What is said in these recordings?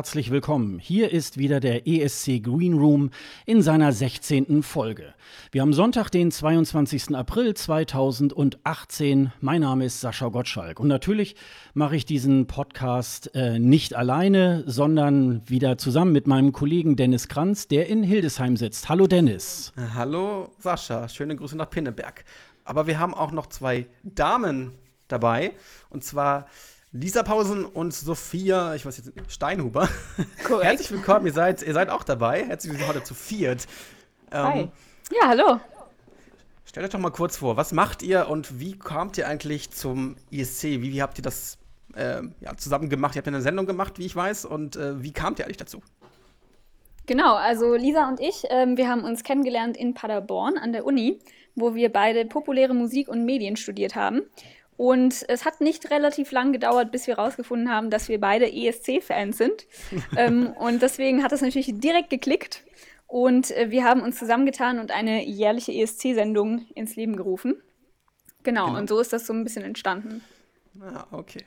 herzlich willkommen. Hier ist wieder der ESC Green Room in seiner 16. Folge. Wir haben Sonntag, den 22. April 2018. Mein Name ist Sascha Gottschalk und natürlich mache ich diesen Podcast äh, nicht alleine, sondern wieder zusammen mit meinem Kollegen Dennis Kranz, der in Hildesheim sitzt. Hallo Dennis. Hallo Sascha, schöne Grüße nach Pinneberg. Aber wir haben auch noch zwei Damen dabei und zwar Lisa Pausen und Sophia, ich weiß jetzt Steinhuber. Korrekt. Herzlich willkommen, ihr seid, ihr seid auch dabei. Herzlich willkommen heute zu viert. Ähm, Hi. Ja, hallo. Stellt euch doch mal kurz vor, was macht ihr und wie kamt ihr eigentlich zum ISC? Wie, wie habt ihr das äh, ja, zusammen gemacht? Ihr habt ja eine Sendung gemacht, wie ich weiß, und äh, wie kamt ihr eigentlich dazu? Genau, also Lisa und ich, ähm, wir haben uns kennengelernt in Paderborn an der Uni, wo wir beide populäre Musik und Medien studiert haben. Und es hat nicht relativ lang gedauert, bis wir herausgefunden haben, dass wir beide ESC-Fans sind. ähm, und deswegen hat es natürlich direkt geklickt. Und äh, wir haben uns zusammengetan und eine jährliche ESC-Sendung ins Leben gerufen. Genau, genau, und so ist das so ein bisschen entstanden. Ah, okay.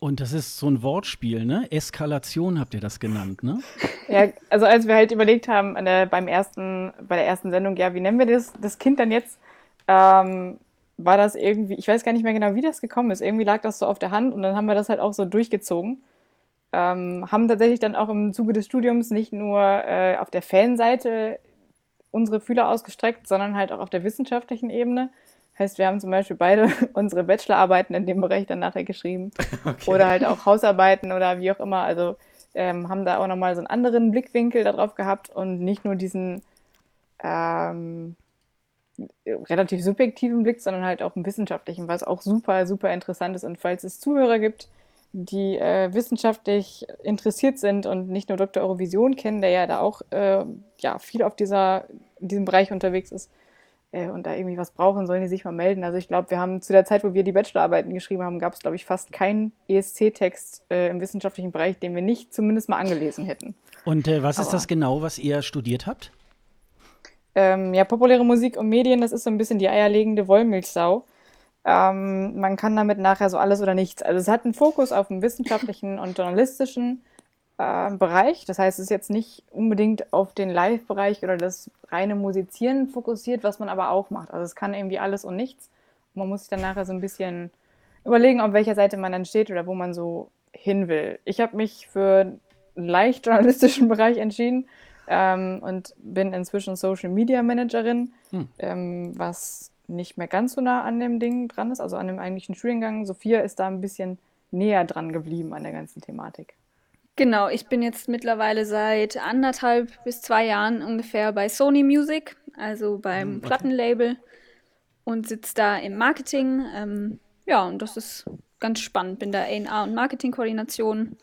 Und das ist so ein Wortspiel, ne? Eskalation habt ihr das genannt, ne? Ja, also als wir halt überlegt haben der, beim ersten, bei der ersten Sendung, ja, wie nennen wir das, das Kind dann jetzt, ähm, war das irgendwie, ich weiß gar nicht mehr genau, wie das gekommen ist. Irgendwie lag das so auf der Hand und dann haben wir das halt auch so durchgezogen. Ähm, haben tatsächlich dann auch im Zuge des Studiums nicht nur äh, auf der Fanseite unsere Fühler ausgestreckt, sondern halt auch auf der wissenschaftlichen Ebene. Heißt, wir haben zum Beispiel beide unsere Bachelorarbeiten in dem Bereich dann nachher geschrieben. Okay. Oder halt auch Hausarbeiten oder wie auch immer. Also ähm, haben da auch nochmal so einen anderen Blickwinkel darauf gehabt und nicht nur diesen ähm, relativ subjektiven Blick, sondern halt auch einen wissenschaftlichen, was auch super, super interessant ist. Und falls es Zuhörer gibt, die äh, wissenschaftlich interessiert sind und nicht nur Dr. Eurovision kennen, der ja da auch äh, ja, viel auf dieser, in diesem Bereich unterwegs ist äh, und da irgendwie was brauchen, sollen die sich mal melden. Also ich glaube, wir haben zu der Zeit, wo wir die Bachelorarbeiten geschrieben haben, gab es, glaube ich, fast keinen ESC-Text äh, im wissenschaftlichen Bereich, den wir nicht zumindest mal angelesen hätten. Und äh, was Aber, ist das genau, was ihr studiert habt? Ähm, ja, populäre Musik und Medien, das ist so ein bisschen die eierlegende Wollmilchsau. Ähm, man kann damit nachher so alles oder nichts. Also es hat einen Fokus auf den wissenschaftlichen und journalistischen äh, Bereich. Das heißt, es ist jetzt nicht unbedingt auf den Live-Bereich oder das reine Musizieren fokussiert, was man aber auch macht. Also es kann irgendwie alles und nichts. Man muss sich dann nachher so ein bisschen überlegen, auf welcher Seite man dann steht oder wo man so hin will. Ich habe mich für einen leicht journalistischen Bereich entschieden ähm, und bin inzwischen Social Media Managerin, hm. ähm, was nicht mehr ganz so nah an dem Ding dran ist, also an dem eigentlichen Studiengang. Sophia ist da ein bisschen näher dran geblieben an der ganzen Thematik. Genau, ich bin jetzt mittlerweile seit anderthalb bis zwei Jahren ungefähr bei Sony Music, also beim hm, okay. Plattenlabel und sitze da im Marketing. Ähm, ja, und das ist ganz spannend. Bin da A&R und Marketingkoordination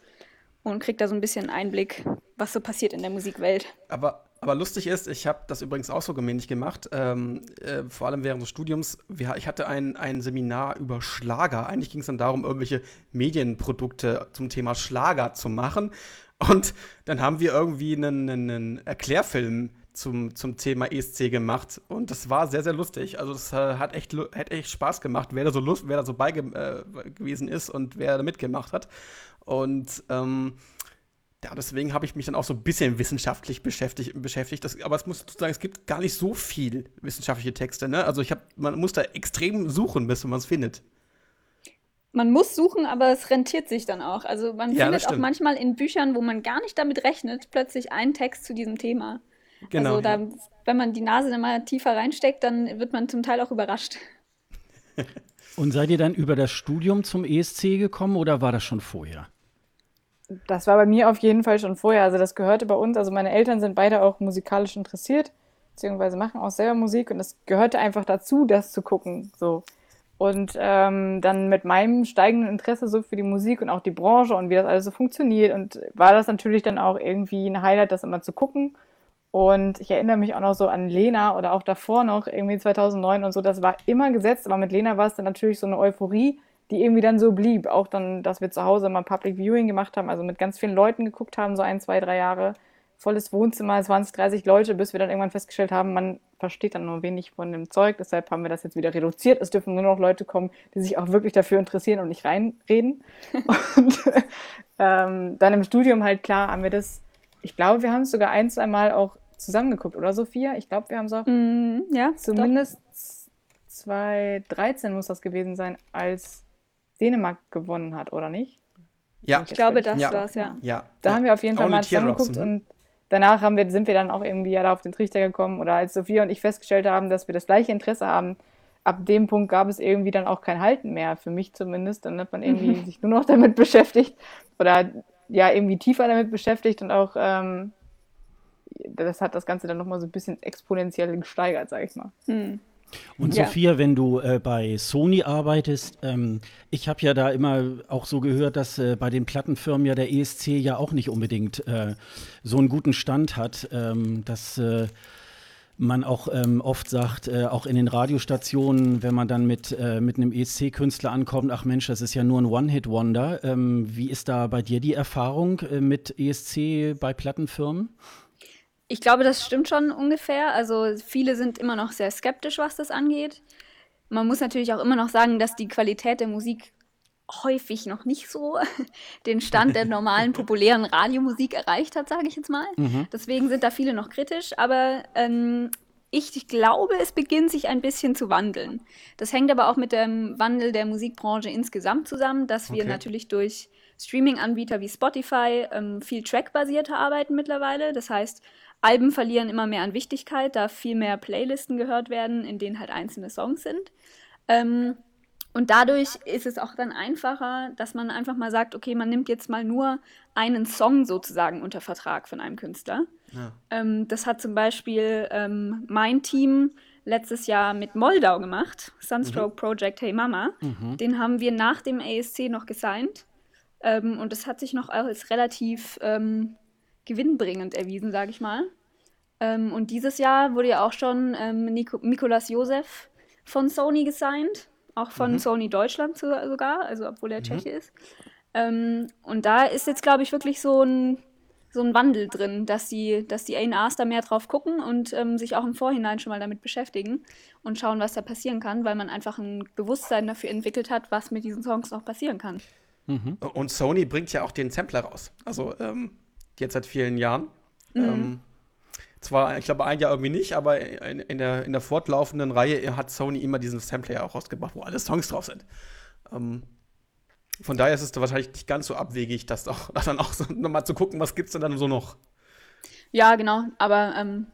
und kriege da so ein bisschen Einblick, was so passiert in der Musikwelt. Aber, aber lustig ist, ich habe das übrigens auch so gemähnlich gemacht, ähm, äh, vor allem während des Studiums. Wir, ich hatte ein, ein Seminar über Schlager. Eigentlich ging es dann darum, irgendwelche Medienprodukte zum Thema Schlager zu machen. Und dann haben wir irgendwie einen, einen Erklärfilm zum, zum Thema ESC gemacht und das war sehr, sehr lustig. Also es äh, hat, echt, hat echt Spaß gemacht, wer da so Lust, wer da so bei äh, gewesen ist und wer da mitgemacht hat. Und ähm, ja, deswegen habe ich mich dann auch so ein bisschen wissenschaftlich beschäftigt. beschäftigt. Das, aber es muss sagen, es gibt gar nicht so viel wissenschaftliche Texte. Ne? Also ich habe, man muss da extrem suchen, bis man es findet. Man muss suchen, aber es rentiert sich dann auch. Also man ja, findet auch manchmal in Büchern, wo man gar nicht damit rechnet, plötzlich einen Text zu diesem Thema. Genau. Also da, ja. wenn man die Nase dann mal tiefer reinsteckt, dann wird man zum Teil auch überrascht. Und seid ihr dann über das Studium zum ESC gekommen oder war das schon vorher? Das war bei mir auf jeden Fall schon vorher. Also das gehörte bei uns. Also meine Eltern sind beide auch musikalisch interessiert, beziehungsweise machen auch selber Musik und es gehörte einfach dazu, das zu gucken. So. Und ähm, dann mit meinem steigenden Interesse so für die Musik und auch die Branche und wie das alles so funktioniert und war das natürlich dann auch irgendwie ein Highlight, das immer zu gucken. Und ich erinnere mich auch noch so an Lena oder auch davor noch, irgendwie 2009 und so, das war immer gesetzt, aber mit Lena war es dann natürlich so eine Euphorie, die irgendwie dann so blieb. Auch dann, dass wir zu Hause mal Public Viewing gemacht haben, also mit ganz vielen Leuten geguckt haben, so ein, zwei, drei Jahre. Volles Wohnzimmer, 20, 30 Leute, bis wir dann irgendwann festgestellt haben, man versteht dann nur wenig von dem Zeug. Deshalb haben wir das jetzt wieder reduziert. Es dürfen nur noch Leute kommen, die sich auch wirklich dafür interessieren und nicht reinreden. und ähm, dann im Studium halt klar haben wir das, ich glaube, wir haben es sogar ein, zwei Mal auch zusammengeguckt, oder Sophia? Ich glaube, wir haben es auch Mm, ja, zumindest 2013 muss das gewesen sein, als Dänemark gewonnen hat, oder nicht? Ja, Ich glaube, das Ja. war's, ja. ja. Da ja. haben wir auf jeden Fall Only mal zusammengeguckt mhm. und danach haben wir, sind wir dann auch irgendwie ja da auf den Trichter gekommen oder als Sophia und ich festgestellt haben, dass wir das gleiche Interesse haben, ab dem Punkt gab es irgendwie dann auch kein Halten mehr, für mich zumindest. Dann hat man irgendwie sich nur noch damit beschäftigt oder ja irgendwie tiefer damit beschäftigt und auch ähm, das hat das Ganze dann nochmal so ein bisschen exponentiell gesteigert, sag ich mal. Hm. Und Ja. Sophia, wenn du äh, bei Sony arbeitest, ähm, ich habe ja da immer auch so gehört, dass äh, bei den Plattenfirmen ja der ESC ja auch nicht unbedingt äh, so einen guten Stand hat, ähm, dass äh, man auch ähm, oft sagt, äh, auch in den Radiostationen, wenn man dann mit, äh, mit einem ESC-Künstler ankommt, ach Mensch, das ist ja nur ein One-Hit-Wonder. Ähm, wie ist da bei dir die Erfahrung äh, mit ESC bei Plattenfirmen? Ich glaube, das stimmt schon ungefähr. Also viele sind immer noch sehr skeptisch, was das angeht. Man muss natürlich auch immer noch sagen, dass die Qualität der Musik häufig noch nicht so den Stand der normalen populären Radiomusik erreicht hat, sage ich jetzt mal. Deswegen sind da viele noch kritisch, aber ähm, ich glaube, es beginnt sich ein bisschen zu wandeln. Das hängt aber auch mit dem Wandel der Musikbranche insgesamt zusammen, dass wir Okay. natürlich durch Streaming-Anbieter wie Spotify ähm, viel trackbasierter arbeiten mittlerweile. Das heißt, Alben verlieren immer mehr an Wichtigkeit, da viel mehr Playlisten gehört werden, in denen halt einzelne Songs sind. Ähm, und dadurch ist es auch dann einfacher, dass man einfach mal sagt, okay, man nimmt jetzt mal nur einen Song sozusagen unter Vertrag von einem Künstler. Ja. Ähm, das hat zum Beispiel ähm, mein Team letztes Jahr mit Moldau gemacht, Sunstroke Project Hey Mama. Den haben wir nach dem ASC noch gesigned. Ähm, und das hat sich noch als relativ ähm, gewinnbringend erwiesen, sage ich mal. Ähm, und dieses Jahr wurde ja auch schon ähm, Nico Mikolas Josef von Sony gesigned, auch von Sony Deutschland zu, sogar, also obwohl er Tscheche ist. Ähm, und da ist jetzt, glaube ich, wirklich so ein, so ein Wandel drin, dass die, dass die A&Rs da mehr drauf gucken und ähm, sich auch im Vorhinein schon mal damit beschäftigen und schauen, was da passieren kann, weil man einfach ein Bewusstsein dafür entwickelt hat, was mit diesen Songs noch passieren kann. Und Sony bringt ja auch den Sampler raus. Also ähm, jetzt seit vielen Jahren. Ähm, zwar, ich glaube, ein Jahr irgendwie nicht, aber in, in, der, in der fortlaufenden Reihe hat Sony immer diesen Sampler auch rausgebracht, wo alle Songs drauf sind. Ähm, von daher ist es wahrscheinlich nicht ganz so abwegig, das auch dann auch so nochmal zu gucken, was gibt's denn dann so noch. Ja, genau. Aber ähm,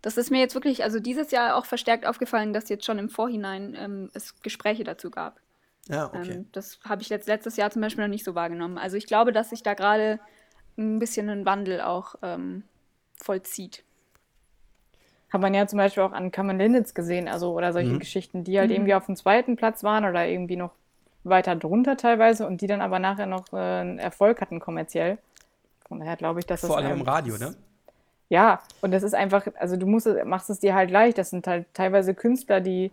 das ist mir jetzt wirklich, also dieses Jahr auch verstärkt aufgefallen, dass jetzt schon im Vorhinein ähm, es Gespräche dazu gab. Ja, okay. Ähm, das habe ich jetzt letztes Jahr zum Beispiel noch nicht so wahrgenommen. Also ich glaube, dass sich da gerade ein bisschen ein Wandel auch ähm, vollzieht. Hat man ja zum Beispiel auch an Common Linnets gesehen, also oder solche Mhm. Geschichten, die halt irgendwie auf dem zweiten Platz waren oder irgendwie noch weiter drunter teilweise und die dann aber nachher noch äh, einen Erfolg hatten kommerziell. Von daher glaube ich, dass Vor das allem im Radio, ne? Ja, und das ist einfach, also du musst, es- machst es dir halt leicht. Das sind halt teilweise Künstler, die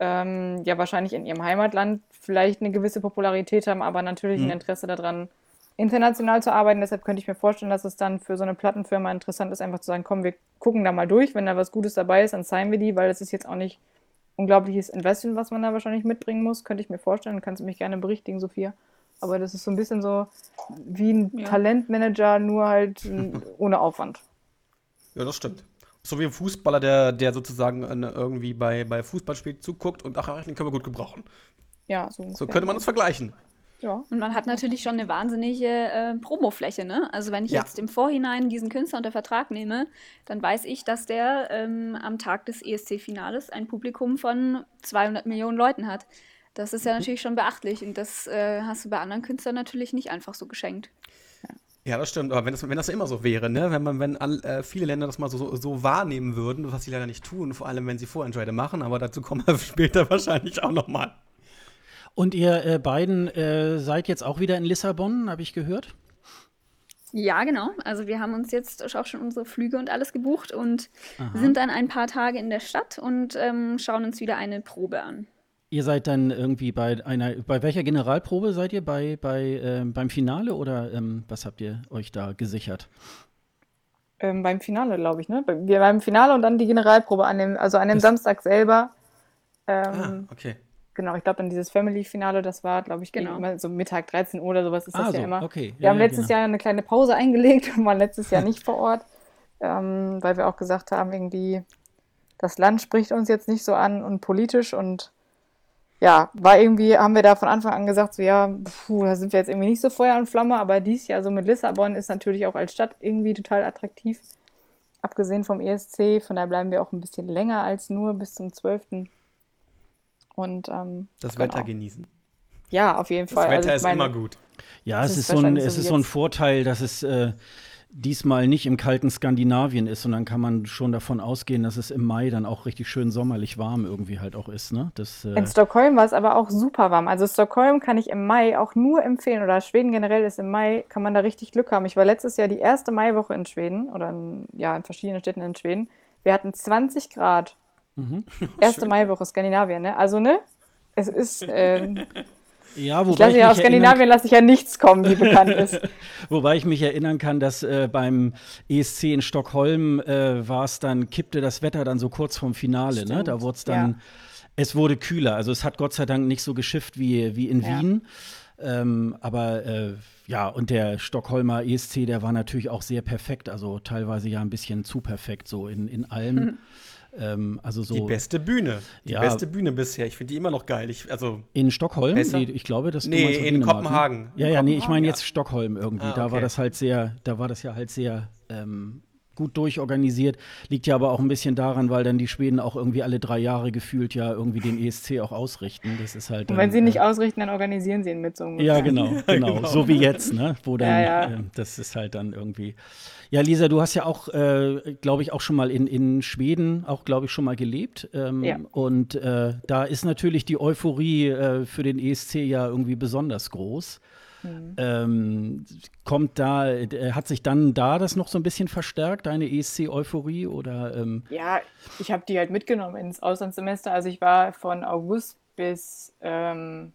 ähm, ja wahrscheinlich in ihrem Heimatland vielleicht eine gewisse Popularität haben, aber natürlich ein Interesse daran, international zu arbeiten. Deshalb könnte ich mir vorstellen, dass es dann für so eine Plattenfirma interessant ist, einfach zu sagen, komm, wir gucken da mal durch. Wenn da was Gutes dabei ist, dann signen wir die, weil es ist jetzt auch nicht unglaubliches Investment, was man da wahrscheinlich mitbringen muss, könnte ich mir vorstellen. Kannst du mich gerne berichtigen, Sophia. Aber das ist so ein bisschen so wie ein Ja. Talentmanager, nur halt ohne Aufwand. Ja, das stimmt. So wie ein Fußballer, der, der sozusagen äh, irgendwie bei, bei Fußballspielen zuguckt und ach, den können wir gut gebrauchen. Ja, so, So könnte man das vergleichen. Ja. Und man hat natürlich schon eine wahnsinnige äh, Promofläche, ne? Also wenn ich Ja. jetzt im Vorhinein diesen Künstler unter Vertrag nehme, dann weiß ich, dass der ähm, am Tag des ESC-Finales ein Publikum von 200 Millionen Leuten hat. Das ist ja natürlich schon beachtlich und das äh, hast du bei anderen Künstlern natürlich nicht einfach so geschenkt. Ja, das stimmt. Aber wenn das, wenn das immer so wäre, ne? wenn, man, wenn all, äh, viele Länder das mal so, so, so wahrnehmen würden, was sie leider nicht tun, vor allem wenn sie Vorentscheide machen, aber dazu kommen wir später wahrscheinlich auch nochmal. Und ihr äh, beiden äh, seid jetzt auch wieder in Lissabon, habe ich gehört? Ja, genau. Also wir haben uns jetzt auch schon unsere Flüge und alles gebucht und sind dann ein paar Tage in der Stadt und ähm, schauen uns wieder eine Probe an. Ihr seid dann irgendwie bei einer, bei welcher Generalprobe seid ihr? Bei, bei, ähm, beim Finale oder ähm, was habt ihr euch da gesichert? Ähm, beim Finale, glaube ich, ne? Wir beim Finale und dann die Generalprobe an dem, also an dem Samstag selber. Ähm, Ah, okay. Genau, ich glaube dann dieses Family-Finale, das war, glaube ich, Genau. immer so Mittag 13 Uhr oder sowas ist Ah, das so, ja immer. okay. Wir Ja, haben ja, letztes genau. Jahr eine kleine Pause eingelegt und waren letztes Jahr nicht vor Ort, ähm, weil wir auch gesagt haben, irgendwie, das Land spricht uns jetzt nicht so an und politisch und ja, war irgendwie, haben wir da von Anfang an gesagt, so ja, puh, da sind wir jetzt irgendwie nicht so Feuer und Flamme, aber dies Jahr so mit Lissabon ist natürlich auch als Stadt irgendwie total attraktiv. Abgesehen vom ESC, von daher bleiben wir auch ein bisschen länger als nur bis zum 12. Und ähm, Das genau. Wetter genießen. Ja, auf jeden Das Fall. Wetter Also ist meine, immer gut. Ja, Das es ist ist, so ein, es so ist so ein. Vorteil, dass es äh, diesmal nicht im kalten Skandinavien ist und dann kann man schon davon ausgehen, dass es im Mai dann auch richtig schön sommerlich warm irgendwie halt auch ist. Ne? Das, äh, In Stockholm war es aber auch super warm. Also Stockholm kann ich im Mai auch nur empfehlen oder Schweden generell ist im Mai, kann man da richtig Glück haben. Ich war letztes Jahr die erste Maiwoche in Schweden oder in, ja, in verschiedenen Städten in Schweden. Wir hatten 20 Grad. Mhm. Erste Maiwoche Skandinavien, ne? Also, ne? Es ist, ähm, ja, ich wobei lasse ich, ja mich aus Skandinavien lasse ich ja nichts kommen, wie bekannt ist. wobei ich mich erinnern kann, dass äh, beim ESC in Stockholm äh, war es dann, kippte das Wetter dann so kurz vorm Finale. Ne? Stimmt, Da wurde es dann, ja. es wurde kühler. Also es hat Gott sei Dank nicht so geschifft wie, wie in Ja. Wien. Ähm, aber äh, ja, und der Stockholmer ESC, der war natürlich auch sehr perfekt, also teilweise ja ein bisschen zu perfekt, so in, in allem. Ähm, also so Die beste Bühne. Die Ja. beste Bühne bisher. Ich finde die immer noch geil. Ich, also, in Stockholm? Besser? Nee, ich glaube, dass du Nee, in Dänemark, ne? Kopenhagen. Ja, In ja, nee, ich meine ja. jetzt Stockholm irgendwie. Ah, Da war okay. das halt sehr, da war das ja halt sehr ähm, gut durchorganisiert. Liegt ja aber auch ein bisschen daran, weil dann die Schweden auch irgendwie alle drei Jahre gefühlt ja irgendwie den ESC auch ausrichten. Das ist halt. Und dann, wenn sie nicht äh, ausrichten, dann organisieren sie ihn mit so ungefähr. Ja, genau, genau, So wie jetzt, ne? Wo dann, Ja, ja. ähm, das ist halt dann irgendwie. Ja, Lisa, du hast ja auch, äh, glaube ich, auch schon mal in, in Schweden, auch glaube ich, schon mal gelebt. Ähm, Ja. Und äh, da ist natürlich die Euphorie äh, für den ESC ja irgendwie besonders groß. Mhm. Ähm, kommt da, äh, hat sich dann da das noch so ein bisschen verstärkt, deine ESC-Euphorie? Oder ähm, Ja, ich habe die halt mitgenommen ins Auslandssemester. Also ich war von August bis ähm,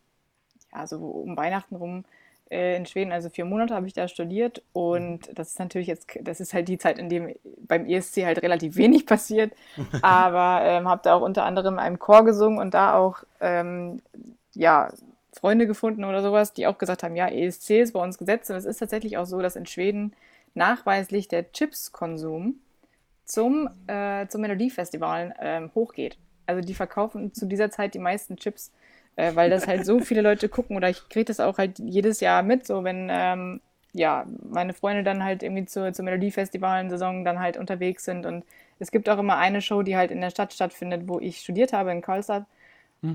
ja, so um Weihnachten rum in Schweden. Also vier Monate habe ich da studiert und das ist natürlich jetzt, das ist halt die Zeit, in dem beim ESC halt relativ wenig passiert. Aber ähm, habe da auch unter anderem in einem Chor gesungen und da auch ähm, ja Freunde gefunden oder sowas, die auch gesagt haben, ja, ESC ist bei uns Gesetz und es ist tatsächlich auch so, dass in Schweden nachweislich der Chipskonsum zum, äh, zum Melodiefestival ähm, hochgeht. Also die verkaufen zu dieser Zeit die meisten Chips, äh, weil das halt so viele Leute gucken oder ich kriege das auch halt jedes Jahr mit, so wenn ähm, ja, meine Freunde dann halt irgendwie zur, zur Melodiefestivalen-Saison dann halt unterwegs sind und es gibt auch immer eine Show, die halt in der Stadt stattfindet, wo ich studiert habe, in Karlstad.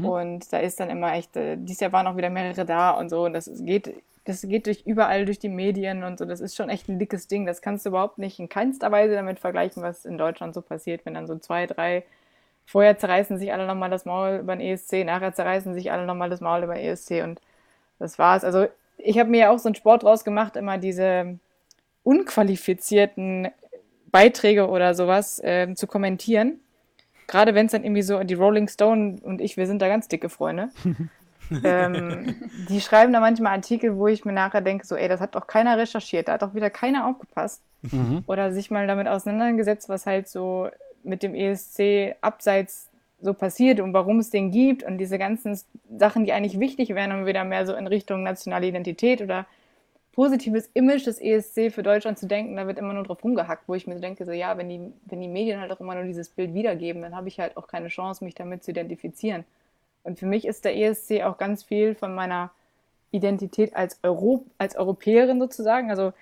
Und da ist dann immer echt, äh, dieses Jahr waren auch wieder mehrere da und so. Und das geht, das geht durch überall durch die Medien und so. Das ist schon echt ein dickes Ding. Das kannst du überhaupt nicht in keinster Weise damit vergleichen, was in Deutschland so passiert, wenn dann so zwei, drei, vorher zerreißen sich alle nochmal das Maul über den ESC, nachher zerreißen sich alle nochmal das Maul über den ESC und das war's. Also ich habe mir ja auch so einen Sport draus gemacht, immer diese unqualifizierten Beiträge oder sowas ähm, zu kommentieren. Gerade wenn es dann irgendwie so, die Rolling Stone und ich, wir sind da ganz dicke Freunde. ähm, die schreiben da manchmal Artikel, wo ich mir nachher denke, so, ey, das hat doch keiner recherchiert, da hat doch wieder keiner aufgepasst. Oder sich mal damit auseinandergesetzt, was halt so mit dem ESC abseits so passiert und warum es den gibt und diese ganzen Sachen, die eigentlich wichtig wären, um wieder mehr so in Richtung nationale Identität oder positives Image des ESC für Deutschland zu denken, da wird immer nur drauf rumgehackt, wo ich mir so denke, so ja, wenn die, wenn die Medien halt auch immer nur dieses Bild wiedergeben, dann habe ich halt auch keine Chance, mich damit zu identifizieren. Und für mich ist der ESC auch ganz viel von meiner Identität als, Euro, als Europäerin sozusagen. Also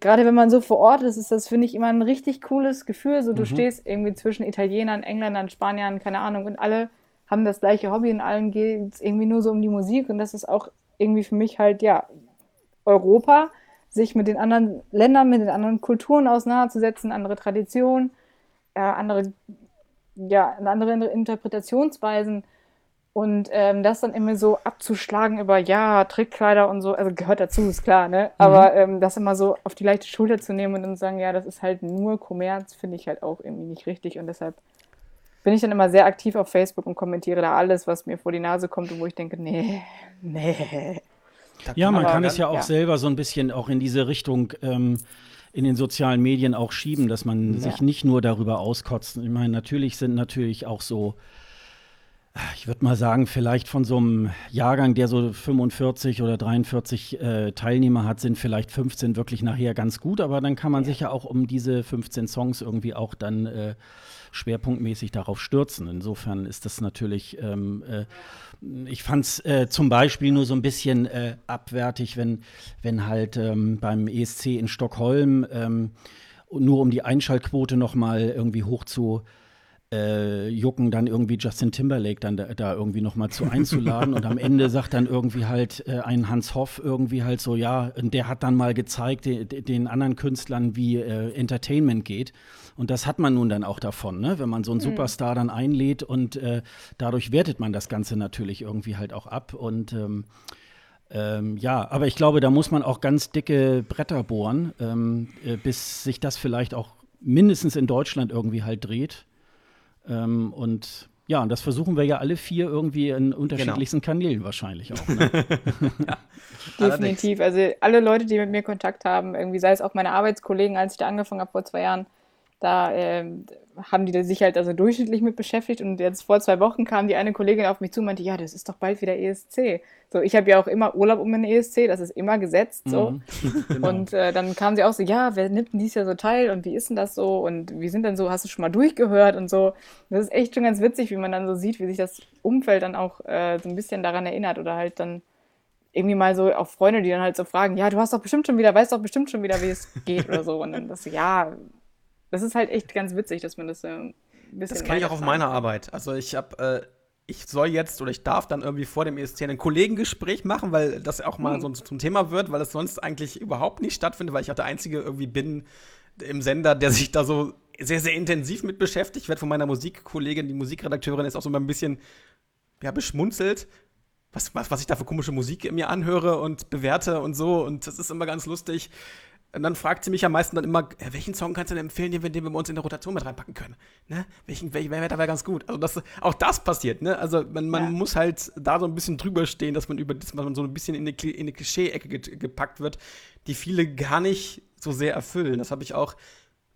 gerade wenn man so vor Ort ist, ist das, finde ich, immer ein richtig cooles Gefühl. So du stehst irgendwie zwischen Italienern, Engländern, Spaniern, keine Ahnung, und alle haben das gleiche Hobby und allen geht es irgendwie nur so um die Musik. Und das ist auch irgendwie für mich halt, ja, Europa, sich mit den anderen Ländern, mit den anderen Kulturen auseinanderzusetzen, andere Traditionen, äh, andere, ja, andere Interpretationsweisen und ähm, das dann immer so abzuschlagen über, ja, Trickkleider und so, also gehört dazu, ist klar, ne? Aber ähm, das immer so auf die leichte Schulter zu nehmen und dann zu sagen, ja, das ist halt nur Kommerz, finde ich halt auch irgendwie nicht richtig und deshalb bin ich dann immer sehr aktiv auf Facebook und kommentiere da alles, was mir vor die Nase kommt und wo ich denke, nee, nee. Ja, man kann ganz- es ja auch ja. selber so ein bisschen auch in diese Richtung ähm, in den sozialen Medien auch schieben, dass man sich nicht nur darüber auskotzt. Ich meine, natürlich sind natürlich auch so Ich würde mal sagen, vielleicht von so einem Jahrgang, der so 45 oder 43 äh, Teilnehmer hat, sind vielleicht 15 wirklich nachher ganz gut, aber dann kann man sich ja auch um diese 15 Songs irgendwie auch dann äh, schwerpunktmäßig darauf stürzen. Insofern ist das natürlich, ähm, äh, ich fand es äh, zum Beispiel nur so ein bisschen äh, abwertig, wenn, wenn halt ähm, beim ESC in Stockholm ähm, nur um die Einschaltquote noch mal irgendwie hoch zu äh, jucken, dann irgendwie Justin Timberlake dann da, da irgendwie noch mal zu einzuladen und am Ende sagt dann irgendwie halt äh, ein Hans Hoff irgendwie halt so, ja, der hat dann mal gezeigt de, de, den anderen Künstlern, wie äh, Entertainment geht und das hat man nun dann auch davon, ne? wenn man so einen mhm. Superstar dann einlädt und äh, dadurch wertet man das Ganze natürlich irgendwie halt auch ab und ähm, ähm, ja, aber ich glaube, da muss man auch ganz dicke Bretter bohren, ähm, äh, bis sich das vielleicht auch mindestens in Deutschland irgendwie halt dreht. Ähm, und ja, und das versuchen wir ja alle vier irgendwie in unterschiedlichsten genau. Kanälen wahrscheinlich auch. Ne? ja, Definitiv. Also alle Leute, die mit mir Kontakt haben, irgendwie sei es auch meine Arbeitskollegen, als ich da angefangen habe vor zwei Jahren, da äh, haben die sich halt also durchschnittlich mit beschäftigt und jetzt vor zwei Wochen kam die eine Kollegin auf mich zu und meinte, ja, das ist doch bald wieder ESC. So, ich habe ja auch immer Urlaub um den ESC, das ist immer gesetzt so. Mhm. genau. Und äh, dann kam sie auch so, ja, wer nimmt denn dies Jahr so teil und wie ist denn das so und wie sind denn so, hast du schon mal durchgehört und so. Das ist echt schon ganz witzig, wie man dann so sieht, wie sich das Umfeld dann auch äh, so ein bisschen daran erinnert oder halt dann irgendwie mal so auch Freunde, die dann halt so fragen, ja, du hast doch bestimmt schon wieder, weißt doch bestimmt schon wieder, wie es geht oder so. Und dann das, ja, das ist halt echt ganz witzig, dass man das so ein bisschen. Das kenne ich auch auf meiner Arbeit. Also ich habe, äh, ich soll jetzt oder ich darf dann irgendwie vor dem ESC ein Kollegengespräch machen, weil das auch mal hm. so zum Thema wird, weil es sonst eigentlich überhaupt nicht stattfindet, weil ich auch der Einzige irgendwie bin im Sender, der sich da so sehr, sehr intensiv mit beschäftigt. Ich werde von meiner Musikkollegin, die Musikredakteurin, ist auch so ein bisschen ja, beschmunzelt, was, was, was ich da für komische Musik mir anhöre und bewerte und so. Und das ist immer ganz lustig. Und dann fragt sie mich am meisten dann immer, welchen Song kannst du denn empfehlen, den wir, den wir bei uns in der Rotation mit reinpacken können? Ne? Welchen, welchen wäre da ganz gut? Also das, auch das passiert, ne? Also man, man ja. muss halt da so ein bisschen drüber stehen, dass man über dass man so ein bisschen in eine, in eine Klischee-Ecke gepackt wird, die viele gar nicht so sehr erfüllen. Das habe ich auch,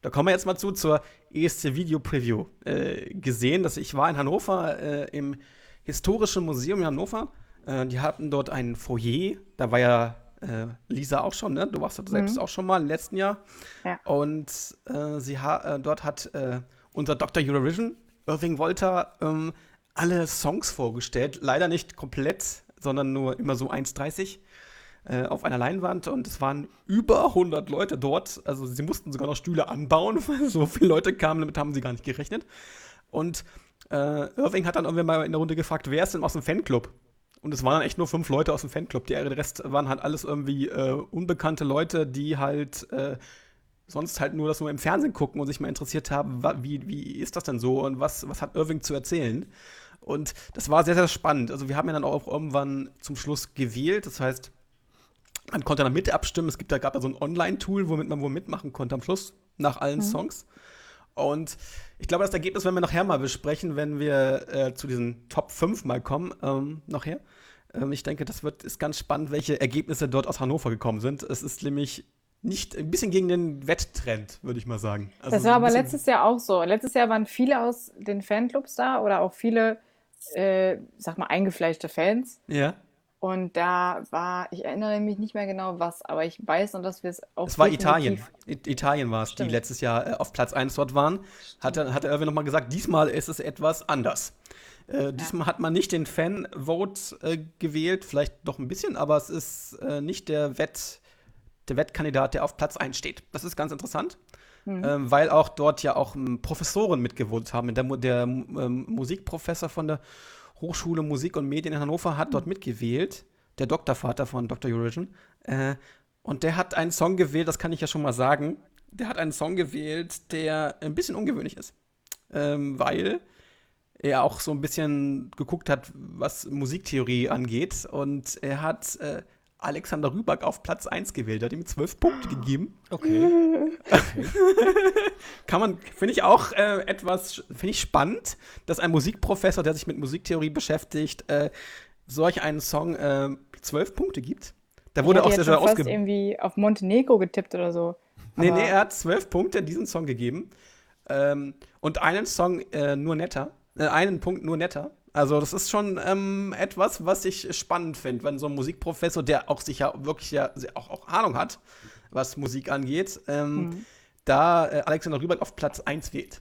da kommen wir jetzt mal zu, zur ESC Video Preview äh, gesehen. Dass ich war in Hannover äh, im Historischen Museum in Hannover. Äh, die hatten dort ein Foyer, da war ja äh, Lisa auch schon, ne? Du warst dort selbst mhm. auch schon mal im letzten Jahr. Ja. Und äh, sie ha äh, dort hat äh, unser Dr. Eurovision, Irving Wolter, ähm, alle Songs vorgestellt. Leider nicht komplett, sondern nur immer so 1,30 äh, auf einer Leinwand. Und es waren über 100 Leute dort. Also sie mussten sogar noch Stühle anbauen, weil so viele Leute kamen. Damit haben sie gar nicht gerechnet. Und äh, Irving hat dann irgendwann mal in der Runde gefragt, wer ist denn aus dem Fanclub? Und es waren dann echt nur fünf Leute aus dem Fanclub. Der Rest waren halt alles irgendwie äh, unbekannte Leute, die halt äh, sonst halt nur das nur im Fernsehen gucken und sich mal interessiert haben, wie, wie ist das denn so und was, was hat Irving zu erzählen. Und das war sehr, sehr spannend. Also wir haben ja dann auch irgendwann zum Schluss gewählt. Das heißt, man konnte dann mit abstimmen. Es gibt da gab da so ein Online-Tool, womit man wohl mitmachen konnte am Schluss nach allen mhm. Songs. Und ich glaube, das Ergebnis werden wir nachher mal besprechen, wenn wir äh, zu diesen Top 5 mal kommen, ähm, nachher. Ähm, ich denke, das wird, ist ganz spannend, welche Ergebnisse dort aus Hannover gekommen sind. Es ist nämlich nicht ein bisschen gegen den Wetttrend, würde ich mal sagen. Also das war aber letztes Jahr auch so. Letztes Jahr waren viele aus den Fanclubs da oder auch viele, äh, sag mal, eingefleischte Fans. Ja. Und da war, ich erinnere mich nicht mehr genau was, aber ich weiß noch, dass wir es auch. Es war Italien. Italien war es, die letztes Jahr äh, auf Platz 1 dort waren. Hat, hat er irgendwie nochmal gesagt, diesmal ist es etwas anders. Äh, diesmal ja. hat man nicht den Fan-Vote äh, gewählt, vielleicht doch ein bisschen, aber es ist äh, nicht der, Wett, der Wettkandidat, der auf Platz 1 steht. Das ist ganz interessant. Mhm. Ähm, weil auch dort ja auch ähm, Professoren mitgewohnt haben. Der, der ähm, Musikprofessor von der Hochschule Musik und Medien in Hannover hat dort mitgewählt, der Doktorvater von Dr. Eurovision. Äh, und der hat einen Song gewählt, das kann ich ja schon mal sagen. Der hat einen Song gewählt, der ein bisschen ungewöhnlich ist. Ähm, weil er auch so ein bisschen geguckt hat, was Musiktheorie angeht. Und er hat äh, Alexander Rüback auf Platz 1 gewählt. Er hat ihm zwölf Punkte gegeben. Okay. okay. Kann man, finde ich auch äh, etwas, finde ich spannend, dass ein Musikprofessor, der sich mit Musiktheorie beschäftigt, äh, solch einen Song äh, zwölf Punkte gibt. Da wurde auch sehr, sehr ausge... irgendwie auf Montenegro getippt oder so. Nee, nee, er hat zwölf Punkte diesen Song gegeben. Ähm, und einen Song äh, nur netter. Äh, einen Punkt nur netter. Also das ist schon ähm, etwas, was ich spannend finde, wenn so ein Musikprofessor, der auch sicher wirklich ja auch, auch Ahnung hat, was Musik angeht, ähm, mhm. da äh, Alexander Rübeck auf Platz 1 wählt.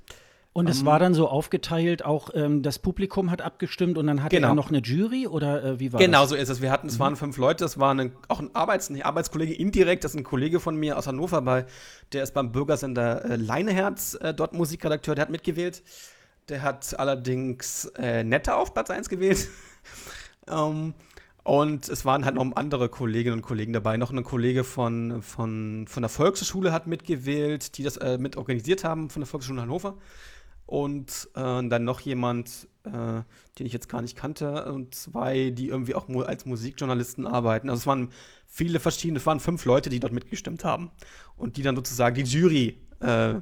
Und es um, war dann so aufgeteilt, auch ähm, das Publikum hat abgestimmt und dann hatte genau. er noch eine Jury oder äh, wie war genau das? Genau so ist es. Wir hatten, es mhm. waren fünf Leute, es war eine, auch ein Arbeits-, ein Arbeitskollege indirekt, das ist ein Kollege von mir aus Hannover, bei, der ist beim Bürgersender äh, Leineherz äh, dort Musikredakteur, der hat mitgewählt. Der hat allerdings äh, Nette auf Platz 1 gewählt. ähm, und es waren halt noch andere Kolleginnen und Kollegen dabei. Noch ein Kollege von, von, von der Volkshochschule hat mitgewählt, die das äh, mit organisiert haben, von der Volkshochschule Hannover und äh, dann noch jemand, äh, den ich jetzt gar nicht kannte, und zwei, die irgendwie auch als Musikjournalisten arbeiten. Also es waren viele verschiedene, es waren fünf Leute, die dort mitgestimmt haben und die dann sozusagen die Jury äh,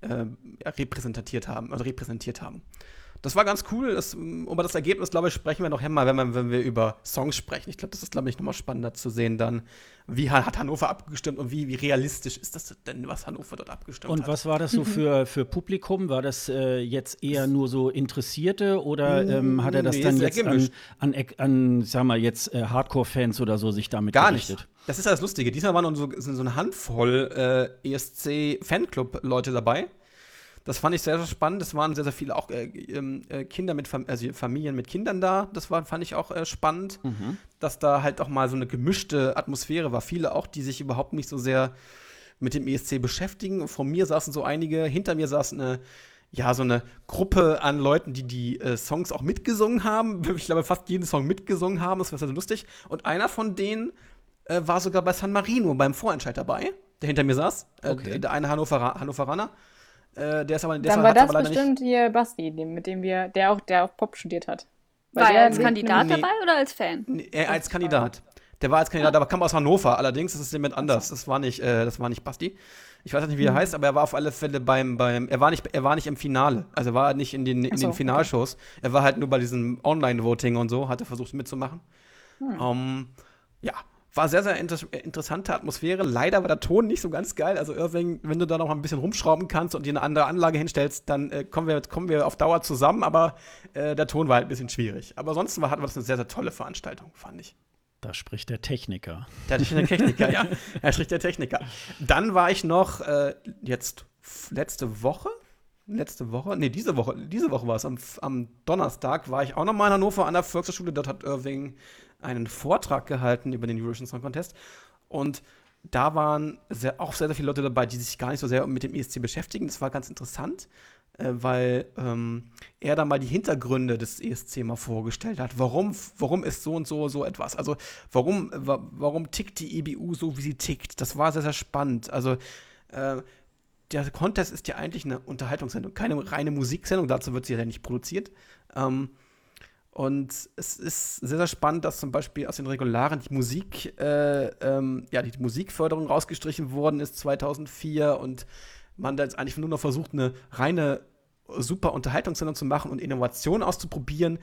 äh repräsentiert haben, also repräsentiert haben. Das war ganz cool. Das, über das Ergebnis, glaube ich, sprechen wir noch mal, wenn, wir, wenn wir über Songs sprechen. Ich glaube, das ist, glaube ich, nochmal spannender zu sehen dann, wie hat Hannover abgestimmt und wie, wie realistisch ist das denn, was Hannover dort abgestimmt und hat. Und was war das so für, für Publikum? War das äh, jetzt eher nur so Interessierte oder ähm, hat er das nee, dann jetzt an, an, an, sag mal, jetzt äh, Hardcore-Fans oder so sich damit Gar gerichtet? nicht. Das ist ja das Lustige. Diesmal waren so, so eine Handvoll äh, ESC-Fanclub-Leute dabei das fand ich sehr, sehr spannend. Es waren sehr, sehr viele auch äh, ähm, äh, Kinder mit Fam also Familien mit Kindern da. Das war, fand ich auch äh, spannend, mhm. dass da halt auch mal so eine gemischte Atmosphäre war. Viele auch, die sich überhaupt nicht so sehr mit dem ESC beschäftigen. Vor mir saßen so einige, hinter mir saß eine ja, so eine Gruppe an Leuten, die die äh, Songs auch mitgesungen haben. Ich glaube, fast jeden Song mitgesungen haben. Das war sehr, sehr lustig. Und einer von denen äh, war sogar bei San Marino beim Vorentscheid dabei, der hinter mir saß. Äh, okay. der eine Hannover Hannoveraner. Äh, der ist aber, der Dann war das bestimmt hier Basti, mit dem wir, der auch, der auch Pop studiert hat. Weil war er als Kandidat nee, dabei oder als Fan? Nee, er als Kandidat. Der war als Kandidat, aber kam aus Hannover. Allerdings ist es jemand anders. Das war nicht, äh, das war nicht Basti. Ich weiß nicht, wie er mhm. heißt, aber er war auf alle Fälle beim, beim er war nicht, er war nicht im Finale. Also er war nicht in den, in so, den Finalshows. Okay. Er war halt nur bei diesem Online-Voting und so, hatte versucht mitzumachen. Hm. Um, ähm, ja, war sehr, sehr inter interessante Atmosphäre. Leider war der Ton nicht so ganz geil. Also Irving, wenn du da noch mal ein bisschen rumschrauben kannst und dir eine andere Anlage hinstellst, dann äh, kommen, wir, kommen wir auf Dauer zusammen. Aber äh, der Ton war halt ein bisschen schwierig. Aber sonst war, hatten wir das eine sehr, sehr tolle Veranstaltung, fand ich. Da spricht der Techniker. Da spricht der Techniker, ja. Da spricht der Techniker. Dann war ich noch äh, jetzt letzte Woche, letzte Woche, nee, diese Woche, diese Woche war es, am, am, Donnerstag war ich auch noch mal in Hannover an der Volkshochschule. Dort hat Irving einen Vortrag gehalten über den Eurovision Song Contest. Und da waren sehr, auch sehr, sehr viele Leute dabei, die sich gar nicht so sehr mit dem ESC beschäftigen. Das war ganz interessant, äh, weil ähm, er da mal die Hintergründe des ESC mal vorgestellt hat. Warum, warum ist so und so so etwas? Also warum, wa warum tickt die EBU so, wie sie tickt? Das war sehr, sehr spannend. Also äh, der Contest ist ja eigentlich eine Unterhaltungssendung, keine reine Musiksendung, dazu wird sie ja nicht produziert. Ähm, und es ist sehr, sehr spannend, dass zum Beispiel aus den Regularen die Musik, äh, ähm, ja, die Musikförderung rausgestrichen worden ist 2004 und man da jetzt eigentlich nur noch versucht, eine reine super Unterhaltungssendung zu machen und Innovation auszuprobieren.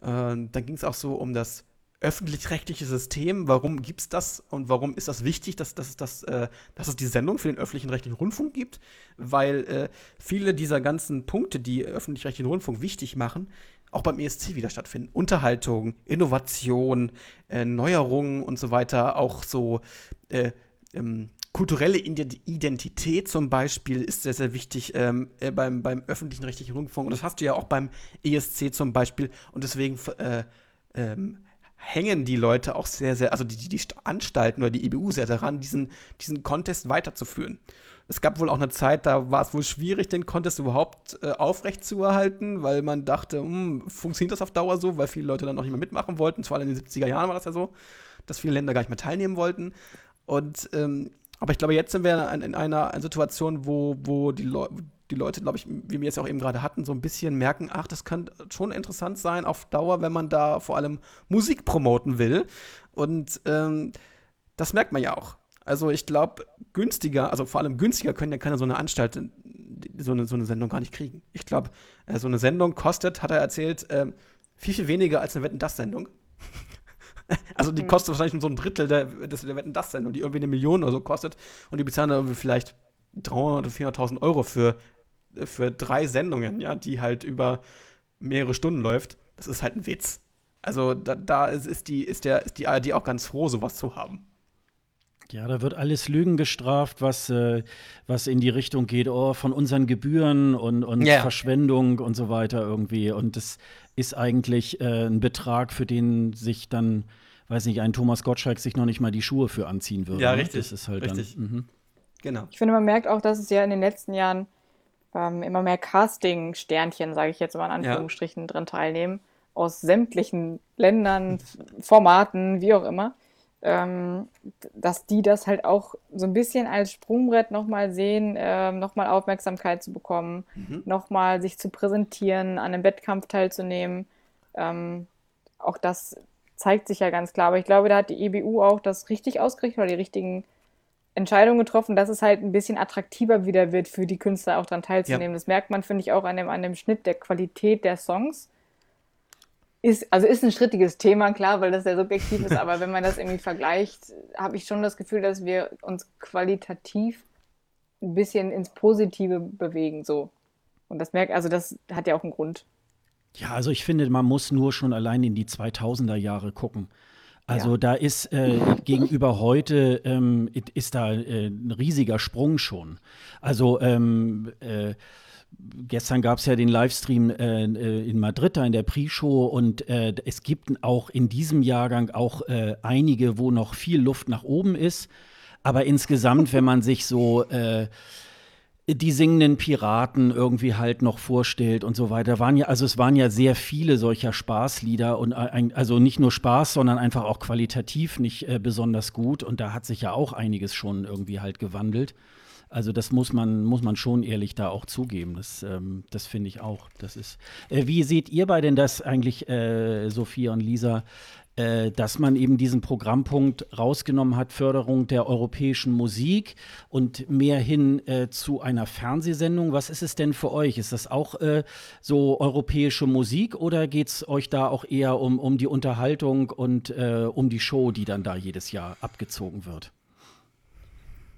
Äh, dann ging es auch so um das öffentlich-rechtliche System. Warum gibt es das und warum ist das wichtig, dass, dass, dass, äh, dass es die Sendung für den öffentlichen rechtlichen Rundfunk gibt? Weil äh, viele dieser ganzen Punkte, die öffentlich-rechtlichen Rundfunk wichtig machen, auch beim ESC wieder stattfinden. Unterhaltung, Innovation, äh, Neuerungen und so weiter, auch so äh, ähm, kulturelle Identität zum Beispiel ist sehr, sehr wichtig ähm, äh, beim, beim öffentlichen rechtlichen Rundfunk. Und das hast du ja auch beim ESC zum Beispiel. Und deswegen äh, ähm, hängen die Leute auch sehr, sehr, also die, die, Anstalten oder die EBU sehr daran, diesen, diesen Contest weiterzuführen. Es gab wohl auch eine Zeit, da war es wohl schwierig, den Contest überhaupt äh, aufrecht zu erhalten, weil man dachte, hm, funktioniert das auf Dauer so, weil viele Leute dann auch nicht mehr mitmachen wollten. Allem in den 70er Jahren war das ja so, dass viele Länder gar nicht mehr teilnehmen wollten. Und ähm, aber ich glaube, jetzt sind wir in, in einer Situation, wo, wo die, Leu die Leute, glaube ich, wie wir es auch eben gerade hatten, so ein bisschen merken, ach, das kann schon interessant sein auf Dauer, wenn man da vor allem Musik promoten will. Und ähm, das merkt man ja auch. Also ich glaube, günstiger, also vor allem günstiger können ja keine so eine Anstalt, so eine, so eine Sendung gar nicht kriegen. Ich glaube, äh, so eine Sendung kostet, hat er erzählt, äh, viel, viel weniger als eine Wetten-Das-Sendung. also die mhm. kostet wahrscheinlich nur so ein Drittel der, der Wetten-Das-Sendung, die irgendwie eine Million oder so kostet. Und die bezahlen dann irgendwie vielleicht 300.000 oder 400.000 Euro für, für drei Sendungen, ja, die halt über mehrere Stunden läuft. Das ist halt ein Witz. Also da, da ist, ist, die, ist, der, ist die ARD auch ganz froh, sowas zu haben. Ja, da wird alles Lügen gestraft, was, äh, was in die Richtung geht, oh, von unseren Gebühren und, und Ja. Verschwendung und so weiter irgendwie. Und das ist eigentlich äh, ein Betrag, für den sich dann, weiß nicht, ein Thomas Gottschalk sich noch nicht mal die Schuhe für anziehen würde. Ja, ne? richtig, Das ist halt richtig. dann. Mhm. Genau. Ich finde, man merkt auch, dass es ja in den letzten Jahren ähm, immer mehr Casting-Sternchen, sage ich jetzt mal in Ja. Anführungsstrichen, drin teilnehmen. Aus sämtlichen Ländern, Formaten, wie auch immer. Ähm, dass die das halt auch so ein bisschen als Sprungbrett nochmal sehen, ähm, nochmal Aufmerksamkeit zu bekommen, Mhm. nochmal sich zu präsentieren, an einem Wettkampf teilzunehmen. Ähm, auch das zeigt sich ja ganz klar. Aber ich glaube, da hat die EBU auch das richtig ausgerichtet oder die richtigen Entscheidungen getroffen, dass es halt ein bisschen attraktiver wieder wird für die Künstler auch daran teilzunehmen. Das merkt man, finde ich, auch an dem, an dem Schnitt der Qualität der Songs. Ist, also ist ein strittiges Thema, klar, weil das sehr subjektiv ist, aber wenn man das irgendwie vergleicht, habe ich schon das Gefühl, dass wir uns qualitativ ein bisschen ins Positive bewegen, so. Und das merkt, also das hat ja auch einen Grund. Ja, also ich finde, man muss nur schon allein in die 2000er Jahre gucken. Also Ja. da ist äh, gegenüber heute ähm, ist da äh, ein riesiger Sprung schon. Also ähm, äh, gestern gab es ja den Livestream äh, äh, in Madrid da in der Pre-Show und äh, es gibt auch in diesem Jahrgang auch äh, einige, wo noch viel Luft nach oben ist. Aber insgesamt, wenn man sich so äh, die singenden Piraten irgendwie halt noch vorstellt und so weiter. Waren ja, also es waren ja sehr viele solcher Spaßlieder und ein, also nicht nur Spaß, sondern einfach auch qualitativ nicht äh, besonders gut. Und da hat sich ja auch einiges schon irgendwie halt gewandelt. Also das muss man, muss man schon ehrlich da auch zugeben. Das, ähm, das finde ich auch. Das ist. Äh, wie seht ihr bei denn das eigentlich, äh, Sophia und Lisa? äh, dass man eben diesen Programmpunkt rausgenommen hat, Förderung der europäischen Musik und mehr hin äh, zu einer Fernsehsendung. Was ist es denn für euch? Ist das auch äh, so europäische Musik oder geht es euch da auch eher um, um die Unterhaltung und äh, um die Show, die dann da jedes Jahr abgezogen wird?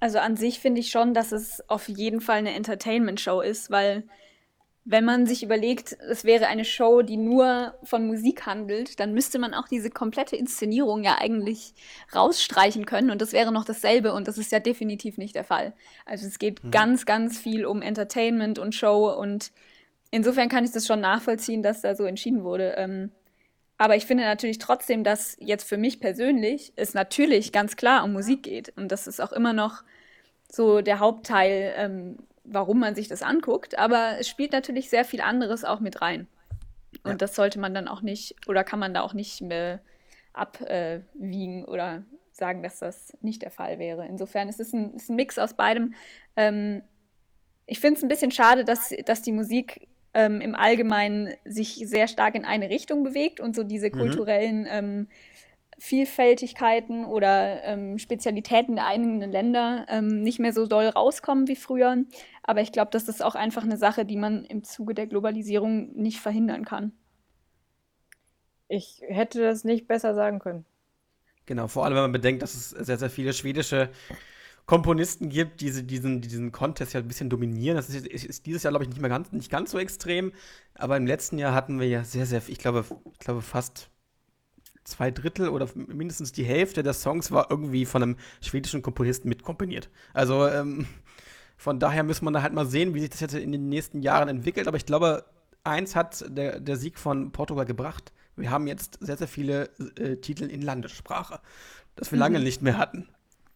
Also an sich finde ich schon, dass es auf jeden Fall eine Entertainment-Show ist, weil wenn man sich überlegt, es wäre eine Show, die nur von Musik handelt, dann müsste man auch diese komplette Inszenierung ja eigentlich rausstreichen können und das wäre noch dasselbe und das ist ja definitiv nicht der Fall. Also es geht ganz, ganz viel um Entertainment und Show und insofern kann ich das schon nachvollziehen, dass da so entschieden wurde. Ähm, aber ich finde natürlich trotzdem, dass jetzt für mich persönlich es natürlich ganz klar um Musik geht und das ist auch immer noch so der Hauptteil, ähm, warum man sich das anguckt. Aber es spielt natürlich sehr viel anderes auch mit rein. Und Ja. das sollte man dann auch nicht, oder kann man da auch nicht mehr abwiegen oder sagen, dass das nicht der Fall wäre. Insofern ist es ein, ist ein Mix aus beidem. Ähm, ich finde es ein bisschen schade, dass, dass die Musik ähm, im Allgemeinen sich sehr stark in eine Richtung bewegt und so diese kulturellen ähm, Vielfältigkeiten oder ähm, Spezialitäten der eigenen Länder ähm, nicht mehr so doll rauskommen wie früher. Aber ich glaube, das ist auch einfach eine Sache, die man im Zuge der Globalisierung nicht verhindern kann. Ich hätte das nicht besser sagen können. Genau, vor allem, wenn man bedenkt, dass es sehr, sehr viele schwedische Komponisten gibt, die diesen, die diesen Contest ja ein bisschen dominieren. Das ist, ist, ist dieses Jahr, glaube ich, nicht mehr ganz, nicht ganz so extrem. Aber im letzten Jahr hatten wir ja sehr, sehr, ich glaube, ich glaube fast zwei Drittel oder mindestens die Hälfte der Songs war irgendwie von einem schwedischen Komponisten mitkomponiert. Also ähm, von daher müssen wir da halt mal sehen, wie sich das jetzt in den nächsten Jahren entwickelt. Aber ich glaube, eins hat der, der Sieg von Portugal gebracht. Wir haben jetzt sehr, sehr viele äh, Titel in Landessprache, das wir lange nicht mehr hatten.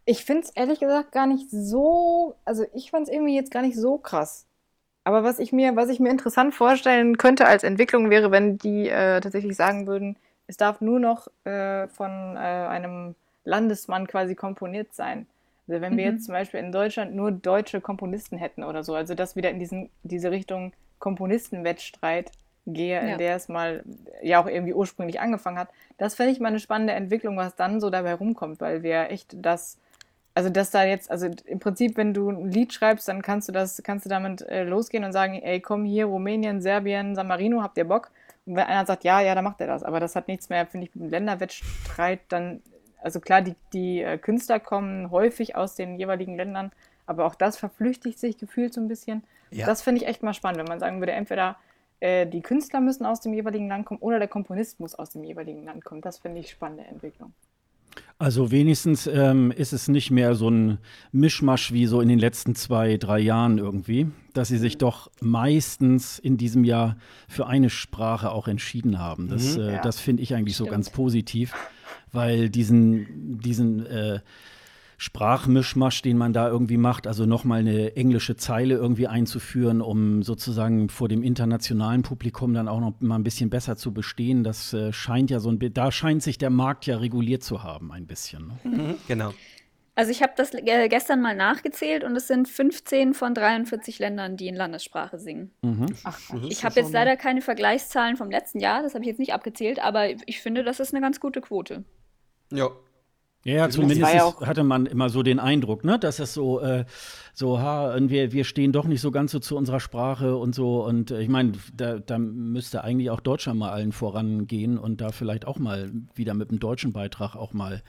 Ich finde es ehrlich gesagt gar nicht so, also ich fand es irgendwie jetzt gar nicht so krass. Aber was ich mir, was ich mir interessant vorstellen könnte als Entwicklung wäre, wenn die äh, tatsächlich sagen würden, es darf nur noch äh, von äh, einem Landesmann quasi komponiert sein. Also wenn wir Mhm. jetzt zum Beispiel in Deutschland nur deutsche Komponisten hätten oder so, also das wieder in diesen, diese Richtung Komponistenwettstreit gehe, in Ja. der es mal ja auch irgendwie ursprünglich angefangen hat, das fände ich mal eine spannende Entwicklung, was dann so dabei rumkommt, weil wir echt das also dass da jetzt, also im Prinzip, wenn du ein Lied schreibst, dann kannst du das, kannst du damit äh, losgehen und sagen, ey, komm hier, Rumänien, Serbien, San Marino, habt ihr Bock? Und wenn einer sagt, ja, ja, dann macht er das. Aber das hat nichts mehr, finde ich, mit dem Länderwettstreit dann, also klar, die, die äh, Künstler kommen häufig aus den jeweiligen Ländern, aber auch das verflüchtigt sich gefühlt so ein bisschen. Ja. Das finde ich echt mal spannend, wenn man sagen würde, entweder äh, die Künstler müssen aus dem jeweiligen Land kommen oder der Komponist muss aus dem jeweiligen Land kommen. Das finde ich spannende Entwicklung. Also wenigstens ähm, ist es nicht mehr so ein Mischmasch wie so in den letzten zwei, drei Jahren irgendwie, dass sie sich doch meistens in diesem Jahr für eine Sprache auch entschieden haben. Das, Mhm. äh, Ja. das finde ich eigentlich so Stimmt. ganz positiv, weil diesen, diesen äh, Sprachmischmasch, den man da irgendwie macht, also nochmal eine englische Zeile irgendwie einzuführen, um sozusagen vor dem internationalen Publikum dann auch noch mal ein bisschen besser zu bestehen, das äh, scheint ja so ein bi- da scheint sich der Markt ja reguliert zu haben, ein bisschen. Ne? Mhm, genau. Also ich habe das äh, gestern mal nachgezählt und es sind 15 von 43 Ländern, die in Landessprache singen. Mhm. Ach. Ich habe jetzt leider keine Vergleichszahlen vom letzten Jahr, das habe ich jetzt nicht abgezählt, aber ich finde, das ist eine ganz gute Quote. Ja. Ja, zumindest ja hatte man immer so den Eindruck, ne, dass es so, äh, so, ha, wir, wir stehen doch nicht so ganz so zu unserer Sprache und so. Und äh, ich meine, da, da müsste eigentlich auch Deutschland mal allen vorangehen und da vielleicht auch mal wieder mit einem deutschen Beitrag auch mal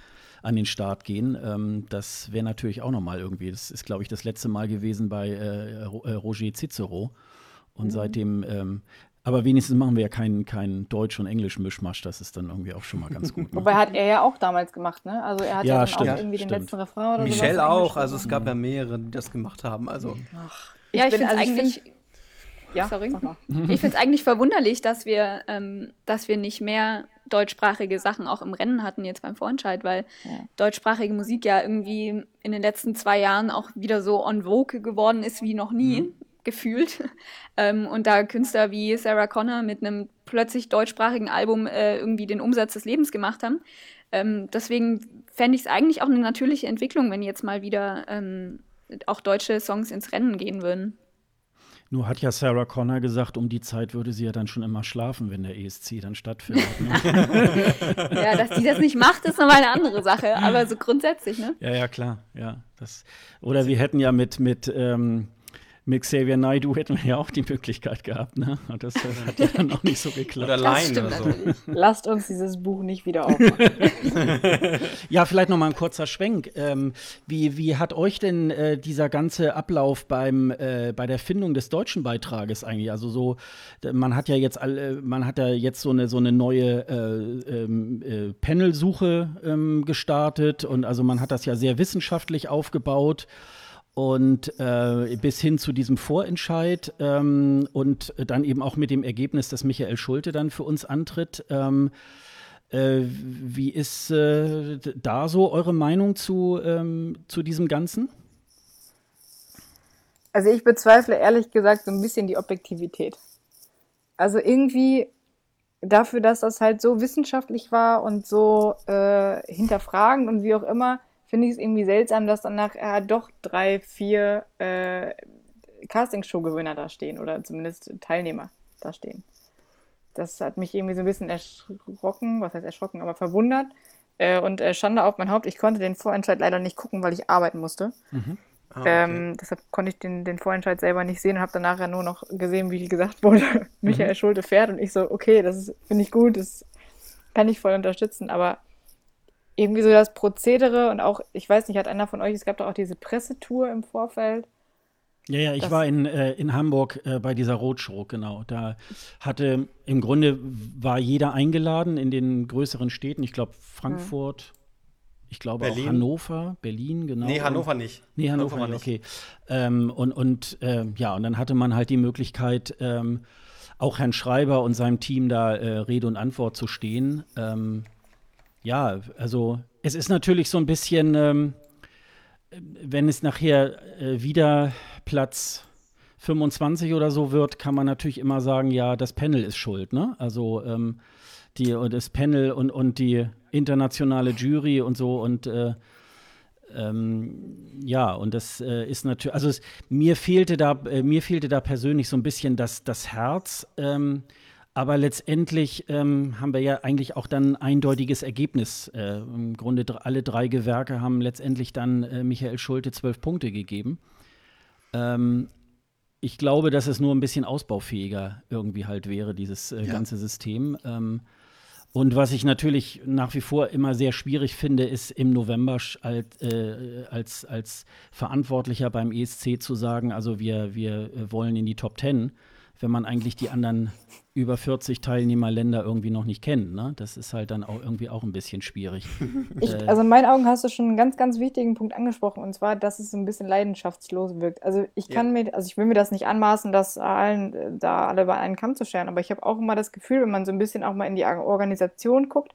an den Start gehen. Ähm, das wäre natürlich auch noch mal irgendwie. Das ist, glaube ich, das letzte Mal gewesen bei äh, äh, Roger Cicero. Und seitdem, ähm, aber wenigstens machen wir ja keinen kein Deutsch- und Englisch-Mischmasch. Das ist dann irgendwie auch schon mal ganz gut. Ne? Wobei hat er ja auch damals gemacht, ne? Also er hat Ja, ja, dann stimmt, auch irgendwie stimmt. den letzten Refrain oder Michelle sowas auch, also es gab ja mehrere, die das gemacht haben. Also Ja, ich bin- finde es also ich eigentlich, Ja, Sorry. ich find's eigentlich verwunderlich, dass wir, ähm, dass wir nicht mehr deutschsprachige Sachen auch im Rennen hatten jetzt beim Vorentscheid, weil Ja. deutschsprachige Musik ja irgendwie in den letzten zwei Jahren auch wieder so en vogue geworden ist wie noch nie, gefühlt. Ähm, und da Künstler wie Sarah Connor mit einem plötzlich deutschsprachigen Album äh, irgendwie den Umsatz des Lebens gemacht haben. Ähm, deswegen fände ich es eigentlich auch eine natürliche Entwicklung, wenn jetzt mal wieder ähm, auch deutsche Songs ins Rennen gehen würden. Nur hat ja Sarah Connor gesagt, um die Zeit würde sie ja dann schon immer schlafen, wenn der ESC dann stattfindet. Ne? Ja, dass die das nicht macht, ist nochmal eine andere Sache. Aber so grundsätzlich, ne? ja, ja, klar. Ja, das, oder wir hätten ja mit, mit, ähm, mit Xavier Naidoo hätten wir ja auch die Möglichkeit gehabt. Ne? Und das äh, hat ja dann auch nicht so geklappt. oder Das Line stimmt oder so. natürlich. Lasst uns dieses Buch nicht wieder aufmachen. Ja, vielleicht noch mal ein kurzer Schwenk. Ähm, wie, wie hat euch denn äh, dieser ganze Ablauf beim, äh, bei der Findung des deutschen Beitrages eigentlich? Also so, man hat ja jetzt alle, man hat ja jetzt so eine so eine neue äh, ähm, äh, Panelsuche ähm, gestartet und also man hat das ja sehr wissenschaftlich aufgebaut. Und äh, bis hin zu diesem Vorentscheid ähm, und dann eben auch mit dem Ergebnis, dass Michael Schulte dann für uns antritt. Ähm, äh, wie ist äh, da so eure Meinung zu, ähm, zu diesem Ganzen? Also ich bezweifle ehrlich gesagt so ein bisschen die Objektivität. Also irgendwie dafür, dass das halt so wissenschaftlich war und so äh, hinterfragend und wie auch immer, finde ich es irgendwie seltsam, dass dann nachher doch drei, vier äh, Castingshow-Gewinner da stehen oder zumindest Teilnehmer da stehen. Das hat mich irgendwie so ein bisschen erschrocken, was heißt erschrocken, aber verwundert. Äh, und äh, Schande auf mein Haupt, ich konnte den Vorentscheid leider nicht gucken, weil ich arbeiten musste. Ah, okay. Ähm, deshalb konnte ich den, den Vorentscheid selber nicht sehen und habe dann nachher nur noch gesehen, wie gesagt wurde, Michael Schulte fährt und ich so, okay, das ist- finde ich gut, das kann ich voll unterstützen, aber irgendwie so das Prozedere und auch, ich weiß nicht, hat einer von euch, es gab doch auch diese Pressetour im Vorfeld. Ja, ja, ich Das- war in, äh, in Hamburg äh, bei dieser Roadshow, genau. Da hatte im Grunde war jeder eingeladen in den größeren Städten, ich glaube Frankfurt, ich glaube Berlin. auch Hannover, Berlin, genau. nee, Hannover nicht. Nee, Hannover, war nicht, okay. Ähm, und und ähm, ja, und dann hatte man halt die Möglichkeit, ähm, auch Herrn Schreiber und seinem Team da äh, Rede und Antwort zu stehen. Ja, also es ist natürlich so ein bisschen, ähm, wenn es nachher äh, wieder Platz 25 oder so wird, kann man natürlich immer sagen, ja, das Panel ist schuld, ne? Also ähm, die, das Panel und, und die internationale Jury und so und äh, ähm, ja, und das äh, ist natürlich, also es, mir fehlte da, äh, mir fehlte da persönlich so ein bisschen das, das Herz, ähm, aber letztendlich ähm, haben wir ja eigentlich auch dann ein eindeutiges Ergebnis. Äh, Im Grunde alle drei Gewerke haben letztendlich dann äh, Michael Schulte zwölf Punkte gegeben. Ähm, ich glaube, dass es nur ein bisschen ausbaufähiger irgendwie halt wäre, dieses äh, Ja. ganze System. Ähm, und was ich natürlich nach wie vor immer sehr schwierig finde, ist im November als, äh, als, als Verantwortlicher beim ESC zu sagen, also wir, wir äh, wollen in die Top Ten, wenn man eigentlich die anderen über 40 Teilnehmerländer irgendwie noch nicht kennt. Ne? Das ist halt dann auch irgendwie auch ein bisschen schwierig. Ich, äh, also in meinen Augen hast du schon einen ganz, ganz wichtigen Punkt angesprochen, und zwar, dass es ein bisschen leidenschaftslos wirkt. Also ich kann ja. mir, also ich will mir das nicht anmaßen, das allen äh, da alle bei einen Kamm zu scheren, aber ich habe auch immer das Gefühl, wenn man so ein bisschen auch mal in die Organisation guckt,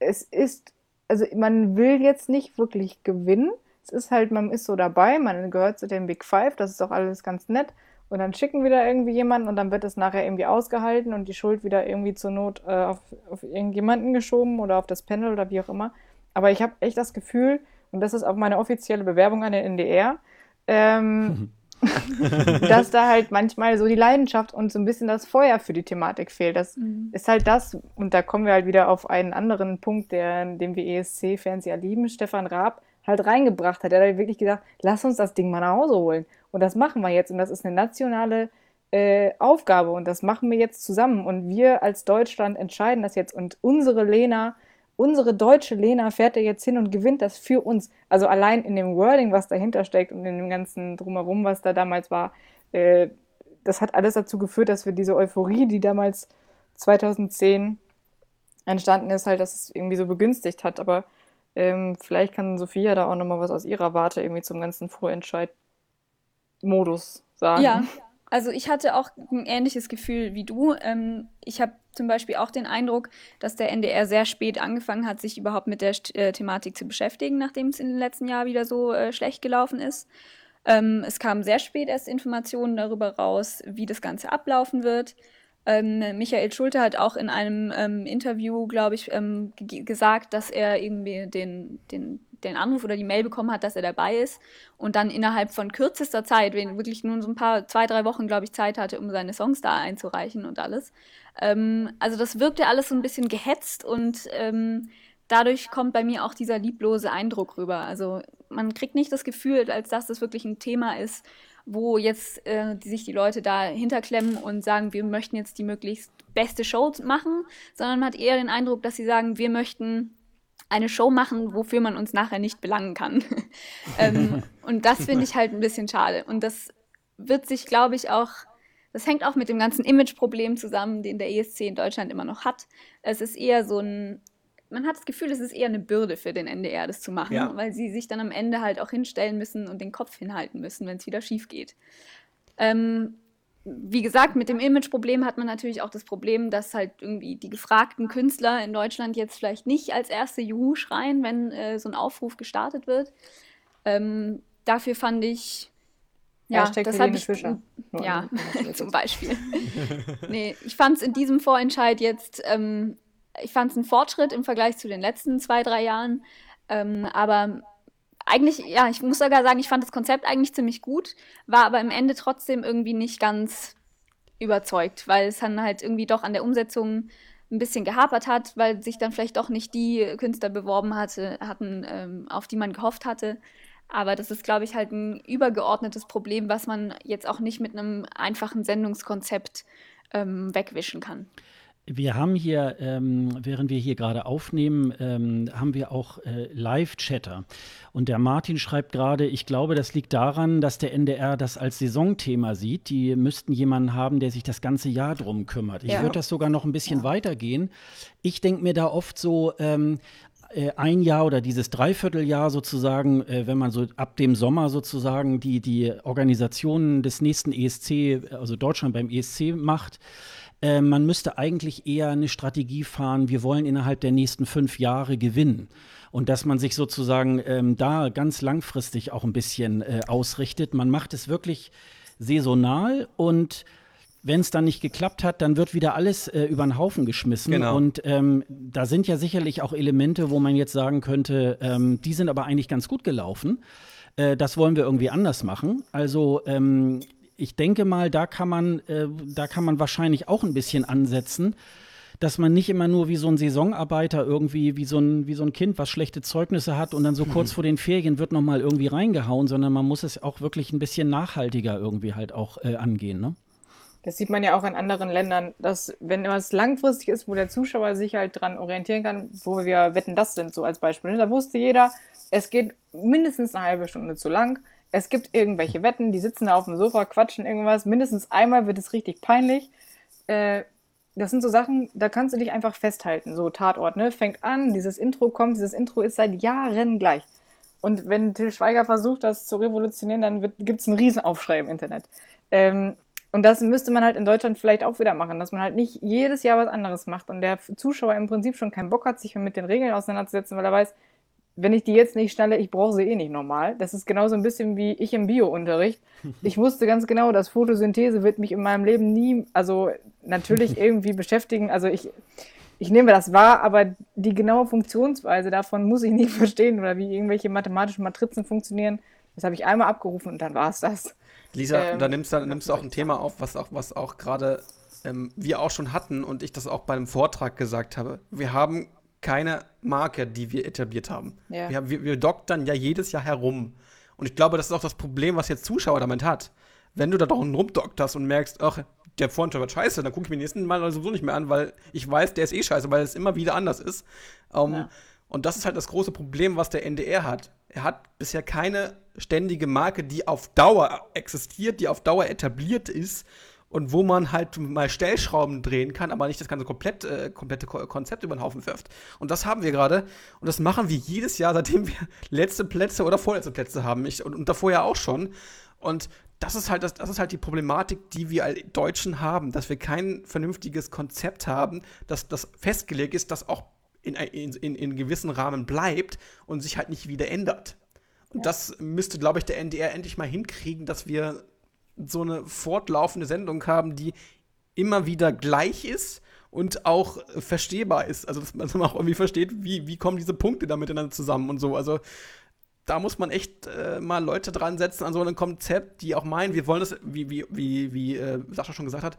es ist, also man will jetzt nicht wirklich gewinnen. Es ist halt, man ist so dabei, man gehört zu den Big Five, das ist auch alles ganz nett. Und dann schicken wir da irgendwie jemanden und dann wird es nachher irgendwie ausgehalten und die Schuld wieder irgendwie zur Not äh, auf, auf irgendjemanden geschoben oder auf das Panel oder wie auch immer. Aber ich habe echt das Gefühl, und das ist auch meine offizielle Bewerbung an den NDR, ähm, dass da halt manchmal so die Leidenschaft und so ein bisschen das Feuer für die Thematik fehlt. Das mhm. ist halt das, und da kommen wir halt wieder auf einen anderen Punkt, der, den wir ESC-Fans ja lieben, Stefan Raab halt reingebracht hat. Er hat halt wirklich gesagt, lass uns das Ding mal nach Hause holen. Und das machen wir jetzt. Und das ist eine nationale äh, Aufgabe. Und das machen wir jetzt zusammen. Und wir als Deutschland entscheiden das jetzt. Und unsere Lena, unsere deutsche Lena fährt ja jetzt hin und gewinnt das für uns. Also allein in dem Wording, was dahinter steckt und in dem ganzen Drumherum, was da damals war, äh, das hat alles dazu geführt, dass wir diese Euphorie, die damals 2010 entstanden ist, halt, dass es irgendwie so begünstigt hat. Aber ähm, vielleicht kann Sophia da auch nochmal was aus ihrer Warte irgendwie zum ganzen Vorentscheid Modus sagen. Ja, also ich hatte auch ein ähnliches Gefühl wie du. Ähm, ich habe zum Beispiel auch den Eindruck, dass der NDR sehr spät angefangen hat, sich überhaupt mit der äh, Thematik zu beschäftigen, nachdem es in den letzten Jahren wieder so äh, schlecht gelaufen ist. Ähm, es kamen sehr spät erst Informationen darüber raus, wie das Ganze ablaufen wird. Ähm, Michael Schulte hat auch in einem ähm, Interview, glaube ich, ähm, gesagt, dass er irgendwie den, den den Anruf oder die Mail bekommen hat, dass er dabei ist und dann innerhalb von kürzester Zeit, wenn wirklich nur so ein paar, zwei, drei Wochen, glaube ich, Zeit hatte, um seine Songs da einzureichen und alles. Ähm, also das wirkte alles so ein bisschen gehetzt und ähm, dadurch kommt bei mir auch dieser lieblose Eindruck rüber. Also man kriegt nicht das Gefühl, als dass das wirklich ein Thema ist, wo jetzt äh, die, sich die Leute da hinterklemmen und sagen, wir möchten jetzt die möglichst beste Show machen, sondern man hat eher den Eindruck, dass sie sagen, wir möchten eine Show machen, wofür man uns nachher nicht belangen kann. ähm, und das finde ich halt ein bisschen schade. Und das wird sich, glaube ich, auch, das hängt auch mit dem ganzen Image-Problem zusammen, den der ESC in Deutschland immer noch hat. Es ist eher so ein, man hat das Gefühl, es ist eher eine Bürde für den NDR, das zu machen, ja. weil sie sich dann am Ende halt auch hinstellen müssen und den Kopf hinhalten müssen, wenn es wieder schief geht. Ähm, wie gesagt, mit dem Image-Problem hat man natürlich auch das Problem, dass halt irgendwie die gefragten Künstler in Deutschland jetzt vielleicht nicht als erste Juhu schreien, wenn äh, so ein Aufruf gestartet wird. Ähm, dafür fand ich. Ja, Hashtag das habe ich. Fischer. Ja, zum Beispiel. nee, ich fand es in diesem Vorentscheid jetzt, ähm, ich fand es ein Fortschritt im Vergleich zu den letzten zwei, drei Jahren. Ähm, aber eigentlich, ja, ich muss sogar sagen, ich fand das Konzept eigentlich ziemlich gut, war aber im Ende trotzdem irgendwie nicht ganz überzeugt, weil es dann halt irgendwie doch an der Umsetzung ein bisschen gehapert hat, weil sich dann vielleicht doch nicht die Künstler beworben hatte, hatten, ähm, auf die man gehofft hatte. Aber das ist, glaube ich, halt ein übergeordnetes Problem, was man jetzt auch nicht mit einem einfachen Sendungskonzept ähm, wegwischen kann. Wir haben hier, ähm, während wir hier gerade aufnehmen, ähm, haben wir auch äh, Live-Chatter. Und der Martin schreibt gerade, ich glaube, das liegt daran, dass der NDR das als Saisonthema sieht. Die müssten jemanden haben, der sich das ganze Jahr drum kümmert. Ich ja. würde das sogar noch ein bisschen ja. weitergehen. Ich denke mir da oft so, ähm, äh, ein Jahr oder dieses Dreivierteljahr sozusagen, äh, wenn man so ab dem Sommer sozusagen die, die Organisationen des nächsten ESC, also Deutschland beim ESC macht, äh, man müsste eigentlich eher eine Strategie fahren, wir wollen innerhalb der nächsten fünf Jahre gewinnen. Und dass man sich sozusagen ähm, da ganz langfristig auch ein bisschen äh, ausrichtet. Man macht es wirklich saisonal und wenn es dann nicht geklappt hat, dann wird wieder alles äh, über den Haufen geschmissen. Genau. Und ähm, da sind ja sicherlich auch Elemente, wo man jetzt sagen könnte, ähm, die sind aber eigentlich ganz gut gelaufen. Äh, das wollen wir irgendwie anders machen. Also ähm, ich denke mal, da kann man, äh, da kann man wahrscheinlich auch ein bisschen ansetzen, dass man nicht immer nur wie so ein Saisonarbeiter irgendwie, wie so ein, wie so ein Kind, was schlechte Zeugnisse hat und dann so kurz vor den Ferien wird nochmal irgendwie reingehauen, sondern man muss es auch wirklich ein bisschen nachhaltiger irgendwie halt auch äh, angehen, ne? Das sieht man ja auch in anderen Ländern, dass wenn etwas langfristig ist, wo der Zuschauer sich halt dran orientieren kann, wo wir wetten, das sind, so als Beispiel. Ne? Da wusste jeder, es geht mindestens eine halbe Stunde zu lang Es gibt irgendwelche Wetten, die sitzen da auf dem Sofa, quatschen irgendwas. Mindestens einmal wird es richtig peinlich. Äh, das sind so Sachen, da kannst du dich einfach festhalten. So Tatort, ne? Fängt an, dieses Intro kommt, dieses Intro ist seit Jahren gleich. Und wenn Till Schweiger versucht, das zu revolutionieren, dann gibt es einen Riesenaufschrei im Internet. Ähm, und das müsste man halt in Deutschland vielleicht auch wieder machen, dass man halt nicht jedes Jahr was anderes macht und der Zuschauer im Prinzip schon keinen Bock hat, sich mit den Regeln auseinanderzusetzen, weil er weiß, wenn ich die jetzt nicht schnalle, ich brauche sie eh nicht normal. Das ist genauso ein bisschen wie ich im Bio-Unterricht. Ich wusste ganz genau, dass Photosynthese wird mich in meinem Leben nie, also natürlich irgendwie beschäftigen. Also ich, ich nehme das wahr, aber die genaue Funktionsweise davon muss ich nie verstehen oder wie irgendwelche mathematischen Matrizen funktionieren. Das habe ich einmal abgerufen und dann war es das. Lisa, ähm, da nimmst du, nimmst du auch ein Thema auf, was auch, was auch gerade ähm, wir auch schon hatten und ich das auch bei einem Vortrag gesagt habe. Wir haben keine Marke, die wir etabliert haben. Ja. Wir, wir, wir doktern ja jedes Jahr herum. Und ich glaube, das ist auch das Problem, was jetzt Zuschauer damit hat. Wenn du da doch rumdokterst und merkst, ach, der Vorentscheid wird scheiße, dann gucke ich mir nächsten Mal sowieso nicht mehr an, weil ich weiß, der ist eh scheiße, weil es immer wieder anders ist. Um, ja. Und das ist halt das große Problem, was der NDR hat. Er hat bisher keine ständige Marke, die auf Dauer existiert, die auf Dauer etabliert ist und wo man halt mal Stellschrauben drehen kann, aber nicht das ganze komplett, äh, komplette Konzept über den Haufen wirft. Und das haben wir gerade. Und das machen wir jedes Jahr, seitdem wir letzte Plätze oder vorletzte Plätze haben. Ich, und, und davor ja auch schon. Und das ist halt das, das ist halt die Problematik, die wir als Deutschen haben, dass wir kein vernünftiges Konzept haben, dass das festgelegt ist, das auch in, in, in, in gewissen Rahmen bleibt und sich halt nicht wieder ändert. Und das müsste, glaube ich, der NDR endlich mal hinkriegen, dass wir so eine fortlaufende Sendung haben, die immer wieder gleich ist und auch verstehbar ist. Also, dass man auch irgendwie versteht, wie, wie kommen diese Punkte da miteinander zusammen und so. Also, da muss man echt äh, mal Leute dran setzen an so einem Konzept, die auch meinen, wir wollen das, wie, wie, wie, wie äh, Sascha schon gesagt hat,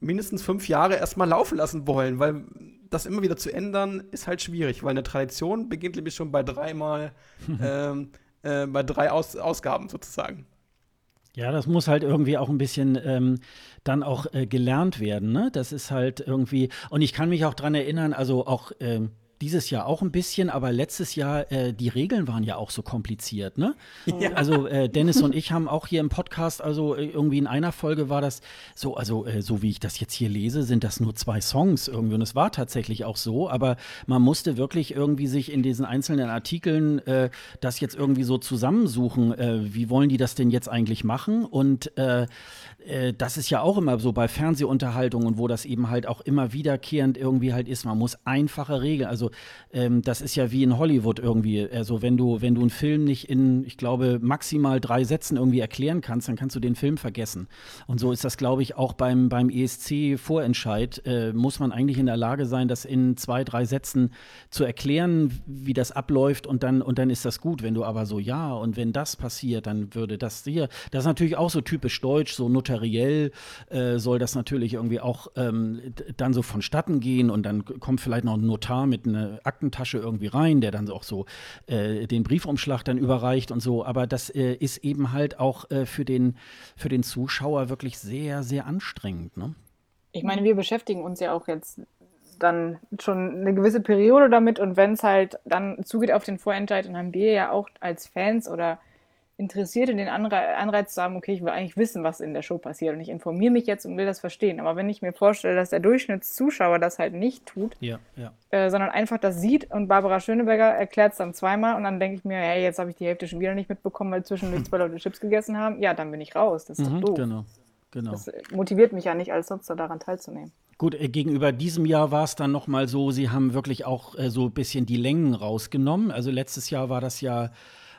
mindestens fünf Jahre erstmal laufen lassen wollen, weil das immer wieder zu ändern, ist halt schwierig, weil eine Tradition beginnt nämlich schon bei dreimal, ähm, äh, bei drei Aus Ausgaben sozusagen. Ja, das muss halt irgendwie auch ein bisschen ähm, dann auch äh, gelernt werden. Ne? Das ist halt irgendwie, und ich kann mich auch dran erinnern, also auch ähm, dieses Jahr auch ein bisschen, aber letztes Jahr, äh, die Regeln waren ja auch so kompliziert, ne? Ja. Also äh, Dennis und ich haben auch hier im Podcast, also äh, irgendwie in einer Folge war das so, also äh, so wie ich das jetzt hier lese, sind das nur zwei Songs irgendwie und es war tatsächlich auch so, aber man musste wirklich irgendwie sich in diesen einzelnen Artikeln äh, das jetzt irgendwie so zusammensuchen, äh, wie wollen die das denn jetzt eigentlich machen und das ist ja auch immer so bei Fernsehunterhaltungen, wo das eben halt auch immer wiederkehrend irgendwie halt ist, man muss einfache Regeln, also ähm, das ist ja wie in Hollywood irgendwie. Also wenn du, wenn du einen Film nicht in, ich glaube, maximal drei Sätzen irgendwie erklären kannst, dann kannst du den Film vergessen. Und so ist das, glaube ich, auch beim, beim ESC-Vorentscheid. Äh, muss man eigentlich in der Lage sein, das in zwei, drei Sätzen zu erklären, wie das abläuft und dann, und dann ist das gut. Wenn du aber so, ja, und wenn das passiert, dann würde das hier, das ist natürlich auch so typisch deutsch, so notariell äh, soll das natürlich irgendwie auch ähm, dann so vonstatten gehen und dann kommt vielleicht noch ein Notar mit einer eine Aktentasche irgendwie rein, der dann auch so äh, den Briefumschlag dann überreicht und so. Aber das äh, ist eben halt auch äh, für, den, für den Zuschauer wirklich sehr, sehr anstrengend. Ne? Ich meine, wir beschäftigen uns ja auch jetzt dann schon eine gewisse Periode damit und wenn es halt dann zugeht auf den Vorentscheid, dann haben wir ja auch als Fans oder interessiert in den Anreiz zu haben, okay, ich will eigentlich wissen, was in der Show passiert und ich informiere mich jetzt und will das verstehen. Aber wenn ich mir vorstelle, dass der Durchschnittszuschauer das halt nicht tut, ja, ja. Äh, sondern einfach das sieht und Barbara Schöneberger erklärt es dann zweimal und dann denke ich mir, hey, jetzt habe ich die Hälfte schon wieder nicht mitbekommen, weil zwischendurch zwei Leute Chips gegessen haben, ja, dann bin ich raus. Das ist mhm, doch doof. Genau. Genau. Das motiviert mich ja nicht als Nutzer daran teilzunehmen. Gut, äh, gegenüber diesem Jahr war es dann noch mal so, sie haben wirklich auch äh, so ein bisschen die Längen rausgenommen. Also letztes Jahr war das ja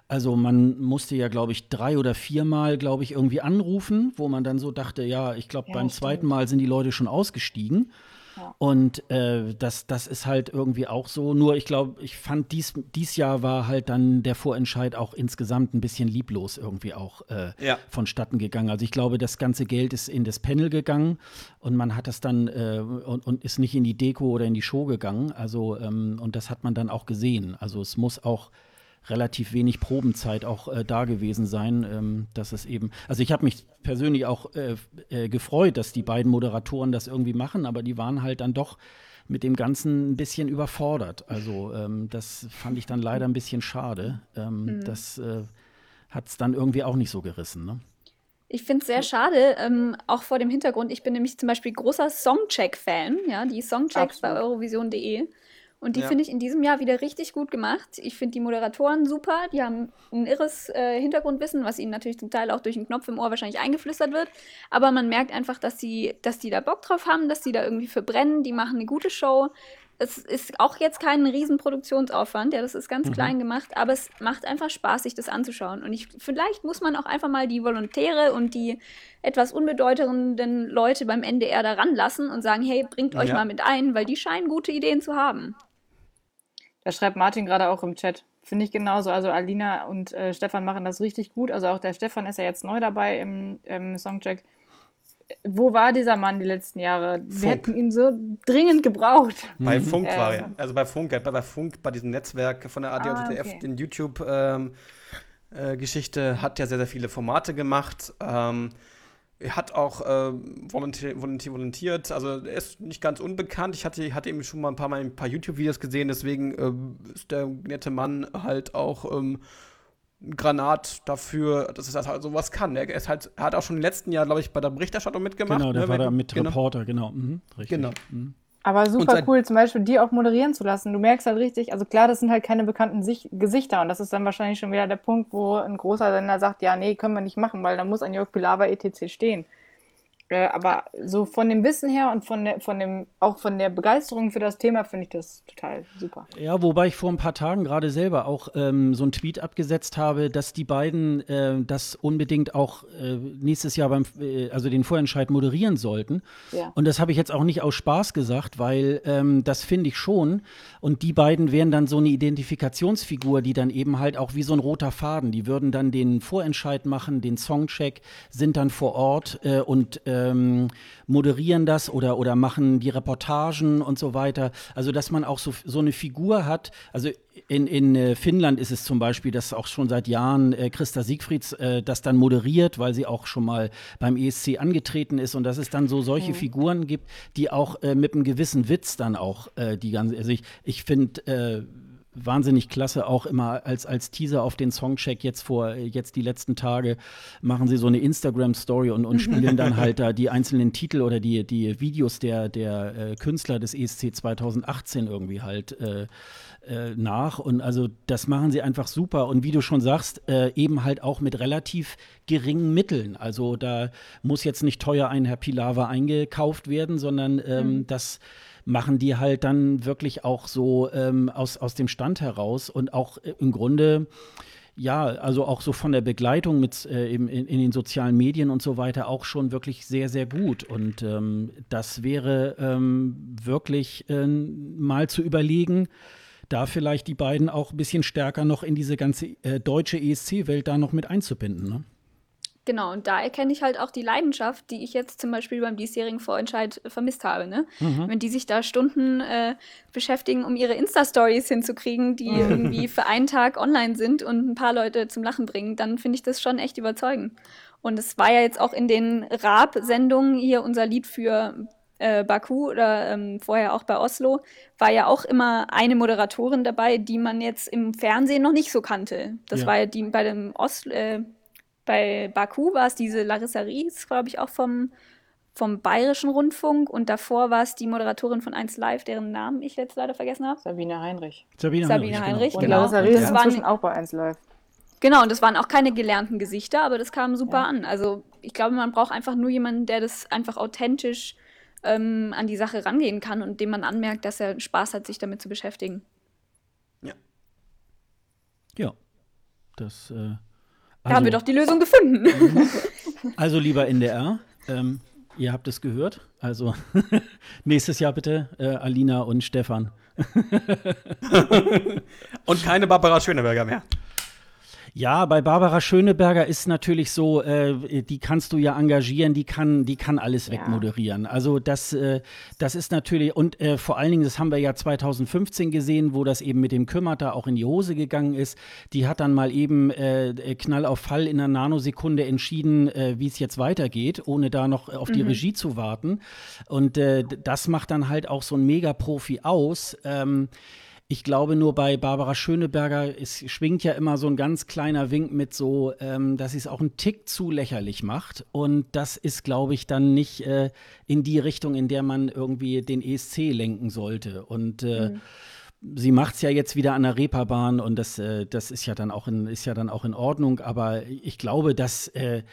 also man musste ja, glaube ich, drei oder viermal, glaube ich, irgendwie anrufen, wo man dann so dachte, ja, ich glaube, ja, beim stimmt. zweiten Mal sind die Leute schon ausgestiegen. Ja. Und äh, das, das ist halt irgendwie auch so. Nur ich glaube, ich fand dies, dies Jahr war halt dann der Vorentscheid auch insgesamt ein bisschen lieblos irgendwie auch äh, ja. vonstatten gegangen. Also ich glaube, das ganze Geld ist in das Panel gegangen und man hat das dann äh, und, und, ist nicht in die Deko oder in die Show gegangen. Also ähm, und das hat man dann auch gesehen. Also es muss auch relativ wenig Probenzeit auch äh, da gewesen sein, ähm, dass es eben, also ich habe mich persönlich auch äh, äh, gefreut, dass die beiden Moderatoren das irgendwie machen, aber die waren halt dann doch mit dem Ganzen ein bisschen überfordert. Also ähm, das fand ich dann leider ein bisschen schade. Ähm, mhm. Das äh, hat es dann irgendwie auch nicht so gerissen. Ne? Ich finde es sehr schade, ähm, auch vor dem Hintergrund. Ich bin nämlich zum Beispiel großer Songcheck-Fan, ja, die Songchecks bei Eurovision.de. Und die ja. finde ich in diesem Jahr wieder richtig gut gemacht. Ich finde die Moderatoren super. Die haben ein irres äh, Hintergrundwissen, was ihnen natürlich zum Teil auch durch einen Knopf im Ohr wahrscheinlich eingeflüstert wird. Aber man merkt einfach, dass sie, dass die da Bock drauf haben, dass die da irgendwie verbrennen. Die machen eine gute Show es ist auch jetzt kein Riesenproduktionsaufwand, ja, das ist ganz mhm. klein gemacht, aber es macht einfach Spaß, sich das anzuschauen. Und ich, vielleicht muss man auch einfach mal die Volontäre und die etwas unbedeutenden Leute beim NDR da ranlassen und sagen, hey, bringt euch ja. mal mit ein, weil die scheinen gute Ideen zu haben. Da schreibt Martin gerade auch im Chat. Finde ich genauso. Also Alina und äh, Stefan machen das richtig gut. Also auch der Stefan ist ja jetzt neu dabei im, im Songcheck wo war dieser Mann die letzten Jahre? Funk. Wir hätten ihn so dringend gebraucht. Bei mhm. Funk war er. Also bei Funk, bei, bei Funk, bei diesem Netzwerk von der AD ah, okay. den YouTube-Geschichte, ähm, äh, hat ja sehr, sehr viele Formate gemacht. Ähm, er hat auch äh, volontier, volontier, volontiert, also er ist nicht ganz unbekannt. Ich hatte, hatte eben schon mal ein paar Mal ein paar YouTube-Videos gesehen, deswegen äh, ist der nette Mann halt auch ähm, Granat dafür, dass er halt sowas kann. Er, ist halt, er hat auch schon im letzten Jahr, glaube ich, bei der Berichterstattung mitgemacht. Genau, der ne? war da mit genau. Reporter, genau. Mhm, genau. Mhm. Aber super cool, zum Beispiel die auch moderieren zu lassen. Du merkst halt richtig, also klar, das sind halt keine bekannten Sich Gesichter und das ist dann wahrscheinlich schon wieder der Punkt, wo ein großer Sender sagt, ja, nee, können wir nicht machen, weil da muss ein Jörg Pilawa etc. stehen. Äh, aber so von dem Wissen her und von, der, von dem, auch von der Begeisterung für das Thema finde ich das total super. Ja, wobei ich vor ein paar Tagen gerade selber auch ähm, so einen Tweet abgesetzt habe, dass die beiden äh, das unbedingt auch äh, nächstes Jahr beim, äh, also den Vorentscheid moderieren sollten. Ja. Und das habe ich jetzt auch nicht aus Spaß gesagt, weil ähm, das finde ich schon. Und die beiden wären dann so eine Identifikationsfigur, die dann eben halt auch wie so ein roter Faden, die würden dann den Vorentscheid machen, den Songcheck, sind dann vor Ort äh, und ähm, moderieren das oder, oder machen die Reportagen und so weiter. Also, dass man auch so, so eine Figur hat. Also, in, in äh, Finnland ist es zum Beispiel, dass auch schon seit Jahren äh, Christa Siegfrieds äh, das dann moderiert, weil sie auch schon mal beim ESC angetreten ist und dass es dann so solche mhm. Figuren gibt, die auch äh, mit einem gewissen Witz dann auch äh, die ganze, also ich, ich finde, äh, wahnsinnig klasse, auch immer als, als Teaser auf den Songcheck jetzt vor, jetzt die letzten Tage, machen sie so eine Instagram-Story und, und spielen dann halt da die einzelnen Titel oder die, die Videos der, der äh, Künstler des ESC 2018 irgendwie halt äh, äh, nach. Und also das machen sie einfach super. Und wie du schon sagst, äh, eben halt auch mit relativ geringen Mitteln. Also da muss jetzt nicht teuer ein Herr Pilava eingekauft werden, sondern ähm, mhm. das machen die halt dann wirklich auch so ähm, aus, aus dem Stand heraus und auch äh, im Grunde ja, also auch so von der Begleitung mit äh, in, in, den sozialen Medien und so weiter auch schon wirklich sehr, sehr gut. Und ähm, das wäre ähm, wirklich äh, mal zu überlegen, da vielleicht die beiden auch ein bisschen stärker noch in diese ganze äh, deutsche ESC-Welt da noch mit einzubinden. Ne? Genau, und da erkenne ich halt auch die Leidenschaft, die ich jetzt zum Beispiel beim diesjährigen Vorentscheid vermisst habe. Ne? Mhm. Wenn die sich da Stunden äh, beschäftigen, um ihre Insta-Stories hinzukriegen, die irgendwie für einen Tag online sind und ein paar Leute zum Lachen bringen, dann finde ich das schon echt überzeugend. Und es war ja jetzt auch in den Raab-Sendungen hier unser Lied für äh, Baku oder ähm, vorher auch bei Oslo, war ja auch immer eine Moderatorin dabei, die man jetzt im Fernsehen noch nicht so kannte. Das ja. war ja die bei dem Oslo, äh, bei Baku war es diese Larissa Ries, glaube ich, auch vom, vom Bayerischen Rundfunk. Und davor war es die Moderatorin von 1 Live, deren Namen ich jetzt leider vergessen habe. Sabine Heinrich. Sabine, Sabine Heinrich, Heinrich genau. Und Larissa Ries ist inzwischen auch bei 1 Live. Genau, und das waren auch keine gelernten Gesichter, aber das kam super ja. an. Also ich glaube, man braucht einfach nur jemanden, der das einfach authentisch ähm, an die Sache rangehen kann und dem man anmerkt, dass er Spaß hat, sich damit zu beschäftigen. Ja. Ja. Das äh, da haben wir also- doch die Lösung gefunden. Also, lieber NDR, ähm, ihr habt es gehört. Also, nächstes Jahr bitte äh, Alina und Stefan. und keine Barbara Schöneberger mehr. Ja, bei Barbara Schöneberger ist natürlich so, äh, die kannst du ja engagieren, die kann, die kann alles ja. wegmoderieren. Also das, äh, das ist natürlich, und äh, vor allen Dingen, das haben wir ja 2015 gesehen, wo das eben mit dem Kümmerter auch in die Hose gegangen ist. Die hat dann mal eben äh, Knall auf Fall in einer Nanosekunde entschieden, äh, wie es jetzt weitergeht, ohne da noch auf die mhm. Regie zu warten. Und äh, das macht dann halt auch so ein Megaprofi aus. Ähm, Ich glaube nur bei Barbara Schöneberger, es schwingt ja immer so ein ganz kleiner Wink mit so, ähm, dass sie es auch einen Tick zu lächerlich macht. Und das ist, glaube ich, dann nicht äh, in die Richtung, in der man irgendwie den ESC lenken sollte. Und äh, mhm sie macht es ja jetzt wieder an der Reeperbahn und das, äh, das ist ja dann auch in, ist ja dann auch in Ordnung. Aber ich glaube, dass äh,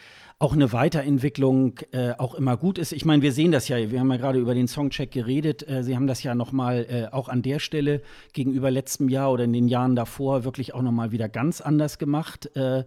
auch eine Weiterentwicklung äh, auch immer gut ist. Ich meine, wir sehen das ja, wir haben ja gerade über den Songcheck geredet. Äh, Sie haben das ja nochmal äh, auch an der Stelle gegenüber letztem Jahr oder in den Jahren davor wirklich auch nochmal wieder ganz anders gemacht. Äh,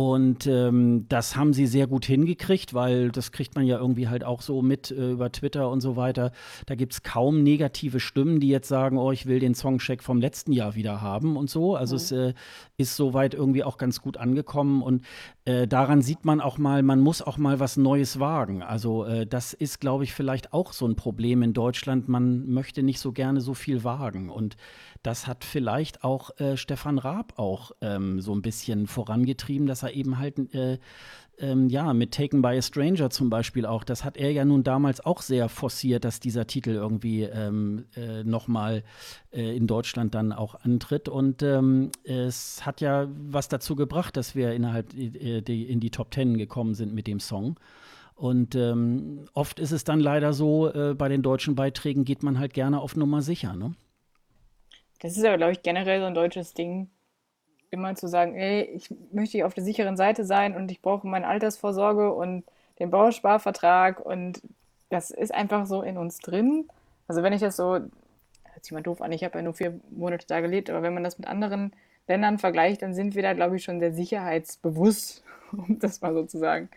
und ähm, das haben sie sehr gut hingekriegt, weil das kriegt man ja irgendwie halt auch so mit äh, über Twitter und so weiter. Da gibt es kaum negative Stimmen, die jetzt sagen, oh, ich will den Songcheck vom letzten Jahr wieder haben und so. Also mhm. es äh, ist soweit irgendwie auch ganz gut angekommen. Und äh, daran sieht man auch mal, man muss auch mal was Neues wagen. Also äh, das ist, glaube ich, vielleicht auch so ein Problem in Deutschland. Man möchte nicht so gerne so viel wagen. Und das hat vielleicht auch äh, Stefan Raab auch ähm, so ein bisschen vorangetrieben, dass er eben halt äh, ähm, ja, mit Taken by a Stranger zum Beispiel auch, das hat er ja nun damals auch sehr forciert, dass dieser Titel irgendwie ähm, äh, nochmal äh, in Deutschland dann auch antritt. Und ähm, es hat ja was dazu gebracht, dass wir innerhalb äh, die, in die Top Ten gekommen sind mit dem Song. Und ähm, oft ist es dann leider so, äh, bei den deutschen Beiträgen geht man halt gerne auf Nummer sicher. Ne? Das ist aber, glaube ich, generell so ein deutsches Ding, immer zu sagen, ey, ich möchte auf der sicheren Seite sein und ich brauche meine Altersvorsorge und den Bausparvertrag und das ist einfach so in uns drin. Also wenn ich das so, hört sich mal doof an, ich habe ja nur vier Monate da gelebt, aber wenn man das mit anderen Ländern vergleicht, dann sind wir da, glaube ich, schon sehr sicherheitsbewusst, um das mal so zu sagen.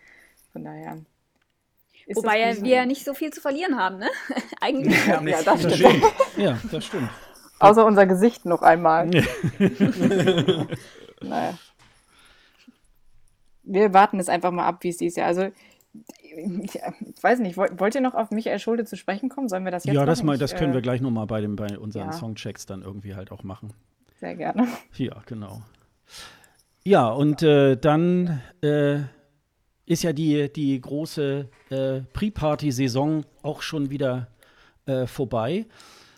Von daher. Wobei wir ja nicht so viel zu verlieren haben, ne? Eigentlich. Ja, ja das stimmt. Ja, das stimmt. Außer unser Gesicht noch einmal. naja. Wir warten es einfach mal ab, wie es dieses Jahr. Also, ich, weiß nicht, wollt, ihr noch auf Michael Schulde zu sprechen kommen? Sollen wir das jetzt Ja, das, mal, das können äh, wir gleich nochmal bei, bei unseren ja. Songchecks dann irgendwie halt auch machen. Sehr gerne. Ja, genau. Ja, und äh, dann äh, ist ja die, die große äh, Pre-Party-Saison auch schon wieder äh, vorbei.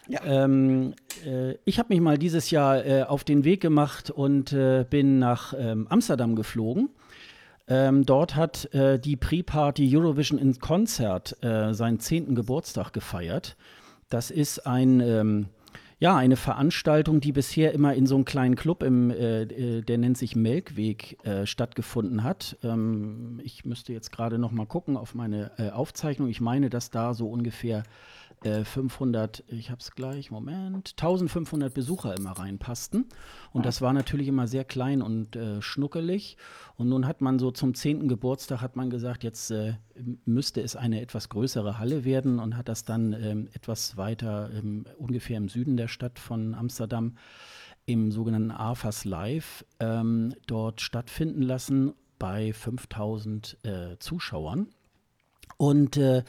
Ja. Ähm, äh, ich habe mich mal dieses Jahr äh, auf den Weg gemacht und äh, bin nach ähm, Amsterdam geflogen. Ähm, dort hat äh, die Pre-Party Eurovision in Concert äh, seinen zehnten Geburtstag gefeiert. Das ist ein ähm, ja, eine Veranstaltung, die bisher immer in so einem kleinen Club, im, äh, der nennt sich Melkweg, stattgefunden hat. Ähm, ich müsste jetzt gerade noch mal gucken auf meine Aufzeichnung. Ich meine, dass da so ungefähr 500, äh, ich habe es gleich, Moment, 1500 Besucher immer reinpassten. Und das war natürlich immer sehr klein und äh, schnuckelig. Und nun hat man so zum 10. Geburtstag hat man gesagt, jetzt äh, müsste es eine etwas größere Halle werden und hat das dann ähm, etwas weiter ähm, ungefähr im Süden der Stadt von Amsterdam im sogenannten AFAS Live ähm, dort stattfinden lassen bei 5000 äh, Zuschauern. Und äh,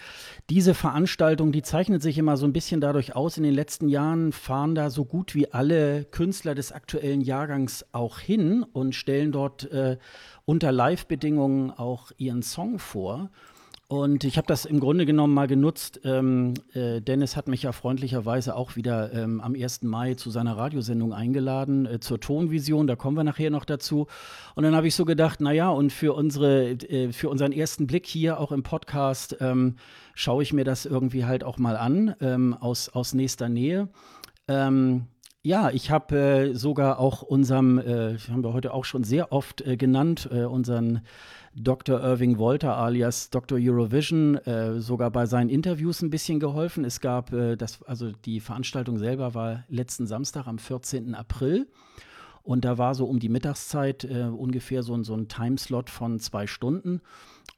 diese Veranstaltung, die zeichnet sich immer so ein bisschen dadurch aus. In den letzten Jahren fahren da so gut wie alle Künstler des aktuellen Jahrgangs auch hin und stellen dort äh, unter Live-Bedingungen auch ihren Song vor. Und ich habe das im Grunde genommen mal genutzt. Ähm, äh, Dennis hat mich ja freundlicherweise auch wieder ähm, am 1. Mai zu seiner Radiosendung eingeladen, äh, zur Tonvision, da kommen wir nachher noch dazu. Und dann habe ich so gedacht, naja, und für, unsere, äh, für unseren ersten Blick hier auch im Podcast ähm, schaue ich mir das irgendwie halt auch mal an, ähm, aus, aus nächster Nähe. Ähm, ja, ich habe äh, sogar auch unserem, äh, haben wir heute auch schon sehr oft äh, genannt, äh, unseren Dr. Irving Wolter alias Dr. Eurovision äh, sogar bei seinen Interviews ein bisschen geholfen. Es gab äh, das, also die Veranstaltung selber war letzten Samstag am 14. April. Und da war so um die Mittagszeit äh, ungefähr so, so ein Timeslot von zwei Stunden.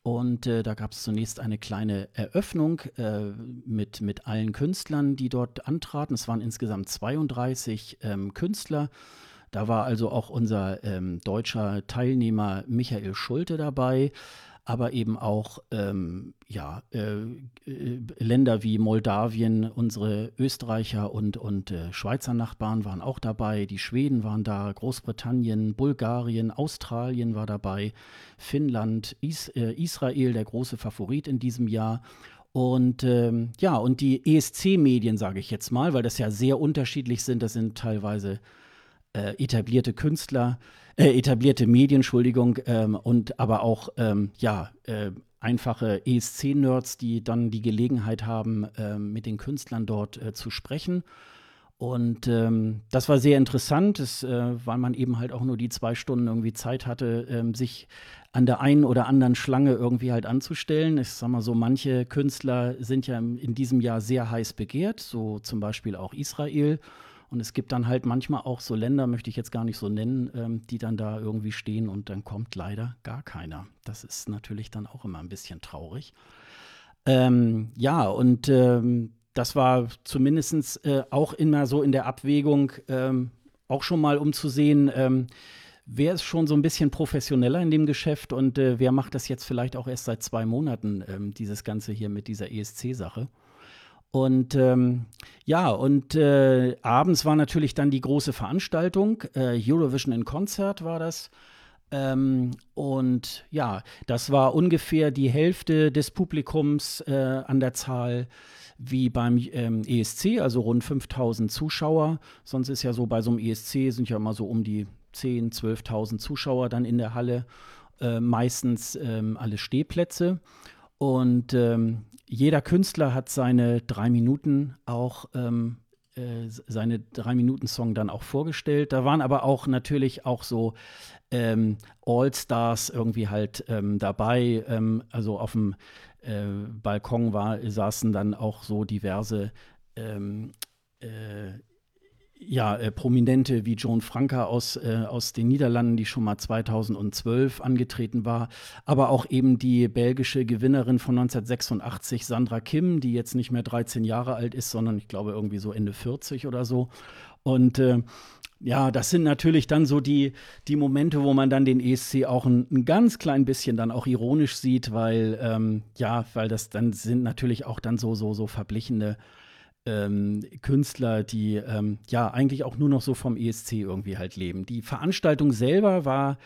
Und äh, da gab es zunächst eine kleine Eröffnung äh, mit, mit allen Künstlern, die dort antraten. Es waren insgesamt 32 ähm, Künstler da war also auch unser ähm, deutscher Teilnehmer Michael Schulte dabei, aber eben auch ähm, ja, äh, äh, Länder wie Moldawien, unsere Österreicher und, und äh, Schweizer Nachbarn waren auch dabei, die Schweden waren da, Großbritannien, Bulgarien, Australien war dabei, Finnland, Is äh, Israel, der große Favorit in diesem Jahr. Und ähm, ja, und die ESC-Medien, sage ich jetzt mal, weil das ja sehr unterschiedlich sind, das sind teilweise äh, etablierte Künstler, äh, etablierte Medien, Entschuldigung, ähm, und aber auch ähm, ja, äh, einfache ESC-Nerds, die dann die Gelegenheit haben, ähm, mit den Künstlern dort äh, zu sprechen. Und ähm, das war sehr interessant, das, äh, weil man eben halt auch nur die zwei Stunden irgendwie Zeit hatte, ähm, sich an der einen oder anderen Schlange irgendwie halt anzustellen. Ich sag mal so, manche Künstler sind ja in diesem Jahr sehr heiß begehrt, so zum Beispiel auch Israel. Und es gibt dann halt manchmal auch so Länder, möchte ich jetzt gar nicht so nennen, ähm, die dann da irgendwie stehen und dann kommt leider gar keiner. Das ist natürlich dann auch immer ein bisschen traurig. Ähm, ja, und ähm, das war zumindest äh, auch immer so in der Abwägung, ähm, auch schon mal um zu sehen, ähm, wer ist schon so ein bisschen professioneller in dem Geschäft und äh, wer macht das jetzt vielleicht auch erst seit zwei Monaten, ähm, dieses Ganze hier mit dieser ESC-Sache. Und ähm, ja, und äh, abends war natürlich dann die große Veranstaltung. Äh, Eurovision in Concert war das. Ähm, und ja, das war ungefähr die Hälfte des Publikums äh, an der Zahl wie beim ähm, ESC, also rund 5000 Zuschauer. Sonst ist ja so, bei so einem ESC sind ja immer so um die 10.000, 12.000 Zuschauer dann in der Halle, äh, meistens ähm, alle Stehplätze. Und ähm, jeder Künstler hat seine drei Minuten auch ähm, äh, seine drei Minuten Song dann auch vorgestellt. Da waren aber auch natürlich auch so ähm, All-Stars irgendwie halt ähm, dabei. Ähm, also auf dem äh, Balkon war, saßen dann auch so diverse ähm, äh, ja, äh, Prominente wie Joan Franka aus, äh, aus den Niederlanden, die schon mal 2012 angetreten war, aber auch eben die belgische Gewinnerin von 1986, Sandra Kim, die jetzt nicht mehr 13 Jahre alt ist, sondern ich glaube irgendwie so Ende 40 oder so. Und äh, ja, das sind natürlich dann so die, die Momente, wo man dann den ESC auch ein, ein ganz klein bisschen dann auch ironisch sieht, weil, ähm, ja, weil das dann sind natürlich auch dann so, so, so verblichene ähm, Künstler, die ähm, ja eigentlich auch nur noch so vom ESC irgendwie halt leben. Die Veranstaltung selber war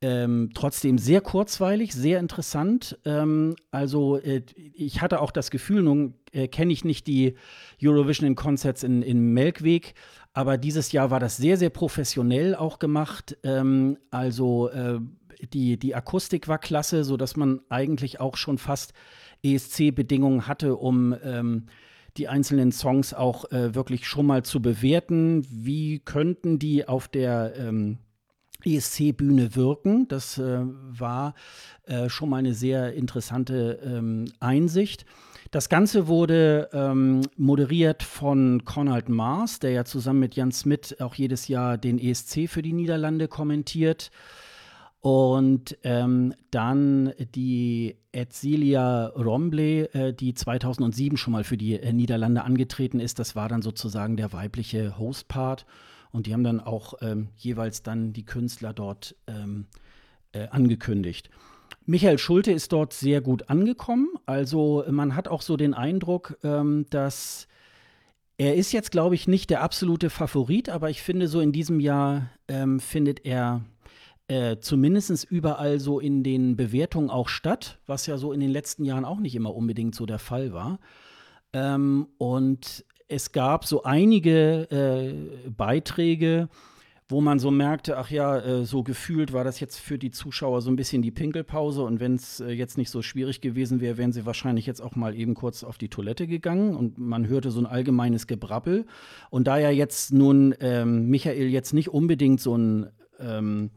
ähm, trotzdem sehr kurzweilig, sehr interessant. Ähm, also äh, ich hatte auch das Gefühl, nun äh, kenne ich nicht die Eurovision in Concerts in, in Melkweg, aber dieses Jahr war das sehr, sehr professionell auch gemacht. Ähm, also äh, die, die Akustik war klasse, sodass man eigentlich auch schon fast ESC-Bedingungen hatte, um ähm, die einzelnen Songs auch äh, wirklich schon mal zu bewerten. Wie könnten die auf der ähm, ESC-Bühne wirken? Das äh, war äh, schon mal eine sehr interessante ähm, Einsicht. Das Ganze wurde ähm, moderiert von Conrad Maas, der ja zusammen mit Jan Smith auch jedes Jahr den ESC für die Niederlande kommentiert. Und ähm, dann die Edsilia Romble, äh, die 2007 schon mal für die äh, Niederlande angetreten ist. Das war dann sozusagen der weibliche Hostpart. Und die haben dann auch ähm, jeweils dann die Künstler dort ähm, äh, angekündigt. Michael Schulte ist dort sehr gut angekommen. Also man hat auch so den Eindruck, ähm, dass er ist jetzt, glaube ich, nicht der absolute Favorit, aber ich finde so in diesem Jahr ähm, findet er äh, zumindest überall so in den Bewertungen auch statt, was ja so in den letzten Jahren auch nicht immer unbedingt so der Fall war. Ähm, und es gab so einige äh, Beiträge, wo man so merkte, ach ja, äh, so gefühlt war das jetzt für die Zuschauer so ein bisschen die Pinkelpause und wenn es äh, jetzt nicht so schwierig gewesen wäre, wären sie wahrscheinlich jetzt auch mal eben kurz auf die Toilette gegangen und man hörte so ein allgemeines Gebrabbel. Und da ja jetzt nun ähm, Michael jetzt nicht unbedingt so ein ähm,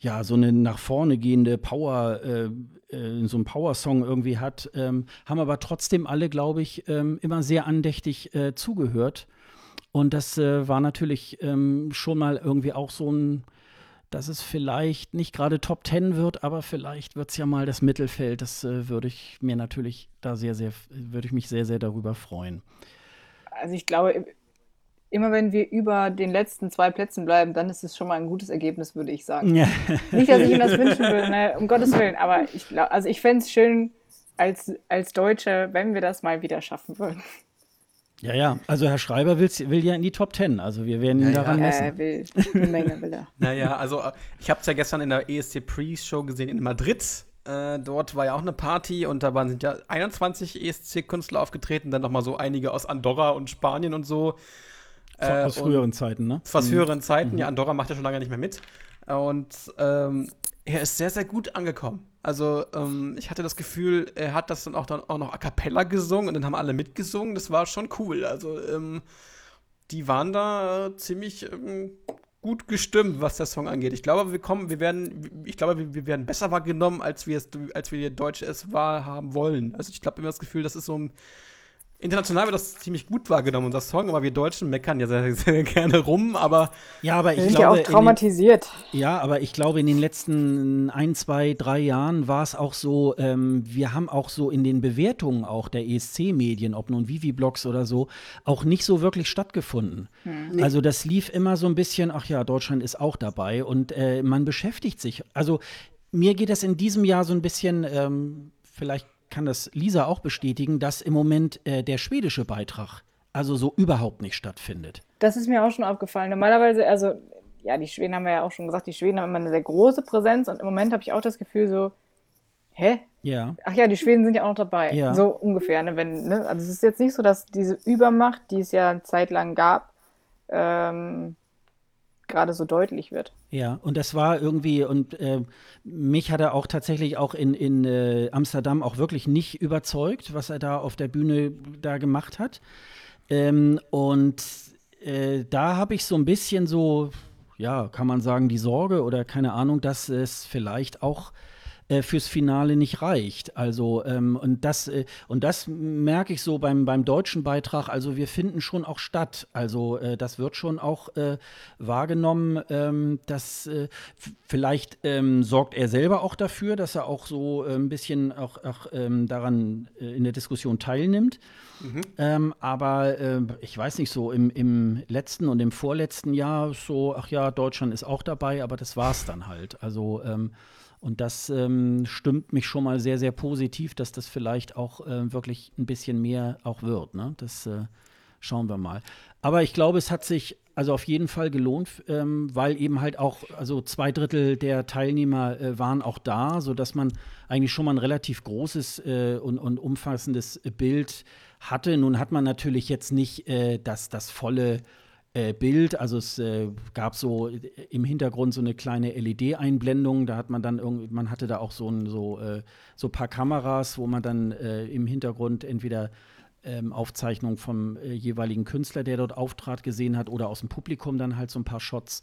ja, so eine nach vorne gehende Power, äh, äh, so ein Power-Song irgendwie hat, ähm, haben aber trotzdem alle, glaube ich, ähm, immer sehr andächtig äh, zugehört und das äh, war natürlich ähm, schon mal irgendwie auch so ein, dass es vielleicht nicht gerade Top Ten wird, aber vielleicht wird es ja mal das Mittelfeld. Das äh, würde ich mir natürlich da sehr, sehr, würde ich mich sehr, sehr darüber freuen. Also ich glaube, immer wenn wir über den letzten zwei Plätzen bleiben, dann ist es schon mal ein gutes Ergebnis, würde ich sagen. Ja. Nicht, dass ich Ihnen das wünschen würde, ne? um Gottes Willen, aber ich glaube, also ich fände es schön als, als Deutsche, wenn wir das mal wieder schaffen würden. Ja, ja. Also Herr Schreiber will, will ja in die Top Ten. Also wir werden ihn ja, daran ja. messen. Er will eine Menge will er. Naja, also ich habe es ja gestern in der ESC Pre-Show gesehen in Madrid. Äh, dort war ja auch eine Party und da waren sind ja 21 ESC-Künstler aufgetreten, dann nochmal so einige aus Andorra und Spanien und so. Äh, aus früheren Zeiten, ne? Aus mhm. früheren Zeiten, mhm. ja, Andorra macht ja schon lange nicht mehr mit. Und ähm, er ist sehr, sehr gut angekommen. Also, ähm, ich hatte das Gefühl, er hat das dann auch, dann auch noch a cappella gesungen und dann haben alle mitgesungen. Das war schon cool. Also, ähm, die waren da ziemlich ähm, gut gestimmt, was der Song angeht. Ich glaube, wir kommen, wir werden, ich glaube, wir werden besser wahrgenommen, als wir es, als wir Deutsche es wahrhaben wollen. Also ich glaube immer das Gefühl, das ist so ein International wird das ziemlich gut wahrgenommen, unser Song, aber wir Deutschen meckern ja sehr, sehr gerne rum, aber. Ja, aber ich sind glaube. Ja auch traumatisiert. Den, ja, aber ich glaube, in den letzten ein, zwei, drei Jahren war es auch so, ähm, wir haben auch so in den Bewertungen auch der ESC-Medien, ob nun Vivi-Blogs oder so, auch nicht so wirklich stattgefunden. Hm. Nee. Also das lief immer so ein bisschen, ach ja, Deutschland ist auch dabei und äh, man beschäftigt sich. Also mir geht das in diesem Jahr so ein bisschen, ähm, vielleicht kann das Lisa auch bestätigen, dass im Moment äh, der schwedische Beitrag also so überhaupt nicht stattfindet. Das ist mir auch schon aufgefallen. Normalerweise, also ja, die Schweden haben wir ja auch schon gesagt, die Schweden haben immer eine sehr große Präsenz und im Moment habe ich auch das Gefühl so, hä? Ja. Ach ja, die Schweden sind ja auch noch dabei. Ja. So ungefähr. Ne? Wenn, ne? Also es ist jetzt nicht so, dass diese Übermacht, die es ja zeitlang gab, ähm, gerade so deutlich wird. Ja, und das war irgendwie, und äh, mich hat er auch tatsächlich auch in, in äh, Amsterdam auch wirklich nicht überzeugt, was er da auf der Bühne da gemacht hat. Ähm, und äh, da habe ich so ein bisschen so, ja, kann man sagen, die Sorge oder keine Ahnung, dass es vielleicht auch äh, fürs Finale nicht reicht. Also ähm, und das äh, und das merke ich so beim beim deutschen Beitrag. Also wir finden schon auch statt. Also äh, das wird schon auch äh, wahrgenommen. Ähm, dass äh, vielleicht ähm, sorgt er selber auch dafür, dass er auch so äh, ein bisschen auch, auch ähm, daran in der Diskussion teilnimmt. Mhm. Ähm, aber ich weiß nicht so im, im letzten und im vorletzten Jahr so ach ja Deutschland ist auch dabei, aber das war es dann halt. Also ähm, und das ähm, stimmt mich schon mal sehr, sehr positiv, dass das vielleicht auch äh, wirklich ein bisschen mehr auch wird. Ne? Das äh, schauen wir mal. Aber ich glaube, es hat sich also auf jeden Fall gelohnt, ähm, weil eben halt auch, also zwei Drittel der Teilnehmer äh, waren auch da, sodass man eigentlich schon mal ein relativ großes äh, und, und umfassendes Bild hatte. Nun hat man natürlich jetzt nicht äh, das, das volle äh, Bild. Also es äh, gab so im Hintergrund so eine kleine LED-Einblendung. Da hat man dann irgendwie, man hatte da auch so ein so, äh, so paar Kameras, wo man dann äh, im Hintergrund entweder ähm, Aufzeichnungen vom äh, jeweiligen Künstler, der dort auftrat, gesehen hat, oder aus dem Publikum dann halt so ein paar Shots.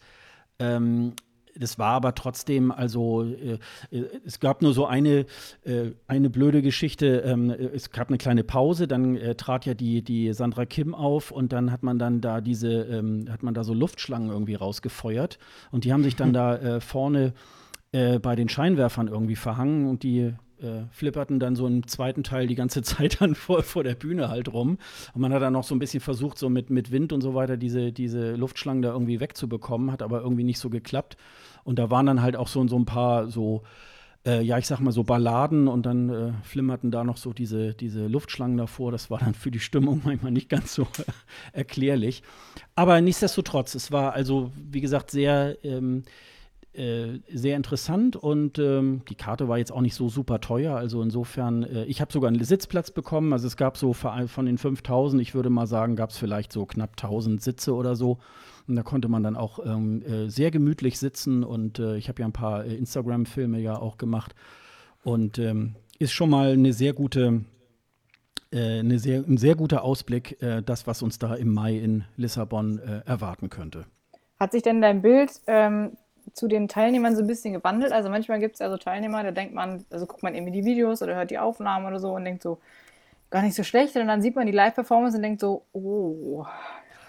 Ähm, das war aber trotzdem, also äh, äh, es gab nur so eine, äh, eine blöde Geschichte. Ähm, es gab eine kleine Pause, dann äh, trat ja die, die Sandra Kim auf und dann hat man dann da diese, ähm, hat man da so Luftschlangen irgendwie rausgefeuert und die haben sich dann da äh, vorne äh, bei den Scheinwerfern irgendwie verhangen und die äh, flipperten dann so im zweiten Teil die ganze Zeit dann vor, vor der Bühne halt rum. Und man hat dann noch so ein bisschen versucht, so mit, mit Wind und so weiter diese, diese Luftschlangen da irgendwie wegzubekommen, hat aber irgendwie nicht so geklappt. Und da waren dann halt auch so, so ein paar so, äh, ja, ich sag mal so Balladen und dann äh, flimmerten da noch so diese, diese Luftschlangen davor. Das war dann für die Stimmung manchmal nicht ganz so erklärlich. Aber nichtsdestotrotz, es war also, wie gesagt, sehr. Ähm, äh, sehr interessant und ähm, die Karte war jetzt auch nicht so super teuer. Also insofern, äh, ich habe sogar einen Sitzplatz bekommen. Also es gab so von den 5000, ich würde mal sagen, gab es vielleicht so knapp 1000 Sitze oder so. Und da konnte man dann auch ähm, äh, sehr gemütlich sitzen und äh, ich habe ja ein paar äh, Instagram-Filme ja auch gemacht und ähm, ist schon mal eine sehr gute eine sehr, ein sehr guter Ausblick, das, was uns da im Mai in Lissabon erwarten könnte. Hat sich denn dein Bild ähm, zu den Teilnehmern so ein bisschen gewandelt. Also manchmal gibt es ja so Teilnehmer, da denkt man, also guckt man irgendwie die Videos oder hört die Aufnahmen oder so und denkt so, gar nicht so schlecht. Und dann sieht man die Live-Performance und denkt so, oh.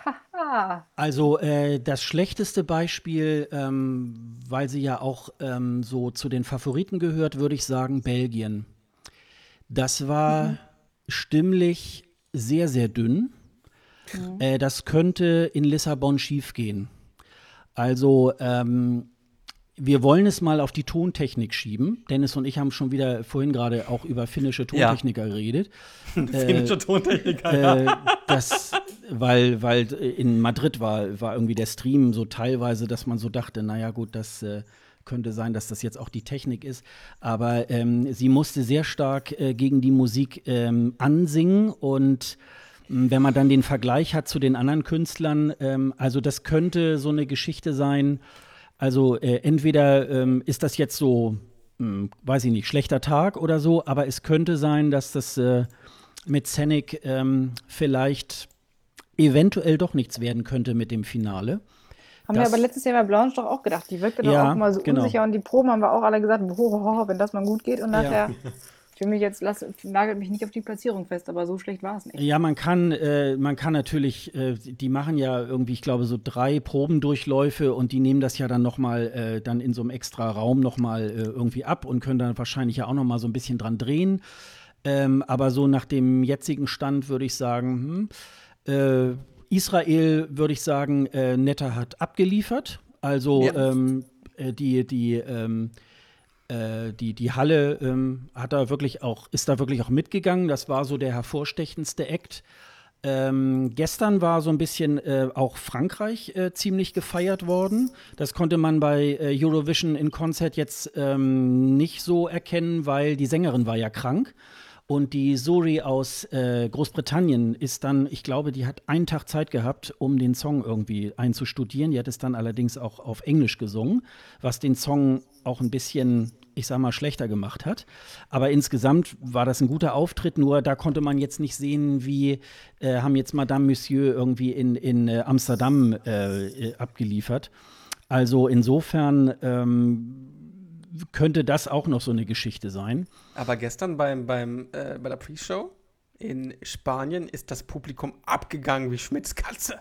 Haha. Also äh, das schlechteste Beispiel, ähm, weil sie ja auch ähm, so zu den Favoriten gehört, würde ich sagen, Belgien. Das war mhm. stimmlich sehr, sehr dünn. Mhm. Äh, das könnte in Lissabon schiefgehen. Also ähm, wir wollen es mal auf die Tontechnik schieben. Dennis und ich haben schon wieder vorhin gerade auch über finnische Tontechniker ja. geredet. Finnische äh, Tontechniker, äh, das, weil, weil in Madrid war, war irgendwie der Stream so teilweise, dass man so dachte, naja gut, das äh, könnte sein, dass das jetzt auch die Technik ist. Aber ähm, sie musste sehr stark äh, gegen die Musik ähm, ansingen und wenn man dann den Vergleich hat zu den anderen Künstlern, ähm, also das könnte so eine Geschichte sein. Also äh, entweder ähm, ist das jetzt so, mh, hm, weiß ich nicht, schlechter Tag oder so, aber es könnte sein, dass das äh, mit Scenic ähm, vielleicht eventuell doch nichts werden könnte mit dem Finale. Haben das, wir aber letztes Jahr bei Blanche doch auch gedacht. Die wirkte ja, doch auch mal so genau. unsicher und die Proben haben wir auch alle gesagt, ho, wenn das mal gut geht und nachher. Ja. Ich will mich jetzt, lass, nagelt mich nicht auf die Platzierung fest, aber so schlecht war es nicht. Ja, man kann, äh, man kann natürlich, äh, die machen ja irgendwie, ich glaube, so drei Probendurchläufe und die nehmen das ja dann nochmal äh, dann in so einem extra Raum nochmal äh, irgendwie ab und können dann wahrscheinlich ja auch nochmal so ein bisschen dran drehen. Ähm, aber so nach dem jetzigen Stand würde ich sagen, hm, äh, Israel würde ich sagen, äh, Netter hat abgeliefert. Also ja. ähm, äh, die, die, ähm, äh, die, die Halle ähm, hat da wirklich auch, ist da wirklich auch mitgegangen. Das war so der hervorstechendste Act. Ähm, gestern war so ein bisschen äh, auch Frankreich äh, ziemlich gefeiert worden. Das konnte man bei äh, Eurovision in Konzert jetzt ähm, nicht so erkennen, weil die Sängerin war ja krank. Und die Suri aus äh, Großbritannien ist dann, ich glaube, die hat einen Tag Zeit gehabt, um den Song irgendwie einzustudieren. Die hat es dann allerdings auch auf Englisch gesungen, was den Song auch ein bisschen, ich sag mal, schlechter gemacht hat. Aber insgesamt war das ein guter Auftritt, nur da konnte man jetzt nicht sehen, wie äh, haben jetzt Madame Monsieur irgendwie in, in äh, Amsterdam äh, äh, abgeliefert. Also insofern ähm, könnte das auch noch so eine Geschichte sein. Aber gestern beim, beim, äh, bei der Pre-Show in Spanien ist das Publikum abgegangen wie Schmidts Katze.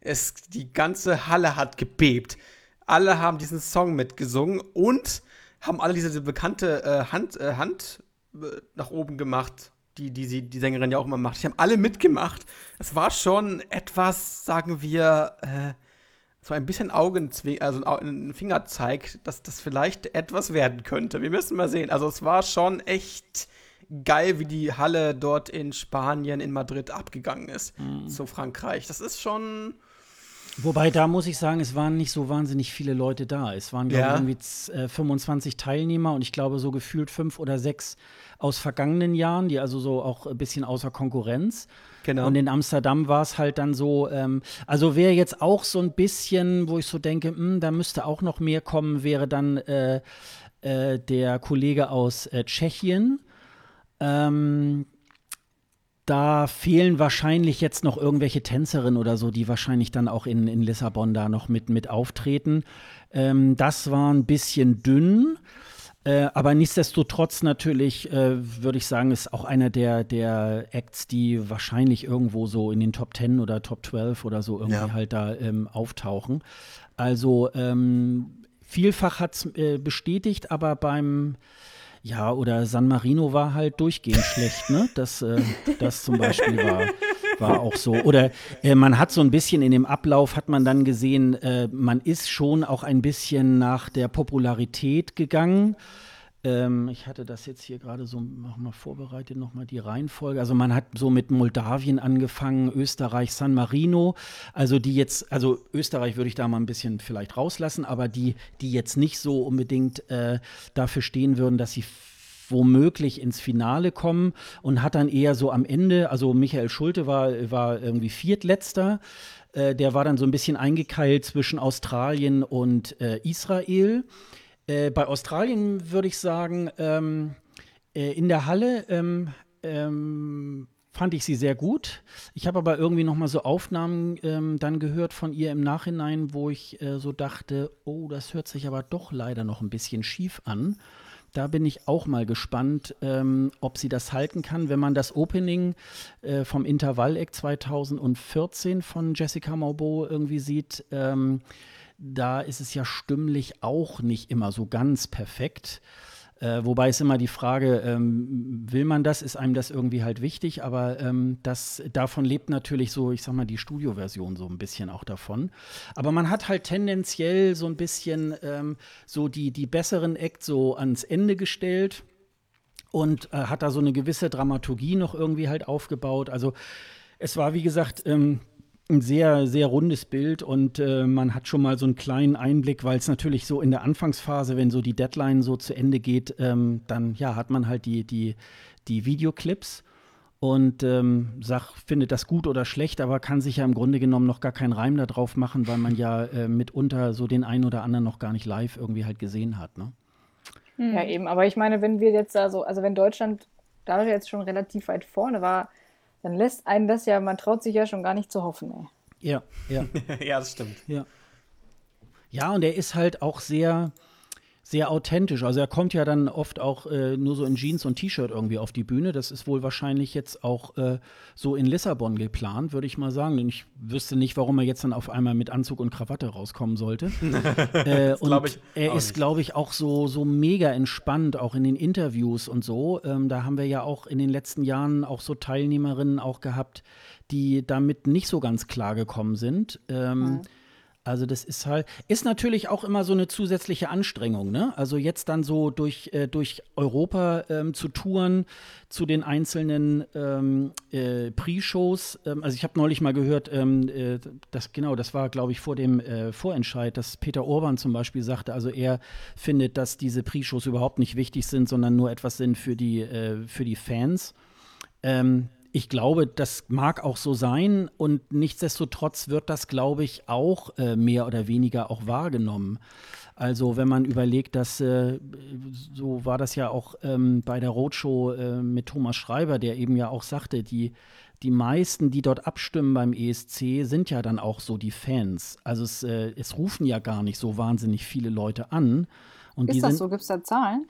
Es, die ganze Halle hat gebebt. Alle haben diesen Song mitgesungen und haben alle diese bekannte äh, Hand, äh, Hand äh, nach oben gemacht, die, die sie, die Sängerin ja auch immer macht. Die haben alle mitgemacht. Es war schon etwas, sagen wir, äh, so ein bisschen Augenzwink, also ein Fingerzeig, dass das vielleicht etwas werden könnte. Wir müssen mal sehen. Also es war schon echt geil, wie die Halle dort in Spanien, in Madrid abgegangen ist mhm. zu Frankreich. Das ist schon. Wobei, da muss ich sagen, es waren nicht so wahnsinnig viele Leute da. Es waren, glaube ja. ich, irgendwie äh, 25 Teilnehmer und ich glaube, so gefühlt fünf oder sechs aus vergangenen Jahren, die also so auch ein bisschen außer Konkurrenz. Genau. Und in Amsterdam war es halt dann so, ähm, also wäre jetzt auch so ein bisschen, wo ich so denke, mh, hm, da müsste auch noch mehr kommen, wäre dann äh, äh, der Kollege aus äh, Tschechien. Ähm, da fehlen wahrscheinlich jetzt noch irgendwelche Tänzerinnen oder so, die wahrscheinlich dann auch in, in Lissabon da noch mit, mit auftreten. Ähm, das war ein bisschen dünn. Äh, aber nichtsdestotrotz natürlich, äh, würde ich sagen, ist auch einer der, der Acts, die wahrscheinlich irgendwo so in den Top 10 oder Top 12 oder so irgendwie ja. halt da ähm, auftauchen. Also ähm, vielfach hat es äh, bestätigt, aber beim ja, oder San Marino war halt durchgehend schlecht, ne? Das, äh, das zum Beispiel war, war auch so. Oder äh, man hat so ein bisschen in dem Ablauf, hat man dann gesehen, äh, man ist schon auch ein bisschen nach der Popularität gegangen. Ähm, ich hatte das jetzt hier gerade so nochmal vorbereitet, nochmal die Reihenfolge. Also man hat so mit Moldawien angefangen, Österreich, San Marino. Also die jetzt, also Österreich würde ich da mal ein bisschen vielleicht rauslassen, aber die, die jetzt nicht so unbedingt äh, dafür stehen würden, dass sie womöglich ins Finale kommen und hat dann eher so am Ende, also Michael Schulte war, war irgendwie Viertletzter, äh, der war dann so ein bisschen eingekeilt zwischen Australien und äh, Israel. Äh, bei Australien würde ich sagen, ähm, äh, in der Halle ähm, ähm, fand ich sie sehr gut. Ich habe aber irgendwie noch mal so Aufnahmen ähm, dann gehört von ihr im Nachhinein, wo ich äh, so dachte, oh, das hört sich aber doch leider noch ein bisschen schief an. Da bin ich auch mal gespannt, ähm, ob sie das halten kann. Wenn man das Opening äh, vom Intervall-Eck 2014 von Jessica Maubo irgendwie sieht, ähm, da ist es ja stimmlich auch nicht immer so ganz perfekt. Äh, wobei es immer die Frage, ähm, will man das, ist einem das irgendwie halt wichtig, aber ähm, das, davon lebt natürlich so, ich sag mal, die Studioversion so ein bisschen auch davon. Aber man hat halt tendenziell so ein bisschen ähm, so die, die besseren Acts so ans Ende gestellt und äh, hat da so eine gewisse Dramaturgie noch irgendwie halt aufgebaut. Also es war, wie gesagt, ähm, ein sehr, sehr rundes Bild und äh, man hat schon mal so einen kleinen Einblick, weil es natürlich so in der Anfangsphase, wenn so die Deadline so zu Ende geht, ähm, dann ja, hat man halt die, die, die Videoclips und ähm, sag, findet das gut oder schlecht, aber kann sich ja im Grunde genommen noch gar keinen Reim darauf machen, weil man ja äh, mitunter so den einen oder anderen noch gar nicht live irgendwie halt gesehen hat. Ne? Ja, eben, aber ich meine, wenn wir jetzt da so, also wenn Deutschland dadurch jetzt schon relativ weit vorne war, dann lässt einen das ja, man traut sich ja schon gar nicht zu hoffen, ey. Ja, ja. ja, das stimmt. Ja. Ja, und er ist halt auch sehr, sehr authentisch. Also er kommt ja dann oft auch äh, nur so in Jeans und T-Shirt irgendwie auf die Bühne. Das ist wohl wahrscheinlich jetzt auch äh, so in Lissabon geplant, würde ich mal sagen. Denn ich wüsste nicht, warum er jetzt dann auf einmal mit Anzug und Krawatte rauskommen sollte. äh, und ich er ist, glaube ich, auch so, so mega entspannt, auch in den Interviews und so. Ähm, da haben wir ja auch in den letzten Jahren auch so Teilnehmerinnen auch gehabt, die damit nicht so ganz klar gekommen sind. Ähm, also das ist halt, ist natürlich auch immer so eine zusätzliche Anstrengung, ne? Also jetzt dann so durch, äh, durch Europa ähm, zu touren, zu den einzelnen ähm, äh, Pre-Shows. Ähm, also ich habe neulich mal gehört, ähm, äh, das genau, das war, glaube ich, vor dem äh, Vorentscheid, dass Peter Orban zum Beispiel sagte, also er findet, dass diese Pre-Shows überhaupt nicht wichtig sind, sondern nur etwas sind für die, äh, für die Fans. Ähm, ich glaube, das mag auch so sein und nichtsdestotrotz wird das, glaube ich, auch äh, mehr oder weniger auch wahrgenommen. Also wenn man überlegt, dass äh, so war das ja auch ähm, bei der Roadshow äh, mit Thomas Schreiber, der eben ja auch sagte, die, die meisten, die dort abstimmen beim ESC, sind ja dann auch so die Fans. Also es, äh, es rufen ja gar nicht so wahnsinnig viele Leute an. Und die Ist das so? Gibt es da Zahlen?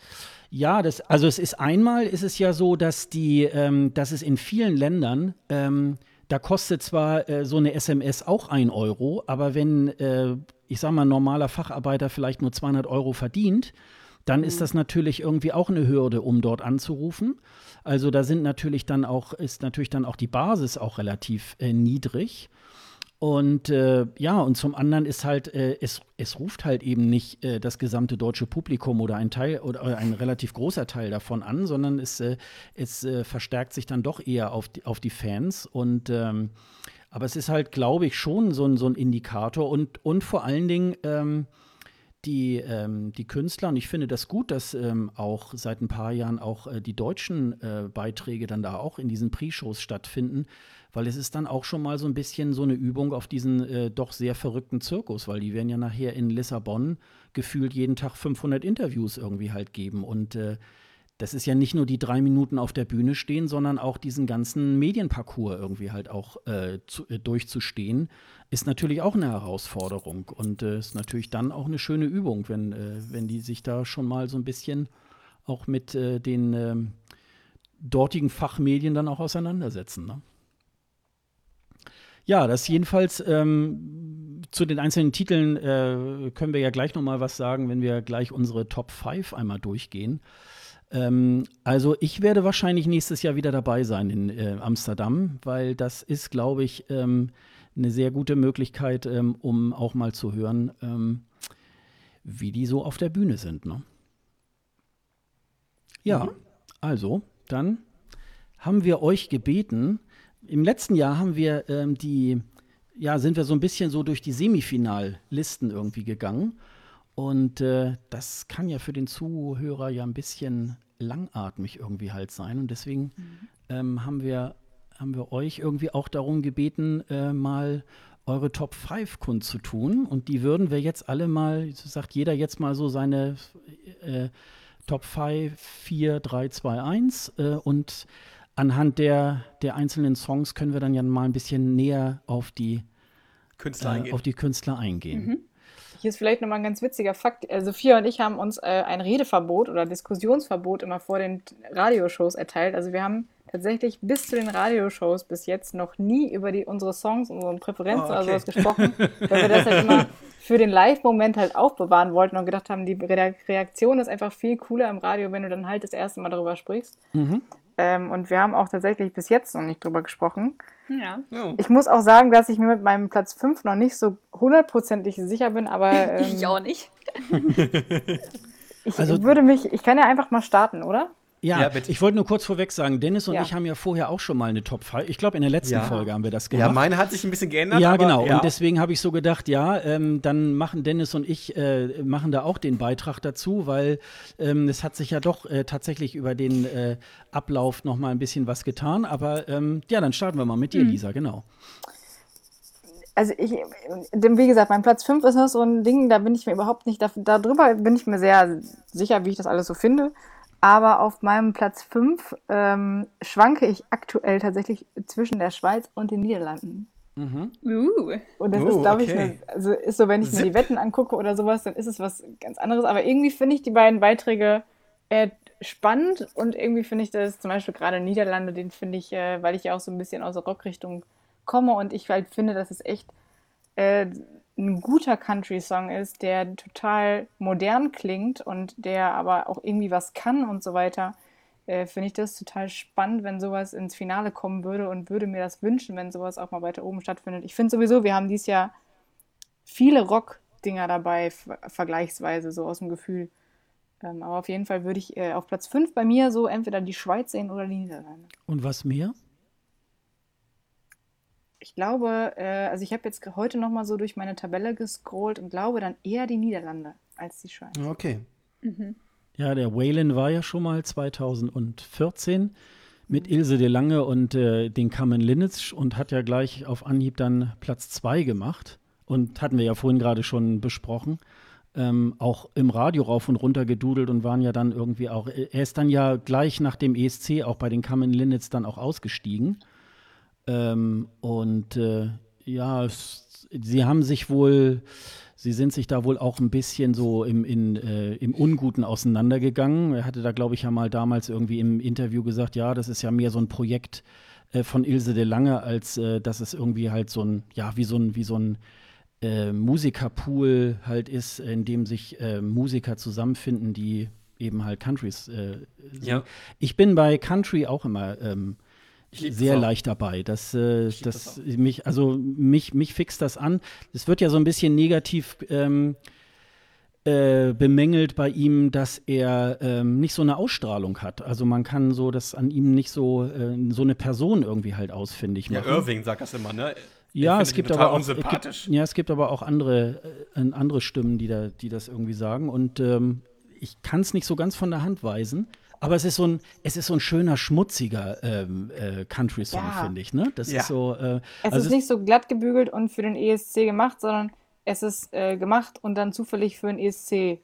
Ja, das, also es ist einmal, ist es ja so, dass die, ähm, dass es in vielen Ländern, ähm, da kostet zwar äh, so eine SMS auch ein Euro, aber wenn, äh, ich sag mal, ein normaler Facharbeiter vielleicht nur 200 Euro verdient, dann ist das natürlich irgendwie auch eine Hürde, um dort anzurufen. Also da sind natürlich dann auch, ist natürlich dann auch die Basis auch relativ äh, niedrig. Und äh, ja, und zum anderen ist halt, äh, es, es ruft halt eben nicht äh, das gesamte deutsche Publikum oder ein Teil oder ein relativ großer Teil davon an, sondern es, äh, es äh, verstärkt sich dann doch eher auf die, auf die Fans. Und ähm, aber es ist halt, glaube ich, schon so ein, so ein Indikator. Und, und vor allen Dingen ähm, die, ähm, die Künstler, und ich finde das gut, dass ähm, auch seit ein paar Jahren auch äh, die deutschen Beiträge dann da auch in diesen Pre-Shows stattfinden, weil es ist dann auch schon mal so ein bisschen so eine Übung auf diesen äh, doch sehr verrückten Zirkus, weil die werden ja nachher in Lissabon gefühlt jeden Tag 500 Interviews irgendwie halt geben und äh, das ist ja nicht nur die drei Minuten auf der Bühne stehen, sondern auch diesen ganzen Medienparcours irgendwie halt auch äh, zu, äh, durchzustehen, ist natürlich auch eine Herausforderung und äh, ist natürlich dann auch eine schöne Übung, wenn, äh, wenn die sich da schon mal so ein bisschen auch mit äh, den ähm, dortigen Fachmedien dann auch auseinandersetzen. Ne? Ja, das jedenfalls ähm, zu den einzelnen Titeln äh, können wir ja gleich noch mal was sagen, wenn wir gleich unsere Top 5 einmal durchgehen. Ähm, also ich werde wahrscheinlich nächstes Jahr wieder dabei sein in äh, Amsterdam, weil das ist, glaube ich, ähm, eine sehr gute Möglichkeit, ähm, um auch mal zu hören, ähm, wie die so auf der Bühne sind. Ne? Ja, also dann haben wir euch gebeten. Im letzten Jahr haben wir ähm, die, ja, sind wir so ein bisschen so durch die Semifinallisten irgendwie gegangen. Und äh, das kann ja für den Zuhörer ja ein bisschen langatmig irgendwie halt sein. Und deswegen ähm, haben, wir, haben wir euch irgendwie auch darum gebeten, äh, mal eure Top 5 kundzutun. Und die würden wir jetzt alle mal, sagt jeder jetzt mal so seine äh, Top 5, 4, 3, 2, 1. Äh, und anhand der, der einzelnen Songs können wir dann ja mal ein bisschen näher auf die, Künstler äh, eingehen. auf die Künstler eingehen. Hier ist vielleicht nochmal ein ganz witziger Fakt. Äh, Sophia und ich haben uns äh, ein Redeverbot oder Diskussionsverbot immer vor den Radioshows erteilt. Also wir haben tatsächlich bis zu den Radioshows bis jetzt noch nie über die, unsere Songs, unsere Präferenzen Oh, oder okay. sowas gesprochen, weil wir das halt immer für den Live-Moment halt aufbewahren wollten und gedacht haben, die Re- Reaktion ist einfach viel cooler im Radio, wenn du dann halt das erste Mal darüber sprichst. Ähm, und wir haben auch tatsächlich bis jetzt noch nicht drüber gesprochen. Ja. Ja. Ich muss auch sagen, dass ich mir mit meinem Platz 5 noch nicht so hundertprozentig sicher bin, aber ähm, Ich auch nicht. ich Also- würde mich, ich kann ja einfach mal starten, oder? Ja, Ja, bitte. ich wollte nur kurz vorweg sagen, Dennis und Ja. ich haben ja vorher auch schon mal eine Top 5. Ich glaube, in der letzten Ja. Folge haben wir das Ja, gemacht. meine hat sich ein bisschen geändert. Ja, aber, genau. Ja. Und deswegen habe ich so gedacht, ja, ähm, dann machen Dennis und ich äh, machen da auch den Beitrag dazu, weil ähm, es hat sich ja doch äh, tatsächlich über den äh, Ablauf noch mal ein bisschen was getan. Aber ähm, ja, dann starten wir mal mit dir, Mhm. Lisa. Genau. Also ich, wie gesagt, mein Platz 5 ist noch so ein Ding, da bin ich mir überhaupt nicht, da, darüber bin ich mir sehr sicher, wie ich das alles so finde. Aber auf meinem Platz 5 ähm, schwanke ich aktuell tatsächlich zwischen der Schweiz und den Niederlanden. Uh. Und das Oh, ist, glaube ich, okay. eine, also ist so, wenn ich mir Zip. die Wetten angucke oder sowas, dann ist es was ganz anderes. Aber irgendwie finde ich die beiden Beiträge äh, spannend und irgendwie finde ich das zum Beispiel gerade Niederlande, den finde ich, äh, weil ich ja auch so ein bisschen aus der Rockrichtung komme und ich halt finde, dass es echt äh, ein guter Country-Song ist, der total modern klingt und der aber auch irgendwie was kann und so weiter, äh, finde ich das total spannend, wenn sowas ins Finale kommen würde und würde mir das wünschen, wenn sowas auch mal weiter oben stattfindet. Ich finde sowieso, wir haben dieses Jahr viele Rock-Dinger dabei, ver vergleichsweise, so aus dem Gefühl. Ähm, aber auf jeden Fall würde ich äh, auf Platz 5 bei mir so entweder die Schweiz sehen oder die Niederlande. Und was mehr? Ich glaube, äh, also ich habe jetzt heute noch mal so durch meine Tabelle gescrollt und glaube dann eher die Niederlande als die Schweiz. Okay. Ja, der Waylon war ja schon mal 2014 mit Ilse de Lange und äh, den Carmen Linnitz und hat ja gleich auf Anhieb dann Platz 2 gemacht. Und hatten wir ja vorhin gerade schon besprochen. Ähm, auch im Radio rauf und runter gedudelt und waren ja dann irgendwie auch. Er ist dann ja gleich nach dem ESC auch bei den Carmen Linnitz dann auch ausgestiegen. Ähm, und äh, ja, es, sie haben sich wohl, sie sind sich da wohl auch ein bisschen so im, in, äh, im Unguten auseinandergegangen. Er hatte da, glaube ich, ja mal damals irgendwie im Interview gesagt, ja, das ist ja mehr so ein Projekt äh, von Ilse de Lange, als äh, dass es irgendwie halt so ein, ja, wie so ein, wie so ein äh, Musikerpool halt ist, in dem sich äh, Musiker zusammenfinden, die eben halt Countries äh, sind. Ja. Ich bin bei Country auch immer ähm, Das sehr auch. leicht dabei. Das, äh, das, das mich, also mich, mich fixt das an. Es wird ja so ein bisschen negativ ähm, äh, bemängelt bei ihm, dass er ähm, nicht so eine Ausstrahlung hat. Also man kann so das an ihm nicht so äh, so eine Person irgendwie halt ausfindig Ja, machen. Irving sagt das immer, ne? Ja, es gibt aber auch es gibt, ja, es gibt aber auch andere äh, andere Stimmen, die da die das irgendwie sagen und ähm, ich kann es nicht so ganz von der Hand weisen. Aber es ist so ein, es ist so ein schöner, schmutziger ähm, äh, Country-Song, Ja. finde ich. Ne? Das Ja. ist so. Äh, Es also ist nicht so glatt gebügelt und für den ESC gemacht, sondern es ist äh, gemacht und dann zufällig für den ESC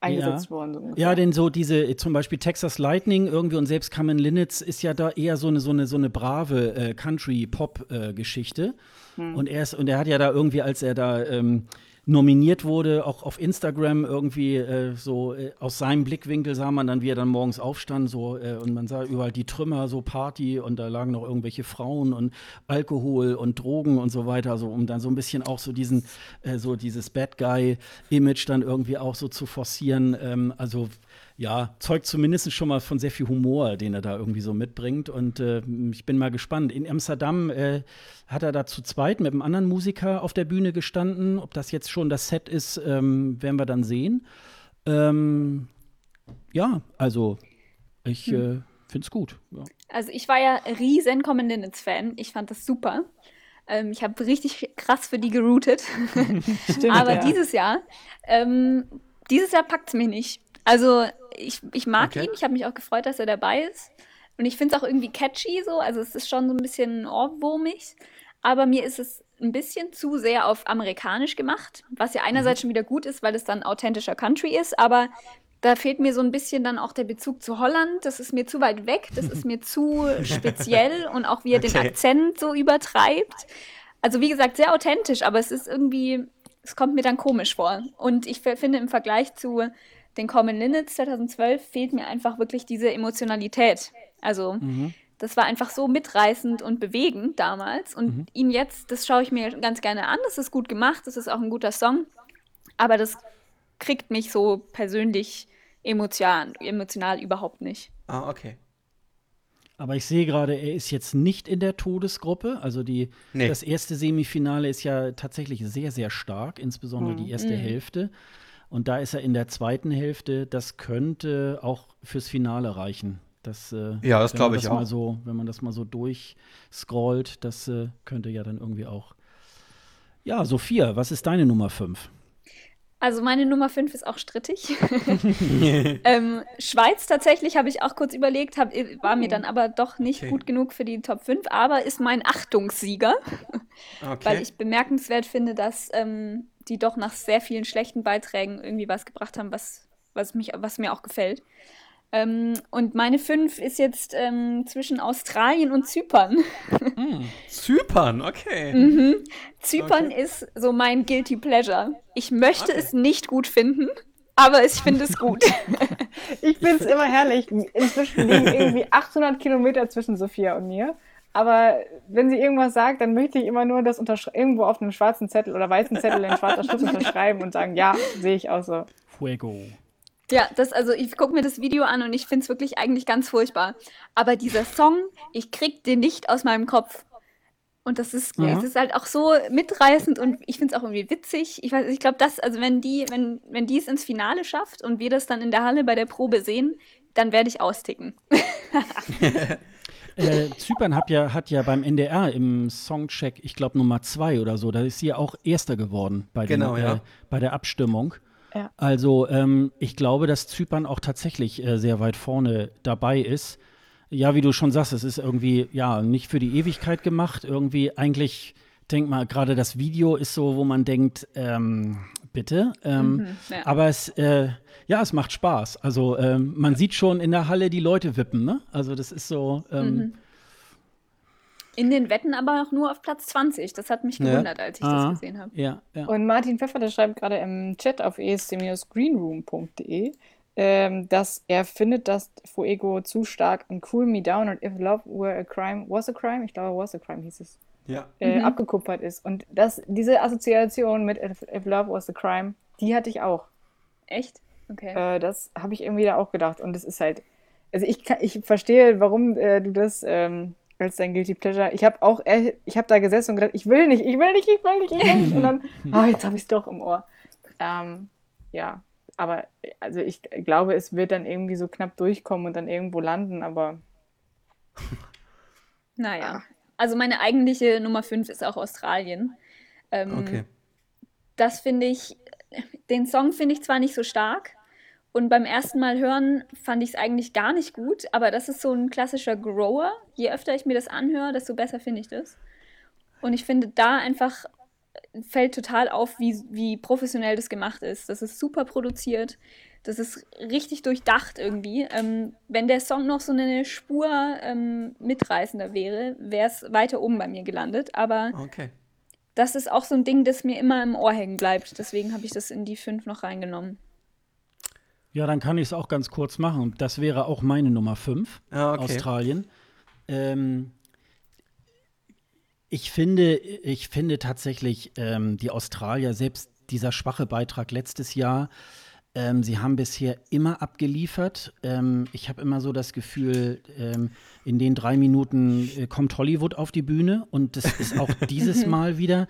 eingesetzt worden. So. Ja, denn so diese, äh, zum Beispiel Texas Lightning irgendwie und selbst Carmen Linnitz ist ja da eher so eine, so eine, so eine brave äh, Country-Pop-Geschichte. Und er ist, und er hat ja da irgendwie, als er da ähm, nominiert wurde, auch auf Instagram irgendwie äh, so äh, aus seinem Blickwinkel sah man dann, wie er dann morgens aufstand, so äh, und man sah überall die Trümmer, so Party und da lagen noch irgendwelche Frauen und Alkohol und Drogen und so weiter, so um dann so ein bisschen auch so diesen, äh, so dieses Bad Guy-Image dann irgendwie auch so zu forcieren. Ähm, also ja, zeugt zumindest schon mal von sehr viel Humor, den er da irgendwie so mitbringt. Und äh, ich bin mal gespannt. In Amsterdam äh, hat er da zu zweit mit einem anderen Musiker auf der Bühne gestanden. Ob das jetzt schon das Set ist, ähm, werden wir dann sehen. Ähm, ja, also ich äh, finde es gut. Ja. Also ich war ja riesen Common Linnets-Fan. Ich fand das super. Ähm, ich habe richtig krass für die geroutet. Stimmt, Aber ja. dieses Jahr, ähm, dieses Jahr packt es mich nicht. Also ich, ich mag Okay. ihn. Ich habe mich auch gefreut, dass er dabei ist. Und ich finde es auch irgendwie catchy so. Also es ist schon so ein bisschen ohrwurmig. Aber mir ist es ein bisschen zu sehr auf amerikanisch gemacht. Was ja einerseits schon wieder gut ist, weil es dann authentischer Country ist. Aber da fehlt mir so ein bisschen dann auch der Bezug zu Holland. Das ist mir zu weit weg. Das ist mir zu speziell. Und auch wie er den Okay. Akzent so übertreibt. Also wie gesagt, sehr authentisch, aber es ist irgendwie, es kommt mir dann komisch vor. Und ich finde im Vergleich zu den Common Linnets 2012 fehlt mir einfach wirklich diese Emotionalität. Also das war einfach so mitreißend und bewegend damals. Und ihn jetzt, das schaue ich mir ganz gerne an. Das ist gut gemacht, das ist auch ein guter Song. Aber das kriegt mich so persönlich emotional, emotional überhaupt nicht. Ah, okay. Aber ich sehe gerade, er ist jetzt nicht in der Todesgruppe. Also die, Nee. das erste Semifinale ist ja tatsächlich sehr, sehr stark, insbesondere die erste Hälfte. Und da ist er in der zweiten Hälfte. Das könnte auch fürs Finale reichen. Das, äh, ja, das glaube ich das auch. Mal so, wenn man das mal so durchscrollt, das äh, könnte ja dann irgendwie auch. Ja, Sophia, was ist deine Nummer 5? Also meine Nummer 5 ist auch strittig. ähm, Schweiz tatsächlich habe ich auch kurz überlegt, hab, war mir dann aber doch nicht Okay. gut genug für die Top 5, aber ist mein Achtungssieger, Okay. weil ich bemerkenswert finde, dass ähm, die doch nach sehr vielen schlechten Beiträgen irgendwie was gebracht haben, was, was, mich, was mir auch gefällt. Ähm, und meine 5 ist jetzt ähm, zwischen Australien und Zypern. Zypern, okay. Mhm. Zypern Okay. ist so mein Guilty Pleasure. Ich möchte Okay. es nicht gut finden, aber ich finde es gut. Ich finde es immer herrlich. Inzwischen liegen irgendwie 800 Kilometer zwischen Sophia und mir. Aber wenn sie irgendwas sagt, dann möchte ich immer nur das irgendwo auf einem schwarzen Zettel oder weißen Zettel in schwarzer Schrift unterschreiben und sagen, ja, sehe ich auch so. Fuego. Ja, das, also ich gucke mir das Video an und ich finde es wirklich eigentlich ganz furchtbar. Aber dieser Song, ich krieg den nicht aus meinem Kopf. Und das ist, Ja. das ist halt auch so mitreißend und ich finde es auch irgendwie witzig. Ich weiß, ich glaube, das, also wenn die, wenn, wenn die es ins Finale schafft und wir das dann in der Halle bei der Probe sehen, dann werde ich austicken. Äh, Zypern hat ja, hat ja beim NDR im Songcheck, ich glaube Nummer zwei oder so, da ist sie ja auch Erster geworden bei, den, Genau, ja. äh, bei der Abstimmung. Ja. Also ähm, ich glaube, dass Zypern auch tatsächlich äh, sehr weit vorne dabei ist. Ja, wie du schon sagst, es ist irgendwie ja nicht für die Ewigkeit gemacht. Irgendwie eigentlich, denk mal, gerade das Video ist so, wo man denkt, ähm, bitte. Ähm, Mhm, ja. Aber es, äh, ja, es macht Spaß. Also ähm, man sieht schon in der Halle die Leute wippen, ne? Also das ist so. Ähm, Mhm. In den Wetten aber auch nur auf Platz 20. Das hat mich Ja. gewundert, als ich Ah, das gesehen habe. Ja, ja. Und Martin Pfeffer, der schreibt gerade im Chat auf esc-greenroom.de, ähm, dass er findet, dass Fuego zu stark an Cool Me Down und If Love Were a Crime, Was a Crime, ich glaube, Was a Crime hieß es, Ja. äh, Mhm. abgekupfert ist. Und das, diese Assoziation mit If, If Love Was a Crime, die hatte ich auch. Echt? Okay. Äh, das habe ich irgendwie da auch gedacht. Und es ist halt, also ich, kann, ich verstehe, warum äh, du das ähm, als dein Guilty Pleasure. Ich habe auch, äh, ich habe da gesessen und gedacht, ich will nicht, ich will nicht, ich will nicht, ich will nicht. Und dann, ah, jetzt habe ich es doch im Ohr. Ähm, ja, aber also ich glaube, es wird dann irgendwie so knapp durchkommen und dann irgendwo landen, aber Naja. Also meine eigentliche Nummer 5 ist auch Australien. Ähm, Okay. Das finde ich, den Song finde ich zwar nicht so stark und beim ersten Mal hören fand ich es eigentlich gar nicht gut, aber das ist so ein klassischer Grower. Je öfter ich mir das anhöre, desto besser finde ich das. Und ich finde da einfach fällt total auf, wie, wie professionell das gemacht ist. Das ist super produziert. Das ist richtig durchdacht irgendwie. Ähm, wenn der Song noch so eine Spur ähm, mitreißender wäre, wäre es weiter oben bei mir gelandet. Aber Okay. das ist auch so ein Ding, das mir immer im Ohr hängen bleibt. Deswegen habe ich das in die fünf noch reingenommen. Ja, dann kann ich es auch ganz kurz machen. Das wäre auch meine Nummer 5, Ah, okay. Australien. Ähm, ich, finde, ich finde tatsächlich, ähm, die Australier, selbst dieser schwache Beitrag letztes Jahr, ähm, sie haben bisher immer abgeliefert. Ähm, ich habe immer so das Gefühl, ähm, in den drei Minuten äh, kommt Hollywood auf die Bühne und das ist auch dieses Mal wieder.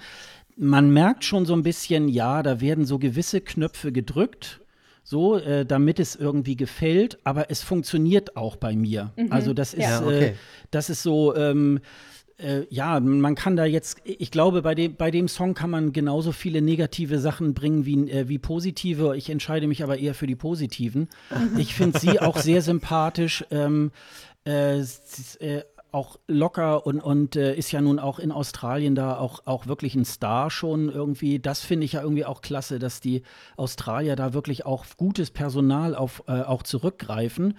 Man merkt schon so ein bisschen, ja, da werden so gewisse Knöpfe gedrückt, so, äh, damit es irgendwie gefällt, aber es funktioniert auch bei mir. Also das ist, Ja, okay. äh, das ist so, ähm, äh, ja, man kann da jetzt, ich glaube, bei dem, bei dem Song kann man genauso viele negative Sachen bringen wie, äh, wie positive. Ich entscheide mich aber eher für die positiven. Ich finde sie auch sehr sympathisch. Ähm, äh, äh, auch locker und, und äh, ist ja nun auch in Australien da auch, auch wirklich ein Star schon irgendwie. Das finde ich ja irgendwie auch klasse, dass die Australier da wirklich auch gutes Personal auf, äh, auch zurückgreifen.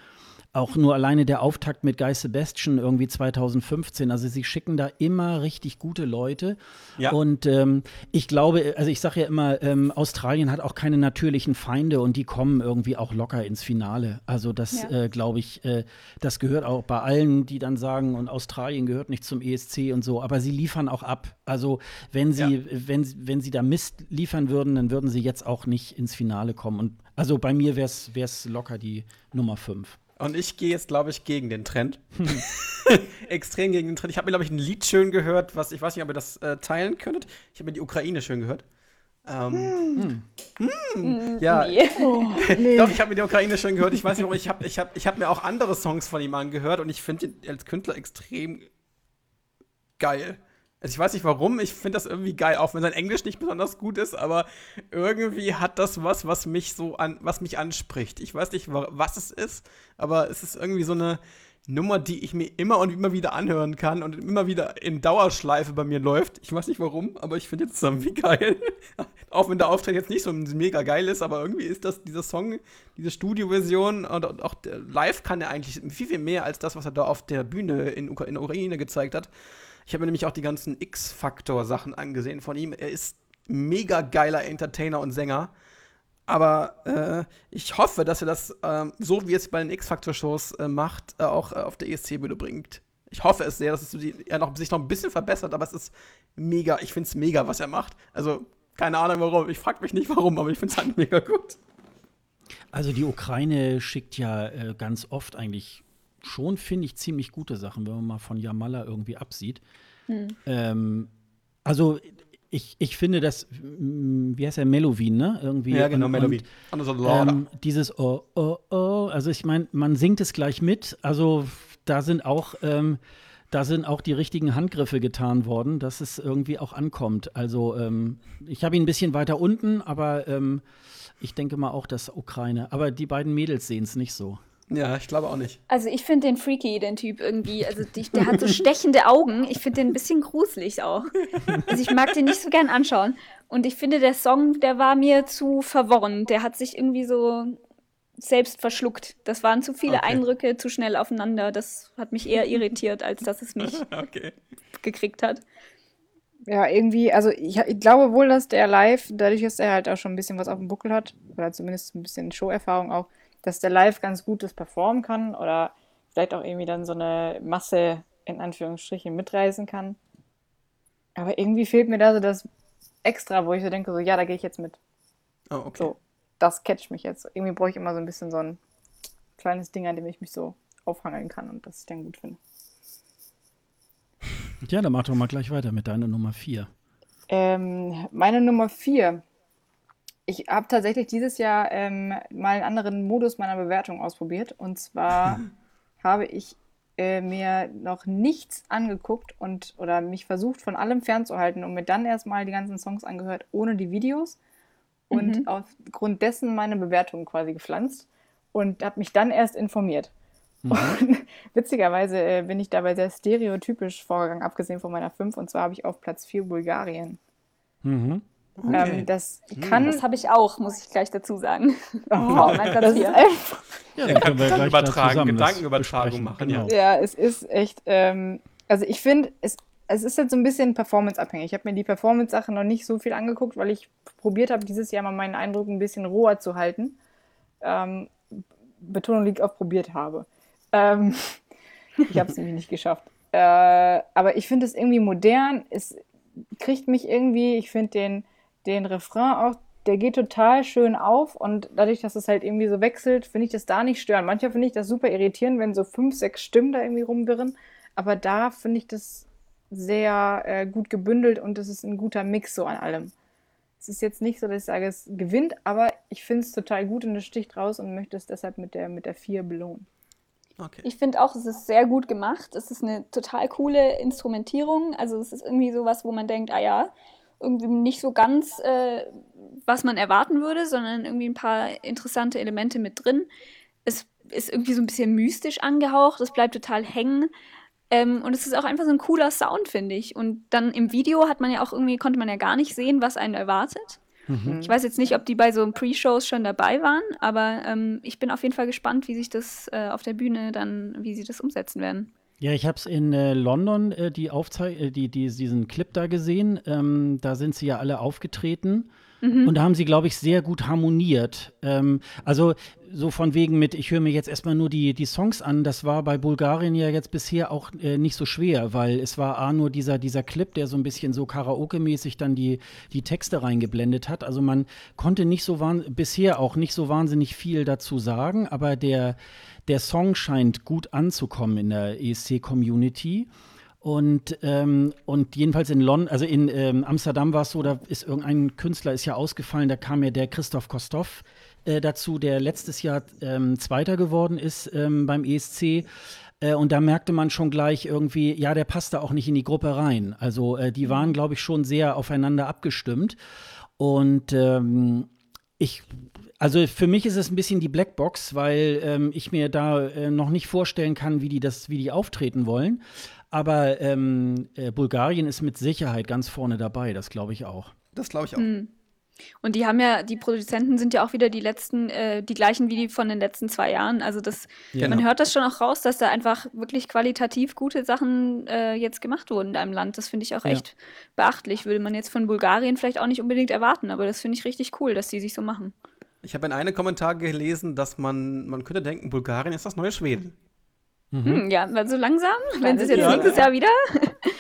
Auch nur alleine der Auftakt mit Guy Sebastian irgendwie 2015. Also sie schicken da immer richtig gute Leute. Ja. Und ähm, ich glaube, also ich sage ja immer, ähm, Australien hat auch keine natürlichen Feinde und die kommen irgendwie auch locker ins Finale. Also das Ja. äh, glaube ich, äh, das gehört auch bei allen, die dann sagen, und Australien gehört nicht zum ESC und so, aber sie liefern auch ab. Also wenn sie, Ja. wenn, wenn sie da Mist liefern würden, dann würden sie jetzt auch nicht ins Finale kommen. Und also bei mir wäre es locker die Nummer 5. Und ich gehe jetzt, glaube ich, gegen den Trend. Extrem gegen den Trend. Ich habe mir, glaube ich, ein Lied schön gehört, was ich weiß nicht, ob ihr das äh, teilen könntet. Ich habe mir die Ukraine schön gehört. Ähm, hm. Hm, ja, nee. Oh, nee. doch, ich habe mir die Ukraine schon gehört. Ich weiß nicht, warum. Ich habe ich hab, ich hab mir auch andere Songs von ihm angehört und ich finde ihn als Künstler extrem geil. Also ich weiß nicht warum, ich finde das irgendwie geil, auch wenn sein Englisch nicht besonders gut ist, aber irgendwie hat das was, was mich so an, was mich anspricht. Ich weiß nicht, was es ist, aber es ist irgendwie so eine Nummer, die ich mir immer und immer wieder anhören kann und immer wieder in Dauerschleife bei mir läuft. Ich weiß nicht warum, aber ich finde jetzt irgendwie geil. auch wenn der Auftritt jetzt nicht so mega geil ist, aber irgendwie ist das dieser Song, diese Studioversion und auch live kann er eigentlich viel, viel mehr als das, was er da auf der Bühne in, Ukra in Ukraine gezeigt hat. Ich habe mir nämlich auch die ganzen X-Factor-Sachen angesehen von ihm. Er ist mega geiler Entertainer und Sänger. Aber äh, ich hoffe, dass er das, äh, so wie es bei den X-Factor-Shows äh, macht, äh, auch äh, auf der ESC-Bühne bringt. Ich hoffe es sehr, dass es er noch, sich noch ein bisschen verbessert, aber es ist mega, ich finde es mega, was er macht. Also, keine Ahnung warum, ich frage mich nicht warum, aber ich finde es halt mega gut. Also die Ukraine schickt ja äh, ganz oft eigentlich schon, finde ich, ziemlich gute Sachen, wenn man mal von Jamala irgendwie absieht. Hm. Ähm, also ich, ich finde das, wie heißt er, Melowin, ne? Irgendwie. Ja, genau, Melowin. Ähm, dieses Oh, oh, oh, also ich meine, man singt es gleich mit. Also da sind auch, ähm, da sind auch die richtigen Handgriffe getan worden, dass es irgendwie auch ankommt. Also ähm, ich habe ihn ein bisschen weiter unten, aber ähm, ich denke mal auch, dass Ukraine. Aber die beiden Mädels sehen es nicht so. Ja, ich glaube auch nicht. Also ich finde den freaky, den Typ irgendwie. Also die, der hat so stechende Augen. Ich finde den ein bisschen gruselig auch. Also ich mag den nicht so gern anschauen. Und ich finde, der Song, der war mir zu verworren. Der hat sich irgendwie so selbst verschluckt. Das waren zu viele okay. Eindrücke, zu schnell aufeinander. Das hat mich eher irritiert, als dass es mich okay. gekriegt hat. Ja, irgendwie, also ich, ich, glaube wohl, dass der live, dadurch, dass er halt auch schon ein bisschen was auf dem Buckel hat, oder zumindest ein bisschen Show-Erfahrung auch, dass der live ganz gut das performen kann oder vielleicht auch irgendwie dann so eine Masse in Anführungsstrichen mitreisen kann. Aber irgendwie fehlt mir da so das Extra, wo ich so denke, so ja, da gehe ich jetzt mit. Oh, okay. So, das catcht mich jetzt. Irgendwie brauche ich immer so ein bisschen so ein kleines Ding, an dem ich mich so aufhangeln kann und das ich dann gut finde. Ja, dann mach doch mal gleich weiter mit deiner Nummer 4. Ähm, meine Nummer 4 ich habe tatsächlich dieses Jahr ähm, mal einen anderen Modus meiner Bewertung ausprobiert. Und zwar habe ich äh, mir noch nichts angeguckt und oder mich versucht von allem fernzuhalten und mir dann erstmal die ganzen Songs angehört ohne die Videos und mhm. aufgrund dessen meine Bewertung quasi gepflanzt und habe mich dann erst informiert. Mhm. Und witzigerweise äh, bin ich dabei sehr stereotypisch vorgegangen, abgesehen von meiner 5. Und zwar habe ich auf Platz 4 Bulgarien. Mhm. Okay. Ähm, das hm. kann. Das habe ich auch, muss ich gleich dazu sagen. Oh, oh mein Gott, das ist einfach. Ja, dann können wir gleich übertragen, Gedankenübertragung machen. Genau. Ja, es ist echt. Ähm, also ich finde, es, es ist jetzt so ein bisschen performanceabhängig. Ich habe mir die Performance-Sache noch nicht so viel angeguckt, weil ich probiert habe, dieses Jahr mal meinen Eindruck ein bisschen roher zu halten. Ähm, Betonung liegt auf probiert habe. Ähm, ich habe es nämlich nicht geschafft. Äh, aber ich finde es irgendwie modern. Es kriegt mich irgendwie, ich finde den den Refrain auch, der geht total schön auf und dadurch, dass es halt irgendwie so wechselt, finde ich das da nicht stören. Manchmal finde ich das super irritierend, wenn so fünf, sechs Stimmen da irgendwie rumwirren, aber da finde ich das sehr äh, gut gebündelt und es ist ein guter Mix so an allem. Es ist jetzt nicht so, dass ich sage, es gewinnt, aber ich finde es total gut und es sticht raus und möchte es deshalb mit der, mit der 4 belohnen. Okay. Ich finde auch, es ist sehr gut gemacht. Es ist eine total coole Instrumentierung. Also es ist irgendwie sowas, wo man denkt, ah ja, irgendwie nicht so ganz, äh, was man erwarten würde, sondern irgendwie ein paar interessante Elemente mit drin. Es ist irgendwie so ein bisschen mystisch angehaucht, es bleibt total hängen. Ähm, und es ist auch einfach so ein cooler Sound, finde ich. Und dann im Video hat man ja auch irgendwie, konnte man ja gar nicht sehen, was einen erwartet. Mhm. Ich weiß jetzt nicht, ob die bei so Pre-Shows schon dabei waren, aber ähm, ich bin auf jeden Fall gespannt, wie sich das äh, auf der Bühne dann, wie sie das umsetzen werden. Ja, ich habe es in äh, London, äh, die Aufzei äh, die, die, diesen Clip da gesehen. Ähm, da sind sie ja alle aufgetreten. Mhm. Und da haben sie, glaube ich, sehr gut harmoniert. Ähm, also so von wegen mit, ich höre mir jetzt erstmal nur die, die Songs an, das war bei Bulgarien ja jetzt bisher auch äh, nicht so schwer, weil es war A nur dieser, dieser Clip, der so ein bisschen so Karaoke-mäßig dann die, die Texte reingeblendet hat. Also man konnte nicht so bisher auch nicht so wahnsinnig viel dazu sagen, aber der der Song scheint gut anzukommen in der ESC-Community. Und, ähm, und jedenfalls in London, also in ähm, Amsterdam war es so, da ist irgendein Künstler ist ja ausgefallen, da kam ja der Christoph Kostov äh, dazu, der letztes Jahr ähm, Zweiter geworden ist ähm, beim ESC. Äh, und da merkte man schon gleich irgendwie, ja, der passt da auch nicht in die Gruppe rein. Also äh, die waren, glaube ich, schon sehr aufeinander abgestimmt. Und ähm, ich, also für mich ist es ein bisschen die Blackbox, weil ähm, ich mir da äh, noch nicht vorstellen kann, wie die das, wie die auftreten wollen. Aber ähm, äh, Bulgarien ist mit Sicherheit ganz vorne dabei, das glaube ich auch. Das glaube ich auch. Mhm. Und die haben ja, die Produzenten sind ja auch wieder die letzten, äh, die gleichen wie die von den letzten zwei Jahren. Also das, ja. man hört das schon auch raus, dass da einfach wirklich qualitativ gute Sachen äh, jetzt gemacht wurden in deinem Land. Das finde ich auch ja. echt beachtlich. Würde man jetzt von Bulgarien vielleicht auch nicht unbedingt erwarten, aber das finde ich richtig cool, dass die sich so machen. Ich habe in einem Kommentar gelesen, dass man, man könnte denken, Bulgarien ist das neue Schweden. Mhm. Hm, ja, so langsam, wenn sie es jetzt ja, nächstes Jahr wieder.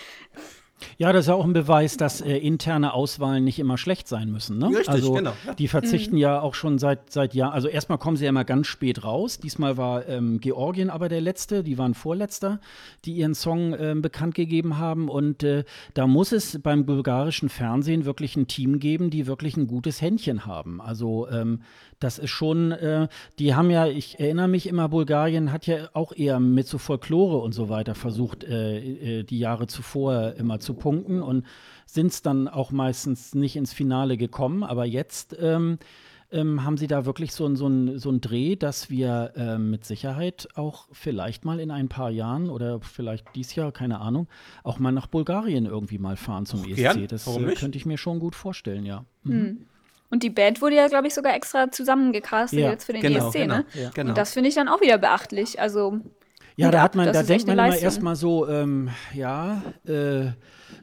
Ja, das ist ja auch ein Beweis, dass äh, interne Auswahlen nicht immer schlecht sein müssen. Ne? Richtig, also, genau. Ja. Die verzichten mhm. ja auch schon seit, seit Jahren. Also erstmal kommen sie ja immer ganz spät raus. Diesmal war ähm, Georgien aber der Letzte, die waren Vorletzter, die ihren Song äh, bekannt gegeben haben. Und äh, da muss es beim bulgarischen Fernsehen wirklich ein Team geben, die wirklich ein gutes Händchen haben. Also ähm, das ist schon, äh, die haben ja, ich erinnere mich immer, Bulgarien hat ja auch eher mit so Folklore und so weiter versucht, äh, äh, die Jahre zuvor immer zu punkten und sind es dann auch meistens nicht ins Finale gekommen. Aber jetzt ähm, ähm, haben sie da wirklich so, so, ein, so einen Dreh, dass wir äh, mit Sicherheit auch vielleicht mal in ein paar Jahren oder vielleicht dieses Jahr, keine Ahnung, auch mal nach Bulgarien irgendwie mal fahren zum ESC. Gern. Das äh, könnte ich mir schon gut vorstellen, ja. Mhm. Mhm. Und die Band wurde ja, glaube ich, sogar extra zusammengecastet ja, jetzt für den genau, ESC, genau, ne? Ja. Genau. Und das finde ich dann auch wieder beachtlich. Also. Ja, da hat man, da denkt man immer erstmal so, ähm, ja, äh,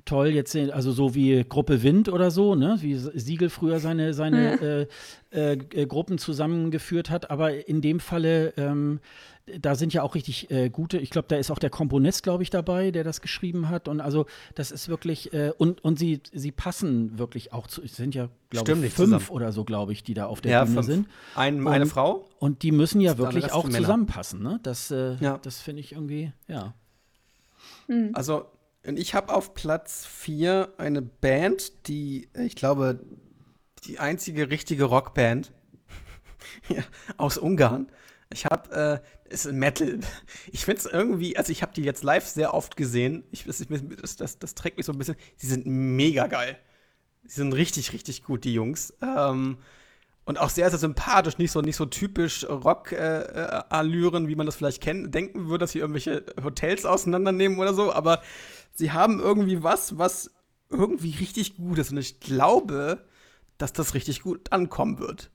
toll, jetzt, also so wie Gruppe Wind oder so, ne, wie Siegel früher seine, seine ja. äh, äh, Gruppen zusammengeführt hat, aber in dem Falle ähm, da sind ja auch richtig äh, gute, ich glaube, da ist auch der Komponist, glaube ich, dabei, der das geschrieben hat. Und also das ist wirklich, äh, und, und sie, sie passen wirklich auch zu, es sind ja, glaube ich, fünf zusammen. oder so, glaube ich, die da auf der ja, Bühne fünf. sind. Ein, und, eine Frau. Und die müssen ja wirklich auch zusammenpassen, ne? Das, äh, ja. das finde ich irgendwie, ja. Hm. Also, ich habe auf Platz vier eine Band, die, ich glaube, die einzige richtige Rockband ja, aus Ungarn. Ich habe, äh, ist Metal. Ich finde es irgendwie, also ich habe die jetzt live sehr oft gesehen. Ich, das, das, das, trägt mich so ein bisschen. Sie sind mega geil. Sie sind richtig, richtig gut, die Jungs. Ähm, und auch sehr, sehr sympathisch, nicht so, nicht so typisch Rock-Allüren, äh, wie man das vielleicht kennen, denken würde, dass sie irgendwelche Hotels auseinandernehmen oder so, aber sie haben irgendwie was, was irgendwie richtig gut ist. Und ich glaube, dass das richtig gut ankommen wird.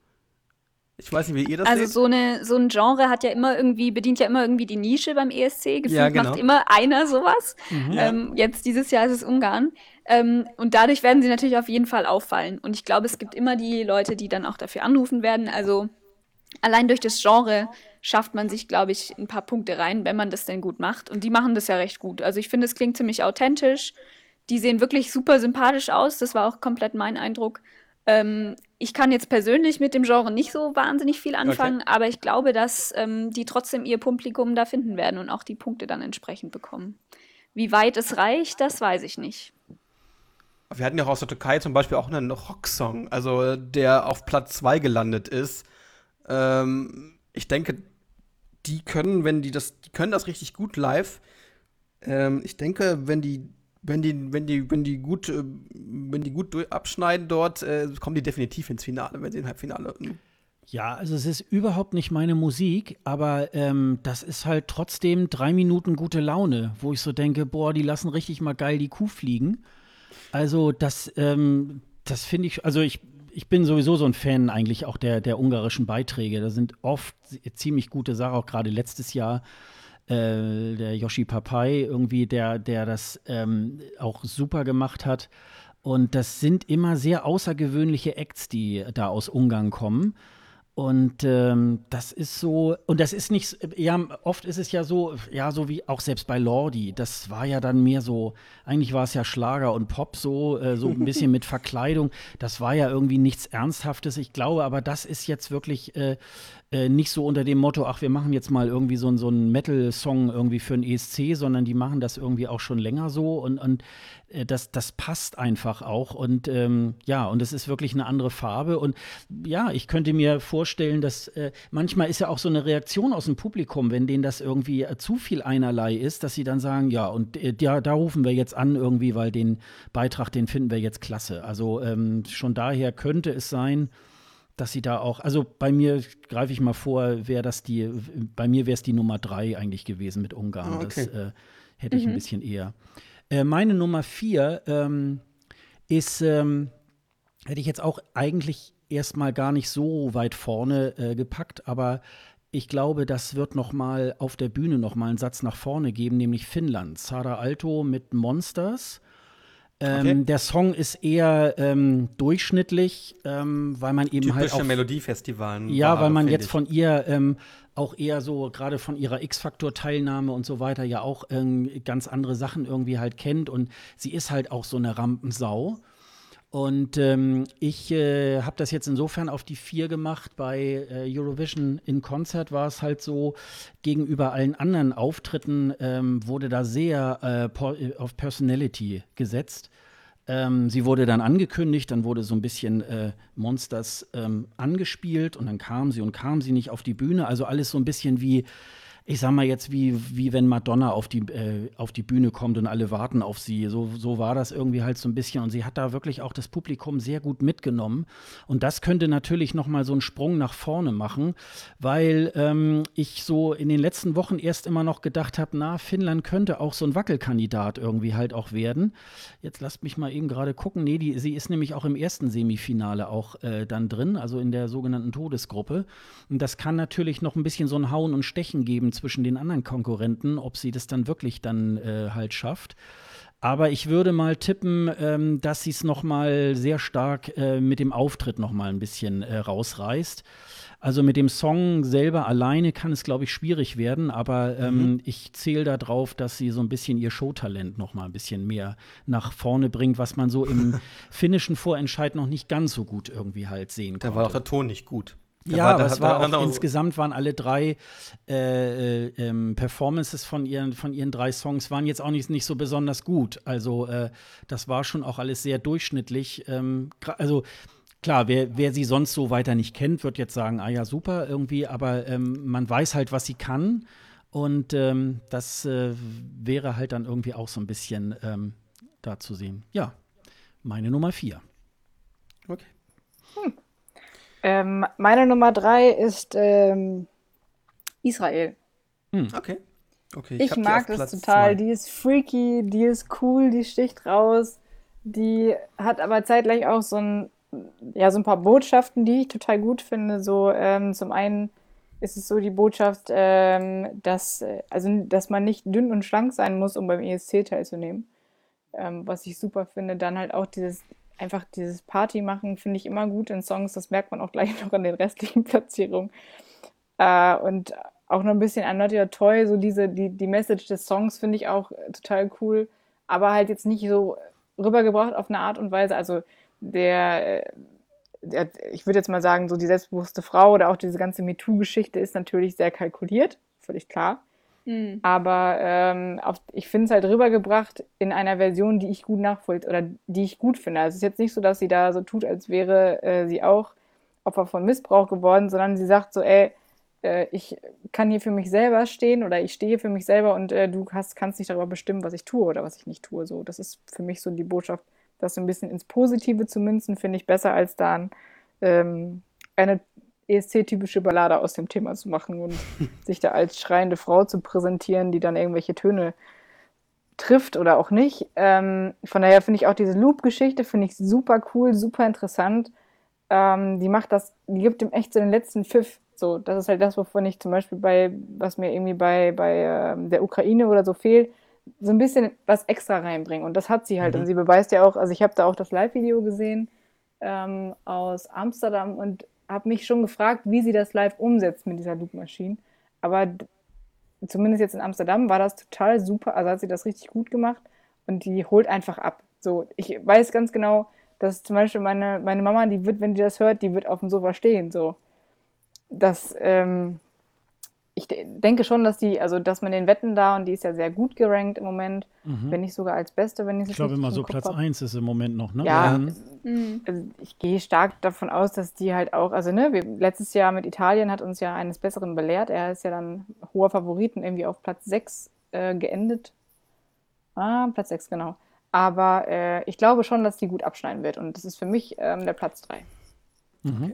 Ich weiß nicht, wie ihr das Also seht. so, eine, so ein Genre hat ja immer irgendwie, bedient ja immer irgendwie die Nische beim ESC. Gefühlt ja, genau. macht immer einer sowas. Mhm. Ähm, jetzt dieses Jahr ist es Ungarn. Ähm, und dadurch werden sie natürlich auf jeden Fall auffallen. Und ich glaube, es gibt immer die Leute, die dann auch dafür anrufen werden. Also allein durch das Genre schafft man sich, glaube ich, ein paar Punkte rein, wenn man das denn gut macht. Und die machen das ja recht gut. Also ich finde, es klingt ziemlich authentisch. Die sehen wirklich super sympathisch aus. Das war auch komplett mein Eindruck. Ähm, ich kann jetzt persönlich mit dem Genre nicht so wahnsinnig viel anfangen, okay. aber ich glaube, dass ähm, die trotzdem ihr Publikum da finden werden und auch die Punkte dann entsprechend bekommen. Wie weit es reicht, das weiß ich nicht. Wir hatten ja auch aus der Türkei zum Beispiel auch einen Rocksong, also der auf Platz 2 gelandet ist. Ähm, ich denke, die können, wenn die das, die können das richtig gut live. Ähm, ich denke, wenn die wenn die, wenn die, wenn die gut, äh, wenn die gut abschneiden dort, äh, kommen die definitiv ins Finale, wenn sie im Halbfinale. Ja, also es ist überhaupt nicht meine Musik, aber ähm, das ist halt trotzdem drei Minuten gute Laune, wo ich so denke, boah, die lassen richtig mal geil die Kuh fliegen. Also das, ähm, das finde ich, also ich, ich bin sowieso so ein Fan eigentlich auch der, der ungarischen Beiträge. Da sind oft ziemlich gute Sachen, auch gerade letztes Jahr äh, der Yoshi Papai irgendwie, der, der das ähm, auch super gemacht hat. Und das sind immer sehr außergewöhnliche Acts, die da aus Ungarn kommen. Und ähm, das ist so, und das ist nicht, ja, oft ist es ja so, ja, so wie auch selbst bei Lordi, das war ja dann mehr so, eigentlich war es ja Schlager und Pop so, äh, so ein bisschen mit Verkleidung. Das war ja irgendwie nichts Ernsthaftes. Ich glaube, aber das ist jetzt wirklich, äh, äh, nicht so unter dem Motto, ach, wir machen jetzt mal irgendwie so, so einen Metal-Song irgendwie für einen ESC, sondern die machen das irgendwie auch schon länger so und, und äh, das, das passt einfach auch. Und ähm, ja, und es ist wirklich eine andere Farbe. Und ja, ich könnte mir vorstellen, dass äh, manchmal ist ja auch so eine Reaktion aus dem Publikum, wenn denen das irgendwie äh, zu viel einerlei ist, dass sie dann sagen, ja, und äh, ja, da rufen wir jetzt an irgendwie, weil den Beitrag, den finden wir jetzt klasse. Also ähm, schon daher könnte es sein, dass sie da auch, also bei mir greife ich mal vor, wäre das die, bei mir wäre es die Nummer drei eigentlich gewesen mit Ungarn. Ah, okay. Das äh, hätte ich mhm. ein bisschen eher. Äh, meine Nummer vier ähm, ist, ähm, hätte ich jetzt auch eigentlich erstmal gar nicht so weit vorne äh, gepackt, aber ich glaube, das wird noch mal auf der Bühne noch mal einen Satz nach vorne geben, nämlich Finnland. Sara Alto mit Monsters. Ähm, okay. Der Song ist eher ähm, durchschnittlich, ähm, weil man eben Typische halt auch Melodiefestivalen. Ja, weil man jetzt ich. von ihr ähm, auch eher so gerade von ihrer X-Faktor-Teilnahme und so weiter ja auch ähm, ganz andere Sachen irgendwie halt kennt und sie ist halt auch so eine Rampensau. Und ähm, ich äh, habe das jetzt insofern auf die vier gemacht. Bei äh, Eurovision in Konzert war es halt so, gegenüber allen anderen Auftritten ähm, wurde da sehr äh, auf Personality gesetzt. Ähm, sie wurde dann angekündigt, dann wurde so ein bisschen äh, Monsters ähm, angespielt und dann kam sie und kam sie nicht auf die Bühne. Also alles so ein bisschen wie ich sag mal jetzt, wie, wie wenn Madonna auf die, äh, auf die Bühne kommt und alle warten auf sie. So, so war das irgendwie halt so ein bisschen. Und sie hat da wirklich auch das Publikum sehr gut mitgenommen. Und das könnte natürlich noch mal so einen Sprung nach vorne machen, weil ähm, ich so in den letzten Wochen erst immer noch gedacht habe, na, Finnland könnte auch so ein Wackelkandidat irgendwie halt auch werden. Jetzt lasst mich mal eben gerade gucken. Nee, die, sie ist nämlich auch im ersten Semifinale auch äh, dann drin, also in der sogenannten Todesgruppe. Und das kann natürlich noch ein bisschen so ein Hauen und Stechen geben zwischen den anderen Konkurrenten, ob sie das dann wirklich dann äh, halt schafft. Aber ich würde mal tippen, ähm, dass sie es noch mal sehr stark äh, mit dem Auftritt noch mal ein bisschen äh, rausreißt. Also mit dem Song selber alleine kann es, glaube ich, schwierig werden, aber ähm, mhm. ich zähle darauf, dass sie so ein bisschen ihr Showtalent noch mal ein bisschen mehr nach vorne bringt, was man so im finnischen Vorentscheid noch nicht ganz so gut irgendwie halt sehen kann. Da war auch der Ton nicht gut. Ja, war, aber es war auch, insgesamt waren alle drei äh, äh, ähm, Performances von ihren, von ihren drei Songs waren jetzt auch nicht, nicht so besonders gut. Also äh, das war schon auch alles sehr durchschnittlich. Ähm, also klar, wer, wer sie sonst so weiter nicht kennt, wird jetzt sagen, ah ja, super irgendwie, aber ähm, man weiß halt, was sie kann. Und ähm, das äh, wäre halt dann irgendwie auch so ein bisschen ähm, da zu sehen. Ja, meine Nummer vier. Okay. Hm. Ähm, meine Nummer drei ist ähm, Israel. Hm. Okay. okay. Ich, ich mag das total. Zwei. Die ist freaky, die ist cool, die sticht raus. Die hat aber zeitgleich auch so ein, ja, so ein paar Botschaften, die ich total gut finde. So ähm, zum einen ist es so die Botschaft, ähm, dass, äh, also, dass man nicht dünn und schlank sein muss, um beim ESC teilzunehmen. Ähm, was ich super finde. Dann halt auch dieses einfach dieses Party machen finde ich immer gut in Songs. Das merkt man auch gleich noch an den restlichen Platzierungen. Äh, und auch noch ein bisschen an Not Your Toy, so diese, die, die Message des Songs finde ich auch total cool, aber halt jetzt nicht so rübergebracht auf eine Art und Weise. Also der, der ich würde jetzt mal sagen, so die selbstbewusste Frau oder auch diese ganze MeToo-Geschichte ist natürlich sehr kalkuliert, völlig klar. Mhm. Aber ähm, auf, ich finde es halt rübergebracht in einer Version, die ich gut nachvollziehe oder die ich gut finde. Also es ist jetzt nicht so, dass sie da so tut, als wäre äh, sie auch Opfer von Missbrauch geworden, sondern sie sagt so, ey, äh, ich kann hier für mich selber stehen oder ich stehe für mich selber und äh, du hast, kannst nicht darüber bestimmen, was ich tue oder was ich nicht tue. So, das ist für mich so die Botschaft, das so ein bisschen ins Positive zu münzen, finde ich besser als dann ähm, eine ESC-typische Ballade aus dem Thema zu machen und sich da als schreiende Frau zu präsentieren, die dann irgendwelche Töne trifft oder auch nicht. Ähm, von daher finde ich auch diese Loop-Geschichte finde ich super cool, super interessant. Ähm, die macht das, die gibt dem echt so den letzten Pfiff. So, das ist halt das, wovon ich zum Beispiel bei, was mir irgendwie bei, bei äh, der Ukraine oder so fehlt, so ein bisschen was extra reinbringen. Und das hat sie halt. Mhm. Und sie beweist ja auch, also ich habe da auch das Live-Video gesehen ähm, aus Amsterdam und habe mich schon gefragt, wie sie das live umsetzt mit dieser Loop-Maschine. Aber zumindest jetzt in Amsterdam war das total super. Also hat sie das richtig gut gemacht und die holt einfach ab. So, ich weiß ganz genau, dass zum Beispiel meine, meine Mama, die wird, wenn die das hört, die wird auf dem Sofa stehen. So. das, ähm, ich denke schon, dass die, also dass man den Wetten da, und die ist ja sehr gut gerankt im Moment, mhm. wenn nicht sogar als Beste, wenn ich Ich glaube immer so Platz 1 ist im Moment noch, ne? Ja, mhm. also ich gehe stark davon aus, dass die halt auch, also ne, wir, letztes Jahr mit Italien hat uns ja eines Besseren belehrt. Er ist ja dann hoher Favoriten irgendwie auf Platz 6 äh, geendet. Ah, Platz 6, genau. Aber äh, ich glaube schon, dass die gut abschneiden wird. Und das ist für mich ähm, der Platz 3. Mhm.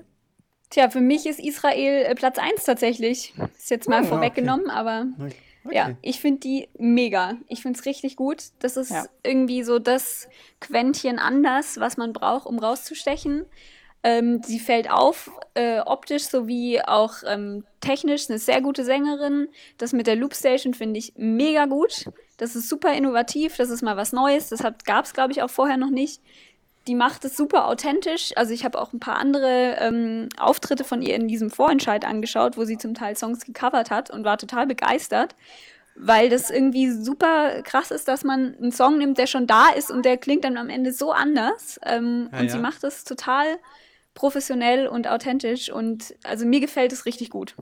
Tja, für mich ist Israel äh, Platz 1 tatsächlich. Ist jetzt mal oh, vorweggenommen, okay. aber okay. ja, ich finde die mega. Ich finde es richtig gut. Das ist ja. irgendwie so das Quäntchen anders, was man braucht, um rauszustechen. Ähm, sie fällt auf, äh, optisch sowie auch ähm, technisch, eine sehr gute Sängerin. Das mit der Loopstation finde ich mega gut. Das ist super innovativ, das ist mal was Neues. Das gab es, glaube ich, auch vorher noch nicht die macht es super authentisch. Also ich habe auch ein paar andere ähm, Auftritte von ihr in diesem Vorentscheid angeschaut, wo sie zum Teil Songs gecovert hat und war total begeistert, weil das irgendwie super krass ist, dass man einen Song nimmt, der schon da ist und der klingt dann am Ende so anders. Ähm, ja, und ja. sie macht es total professionell und authentisch und also mir gefällt es richtig gut.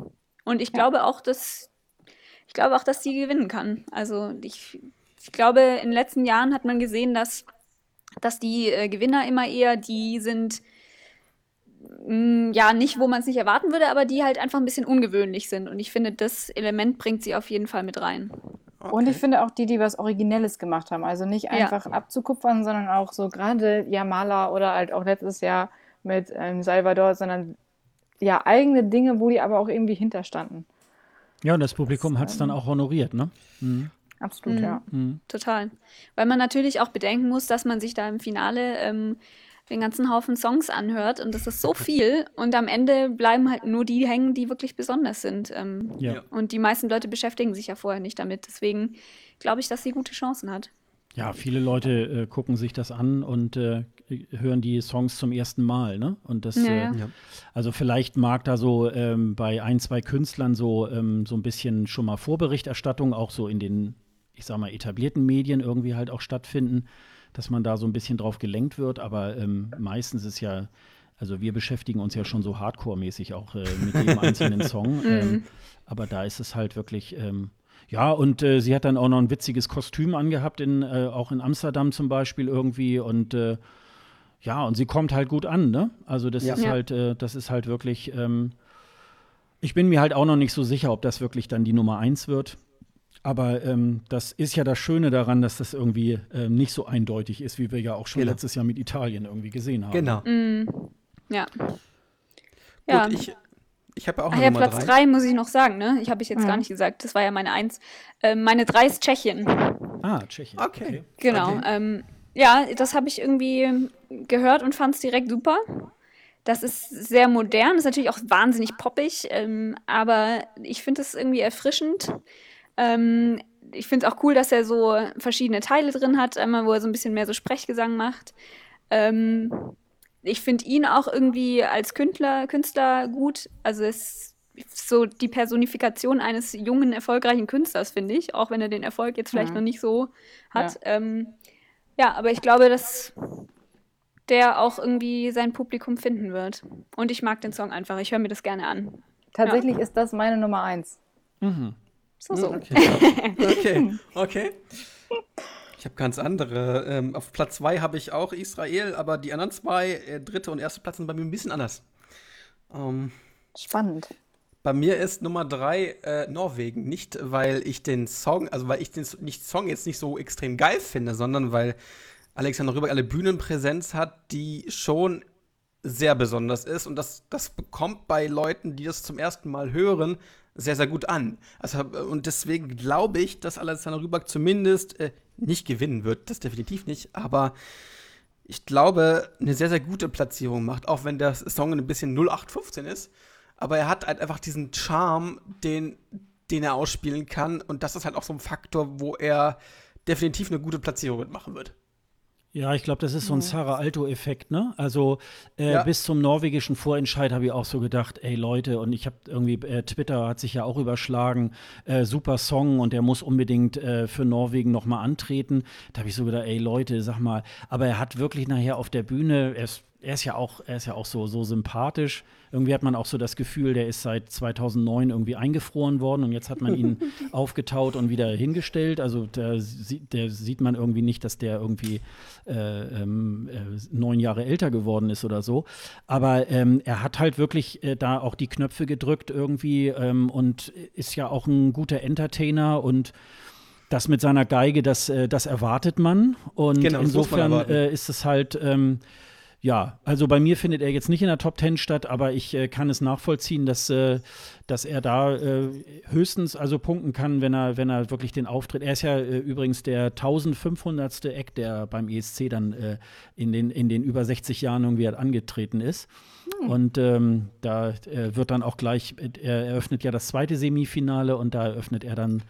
Und ich ja. glaube auch, dass ich glaube auch, dass sie gewinnen kann. Also ich, ich glaube, in den letzten Jahren hat man gesehen, dass dass die äh, Gewinner immer eher die sind, mh, mm, ja, nicht, wo man es nicht erwarten würde, aber die halt einfach ein bisschen ungewöhnlich sind. Und ich finde, das Element bringt sie auf jeden Fall mit rein. Okay. Und ich finde auch die, die was Originelles gemacht haben. Also nicht einfach ja. abzukupfern, sondern auch so gerade Yamala oder halt auch letztes Jahr mit ähm, Salvador, sondern ja, eigene Dinge, wo die aber auch irgendwie hinterstanden. Ja, und das Publikum hat es dann ähm, auch honoriert, ne? Mhm. Absolut, mhm. ja. Mhm. Total. Weil man natürlich auch bedenken muss, dass man sich da im Finale ähm, den ganzen Haufen Songs anhört und das ist so viel und am Ende bleiben halt nur die hängen, die wirklich besonders sind. Ähm, ja. Und die meisten Leute beschäftigen sich ja vorher nicht damit. Deswegen glaube ich, dass sie gute Chancen hat. Ja, viele Leute äh, gucken sich das an und äh, hören die Songs zum ersten Mal, ne? Und das, ja, äh, ja. also vielleicht mag da so ähm, bei ein, zwei Künstlern so, ähm, so ein bisschen schon mal Vorberichterstattung auch so in den ich sag mal, etablierten Medien irgendwie halt auch stattfinden, dass man da so ein bisschen drauf gelenkt wird. Aber ähm, meistens ist ja, also wir beschäftigen uns ja schon so hardcore-mäßig auch äh, mit jedem einzelnen Song. Mhm. Ähm, aber da ist es halt wirklich, ähm, ja, und äh, sie hat dann auch noch ein witziges Kostüm angehabt, in, äh, auch in Amsterdam zum Beispiel irgendwie. Und äh, ja, und sie kommt halt gut an, ne? Also das ja. ist halt, äh, das ist halt wirklich, ähm, ich bin mir halt auch noch nicht so sicher, ob das wirklich dann die Nummer eins wird. Aber ähm, das ist ja das Schöne daran, dass das irgendwie ähm, nicht so eindeutig ist, wie wir ja auch schon genau. letztes Jahr mit Italien irgendwie gesehen haben. Genau. Mm, ja. Gut, ja. ich, ich habe auch Ach ja, Platz drei. drei muss ich noch sagen, ne? Ich habe ich jetzt mhm. gar nicht gesagt. Das war ja meine Eins. Ähm, meine drei ist Tschechien. Ah, Tschechien. Okay. okay. Genau. Okay. Ähm, ja, das habe ich irgendwie gehört und fand es direkt super. Das ist sehr modern, ist natürlich auch wahnsinnig poppig, ähm, aber ich finde es irgendwie erfrischend. Ähm, ich finde es auch cool, dass er so verschiedene Teile drin hat, einmal wo er so ein bisschen mehr so Sprechgesang macht. Ähm, ich finde ihn auch irgendwie als Künstler, Künstler gut. Also es ist so die Personifikation eines jungen, erfolgreichen Künstlers, finde ich, auch wenn er den Erfolg jetzt vielleicht mhm. noch nicht so hat. Ja. Ähm, ja, aber ich glaube, dass der auch irgendwie sein Publikum finden wird. Und ich mag den Song einfach. Ich höre mir das gerne an. Tatsächlich ja. ist das meine Nummer eins. Mhm. So, so. Okay, okay. okay. Ich habe ganz andere. Ähm, auf Platz 2 habe ich auch Israel, aber die anderen zwei, äh, dritte und erste Platz, sind bei mir ein bisschen anders. Ähm, Spannend. Bei mir ist Nummer 3 äh, Norwegen. Nicht, weil ich den Song, also weil ich den nicht, Song jetzt nicht so extrem geil finde, sondern weil Alexander Rüberg eine Bühnenpräsenz hat, die schon sehr besonders ist. Und das, das bekommt bei Leuten, die das zum ersten Mal hören, sehr, sehr gut an. Also, und deswegen glaube ich, dass Alexander Rüback zumindest äh, nicht gewinnen wird. Das definitiv nicht. Aber ich glaube, eine sehr, sehr gute Platzierung macht, auch wenn der Song ein bisschen 0815 ist. Aber er hat halt einfach diesen Charme, den, den er ausspielen kann. Und das ist halt auch so ein Faktor, wo er definitiv eine gute Platzierung mitmachen wird. Ja, ich glaube, das ist so ein Sarah Alto-Effekt, ne? Also äh, ja. bis zum norwegischen Vorentscheid habe ich auch so gedacht, ey Leute, und ich habe irgendwie, äh, Twitter hat sich ja auch überschlagen, äh, super Song und der muss unbedingt äh, für Norwegen nochmal antreten. Da habe ich so gedacht, ey Leute, sag mal, aber er hat wirklich nachher auf der Bühne, er ist er ist ja auch, er ist ja auch so, so sympathisch. Irgendwie hat man auch so das Gefühl, der ist seit 2009 irgendwie eingefroren worden und jetzt hat man ihn aufgetaut und wieder hingestellt. Also da, der sieht man irgendwie nicht, dass der irgendwie äh, ähm, äh, neun Jahre älter geworden ist oder so. Aber ähm, er hat halt wirklich äh, da auch die Knöpfe gedrückt irgendwie ähm, und ist ja auch ein guter Entertainer und das mit seiner Geige, das, äh, das erwartet man. Und genau, insofern äh, ist es halt ähm, ja, also bei mir findet er jetzt nicht in der Top Ten statt, aber ich äh, kann es nachvollziehen, dass, äh, dass er da äh, höchstens also punkten kann, wenn er, wenn er wirklich den Auftritt. Er ist ja äh, übrigens der 1500. Eck, der beim ESC dann äh, in, den, in den über 60 Jahren irgendwie halt angetreten ist. Hm. Und ähm, da äh, wird dann auch gleich, er eröffnet ja das zweite Semifinale und da eröffnet er dann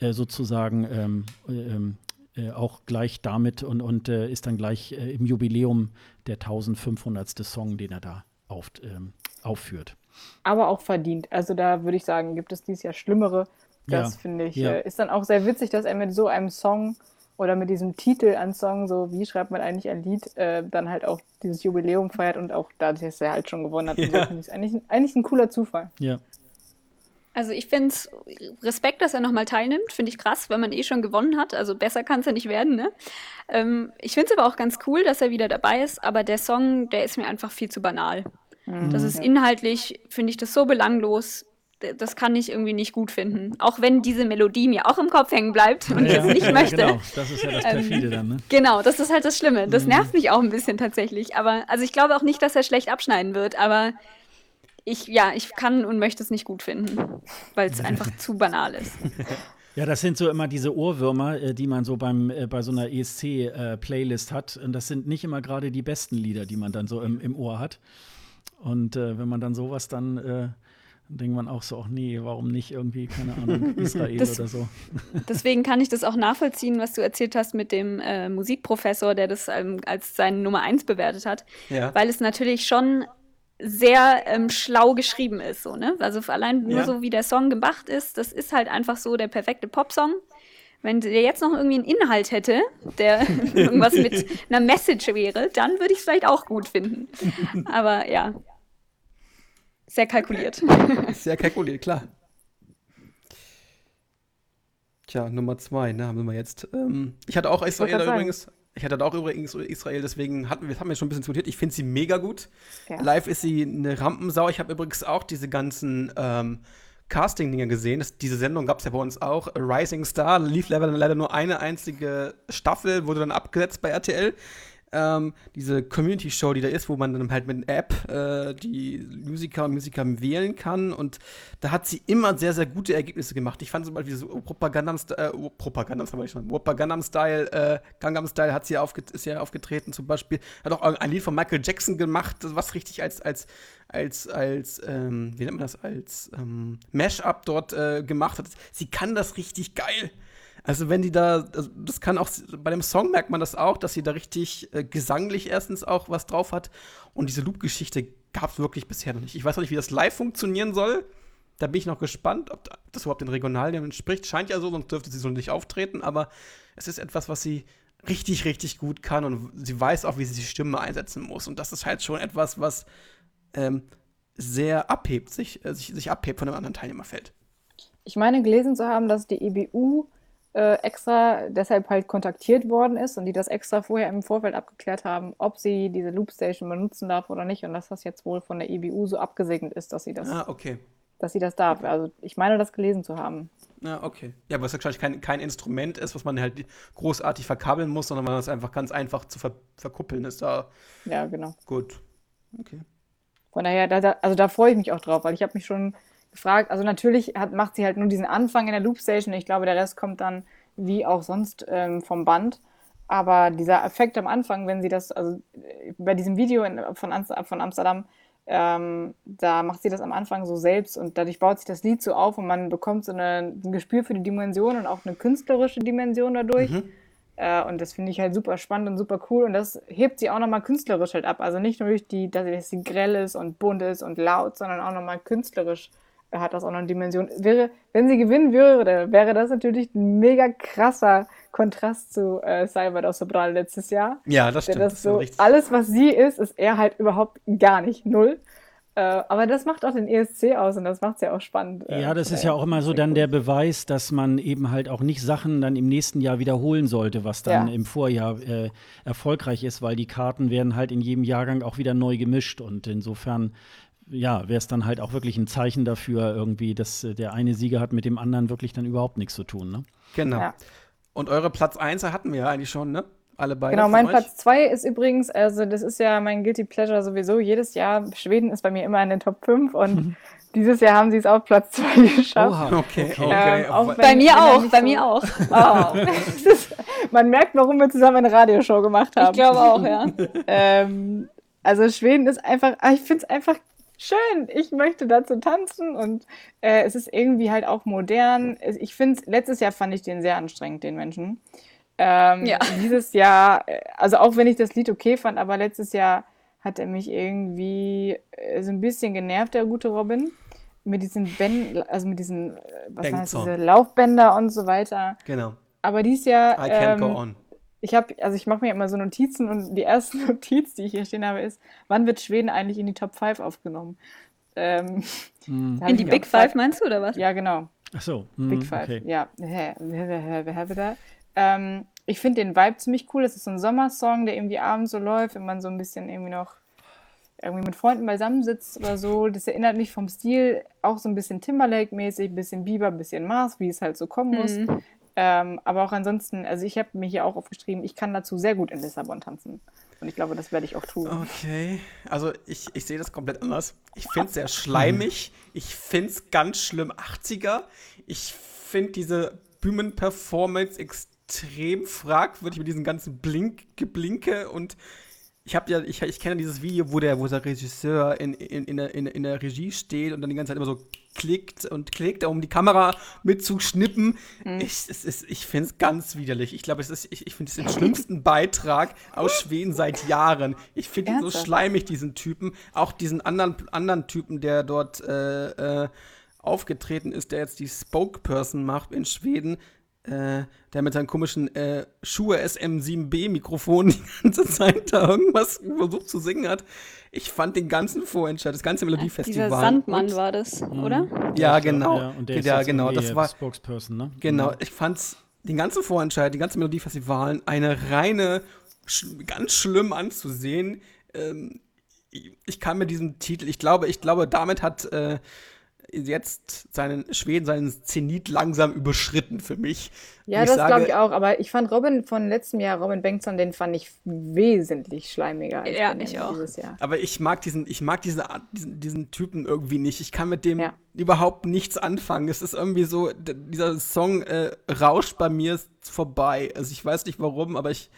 sozusagen ähm, ähm, äh, auch gleich damit und, und äh, ist dann gleich äh, im Jubiläum der 1500. Song, den er da auf, ähm, aufführt. Aber auch verdient. Also da würde ich sagen, gibt es dieses Jahr schlimmere. Das ja. finde ich, ja. Äh, ist dann auch sehr witzig, dass er mit so einem Song oder mit diesem Titel an Song, so wie schreibt man eigentlich ein Lied, äh, dann halt auch dieses Jubiläum feiert und auch dadurch, dass er halt schon gewonnen hat. Ja. So, ist eigentlich, eigentlich ein cooler Zufall. Ja. Also ich finde es Respekt, dass er nochmal teilnimmt, finde ich krass, wenn man eh schon gewonnen hat. Also besser kann es ja nicht werden, ne? Ähm, ich finde es aber auch ganz cool, dass er wieder dabei ist, aber der Song, der ist mir einfach viel zu banal. Mhm. Das ist inhaltlich, finde ich das so belanglos. Das kann ich irgendwie nicht gut finden. Auch wenn diese Melodie mir auch im Kopf hängen bleibt und ja, ich es nicht ja, möchte. Genau, das ist ja das Perfide ähm, dann, ne? Genau, das ist halt das Schlimme. Das mhm. nervt mich auch ein bisschen tatsächlich. Aber, also ich glaube auch nicht, dass er schlecht abschneiden wird, aber ich, ja, ich kann und möchte es nicht gut finden, weil es einfach zu banal ist. Ja, das sind so immer diese Ohrwürmer, äh, die man so beim, äh, bei so einer ESC-Playlist äh, hat. Und das sind nicht immer gerade die besten Lieder, die man dann so im, im Ohr hat. Und äh, wenn man dann sowas dann, äh, denkt man auch so, ach nee, warum nicht irgendwie, keine Ahnung, Israel das, oder so. Deswegen kann ich das auch nachvollziehen, was du erzählt hast mit dem äh, Musikprofessor, der das ähm, als seine Nummer eins bewertet hat. Ja. Weil es natürlich schon sehr ähm, schlau geschrieben ist. So, ne? Also allein nur ja. so, wie der Song gemacht ist, das ist halt einfach so der perfekte Popsong. Wenn der jetzt noch irgendwie einen Inhalt hätte, der irgendwas mit einer Message wäre, dann würde ich es vielleicht auch gut finden. Aber ja, sehr kalkuliert. Sehr kalkuliert, klar. Tja, Nummer zwei, ne, haben wir jetzt. Ähm, ich hatte auch Israel übrigens ich hatte auch übrigens Israel, deswegen hatten wir, haben wir schon ein bisschen diskutiert. Ich finde sie mega gut. Ja. Live ist sie eine Rampensau. Ich habe übrigens auch diese ganzen ähm, Casting-Dinge gesehen. Das, diese Sendung gab es ja bei uns auch. Rising Star lief leider, leider nur eine einzige Staffel, wurde dann abgesetzt bei RTL ähm, diese Community-Show, die da ist, wo man dann halt mit einer App äh, die Musiker und Musiker wählen kann. Und da hat sie immer sehr, sehr gute Ergebnisse gemacht. Ich fand zum Beispiel so Propagandam-Style, äh, Propagandam-Style, äh, Gangnam-Style hat sie aufge ist ja aufgetreten zum Beispiel. Hat auch ein Lied von Michael Jackson gemacht, was richtig als, als, als, als, ähm, wie nennt man das, als ähm, Mash-up dort äh, gemacht hat. Sie kann das richtig geil. Also wenn die da, also das kann auch, bei dem Song merkt man das auch, dass sie da richtig äh, gesanglich erstens auch was drauf hat. Und diese Loop-Geschichte gab es wirklich bisher noch nicht. Ich weiß noch nicht, wie das live funktionieren soll. Da bin ich noch gespannt, ob das überhaupt den Regionalien entspricht. Scheint ja so, sonst dürfte sie so nicht auftreten. Aber es ist etwas, was sie richtig, richtig gut kann. Und sie weiß auch, wie sie die Stimme einsetzen muss. Und das ist halt schon etwas, was ähm, sehr abhebt, sich, äh, sich, sich abhebt von einem anderen Teilnehmerfeld. Ich meine gelesen zu haben, dass die EBU äh, extra deshalb halt kontaktiert worden ist und die das extra vorher im Vorfeld abgeklärt haben, ob sie diese Loopstation benutzen darf oder nicht und dass das jetzt wohl von der EBU so abgesegnet ist, dass sie das, ah, okay. dass sie das darf. Also ich meine, das gelesen zu haben. Ja, okay. Ja, weil es wahrscheinlich kein, kein Instrument ist, was man halt großartig verkabeln muss, sondern man es einfach ganz einfach zu ver verkuppeln ist. Da ja, genau. Gut. Okay. Von daher, da, also da freue ich mich auch drauf, weil ich habe mich schon gefragt. Also natürlich hat, macht sie halt nur diesen Anfang in der Loopstation. Ich glaube, der Rest kommt dann wie auch sonst ähm, vom Band. Aber dieser Effekt am Anfang, wenn sie das, also bei diesem Video in, von, von Amsterdam, ähm, da macht sie das am Anfang so selbst und dadurch baut sich das Lied so auf und man bekommt so eine, ein Gespür für die Dimension und auch eine künstlerische Dimension dadurch. Mhm. Äh, und das finde ich halt super spannend und super cool und das hebt sie auch nochmal künstlerisch halt ab. Also nicht nur durch die, dass sie grell ist und bunt ist und laut, sondern auch nochmal künstlerisch hat das auch noch eine Dimension. Wäre, wenn sie gewinnen würde, wäre das natürlich ein mega krasser Kontrast zu äh, Salvador Sobral letztes Jahr. Ja, das stimmt. Das so, alles, was sie ist, ist er halt überhaupt gar nicht. Null. Äh, aber das macht auch den ESC aus und das macht es ja auch spannend. Äh, ja, das ist ja auch immer so dann der Beweis, dass man eben halt auch nicht Sachen dann im nächsten Jahr wiederholen sollte, was dann ja. im Vorjahr äh, erfolgreich ist, weil die Karten werden halt in jedem Jahrgang auch wieder neu gemischt und insofern ja, wäre es dann halt auch wirklich ein Zeichen dafür, irgendwie, dass äh, der eine Sieger hat mit dem anderen wirklich dann überhaupt nichts zu tun, ne? Genau. Ja. Und eure Platz 1 hatten wir ja eigentlich schon, ne? Alle beide. Genau, mein Platz 2 ist übrigens, also das ist ja mein Guilty Pleasure sowieso. Jedes Jahr, Schweden ist bei mir immer in den Top 5 und dieses Jahr haben sie es auf Platz 2 geschafft. Oha, okay, okay. Ähm, okay. bei mir auch, bei so mir auch. Oh. ist, man merkt, warum wir zusammen eine Radioshow gemacht haben. Ich glaube auch, ja. ähm, also Schweden ist einfach, ah, ich finde es einfach schön, ich möchte dazu tanzen und äh, es ist irgendwie halt auch modern. Ich finde, letztes Jahr fand ich den sehr anstrengend, den Menschen. Ähm, ja. Dieses Jahr, äh, also auch wenn ich das Lied okay fand, aber letztes Jahr hat er mich irgendwie äh, so ein bisschen genervt, der gute Robin. Mit diesen Bänden, also mit diesen, äh, was heißt diese Laufbänder und so weiter. Genau. Aber dieses Jahr. I can't ähm, go on. Ich habe, also ich mache mir immer so Notizen und die erste Notiz, die ich hier stehen habe, ist, wann wird Schweden eigentlich in die Top 5 aufgenommen? Ähm, hm. In die Big Five meinst du, oder was? Ja, genau. Ach so. Hm, Big Five, okay. ja. Ähm, ich finde den Vibe ziemlich cool. Das ist so ein Sommersong, der irgendwie abends so läuft, wenn man so ein bisschen irgendwie noch irgendwie mit Freunden beisammensitzt oder so. Das erinnert mich vom Stil auch so ein bisschen Timberlake-mäßig, ein bisschen Bieber, ein bisschen Mars, wie es halt so kommen muss. Mhm. Ähm, aber auch ansonsten, also ich habe mir hier auch aufgeschrieben, ich kann dazu sehr gut in Lissabon tanzen. Und ich glaube, das werde ich auch tun. Okay, also ich, ich sehe das komplett anders. Ich finde es sehr schleimig. Ich finde es ganz schlimm 80er. Ich finde diese Bühnenperformance extrem fragwürdig mit diesen ganzen Blink, Geblinke und ich habe ja, ich, ich kenne dieses Video, wo der, wo der Regisseur in, in, in, der, in, in der Regie steht und dann die ganze Zeit immer so klickt und klickt, um die Kamera mitzuschnippen. Mhm. Ich, ich finde es ganz widerlich. Ich glaube, ich, ich finde es den schlimmsten Beitrag aus Schweden seit Jahren. Ich finde ihn so schleimig, diesen Typen. Auch diesen anderen, anderen Typen, der dort äh, äh, aufgetreten ist, der jetzt die Spokesperson macht in Schweden äh, der mit seinem komischen äh, Schuhe SM7B-Mikrofon die ganze Zeit da irgendwas versucht zu singen hat. Ich fand den ganzen Vorentscheid, das ganze Melodiefestival. Dieser Sandmann war das, mhm. oder? Ja, genau. Ja, und der ist ja, genau, das war Spokesperson, ne? Genau, mhm. ich fand's den ganzen Vorentscheid, die ganze Melodiefestivalen eine reine, sch ganz schlimm anzusehen. Ähm, ich, ich kann mit diesem Titel, ich glaube, ich glaube, damit hat äh, jetzt seinen Schweden seinen Zenit langsam überschritten für mich. Ja, das glaube ich auch. Aber ich fand Robin von letztem Jahr, Robin Bengtson, den fand ich wesentlich schleimiger. Als ja, ich auch. Aber ich mag diesen, ich mag diese, diesen, diesen Typen irgendwie nicht. Ich kann mit dem ja. überhaupt nichts anfangen. Es ist irgendwie so, dieser Song äh, rauscht bei mir vorbei. Also ich weiß nicht warum, aber ich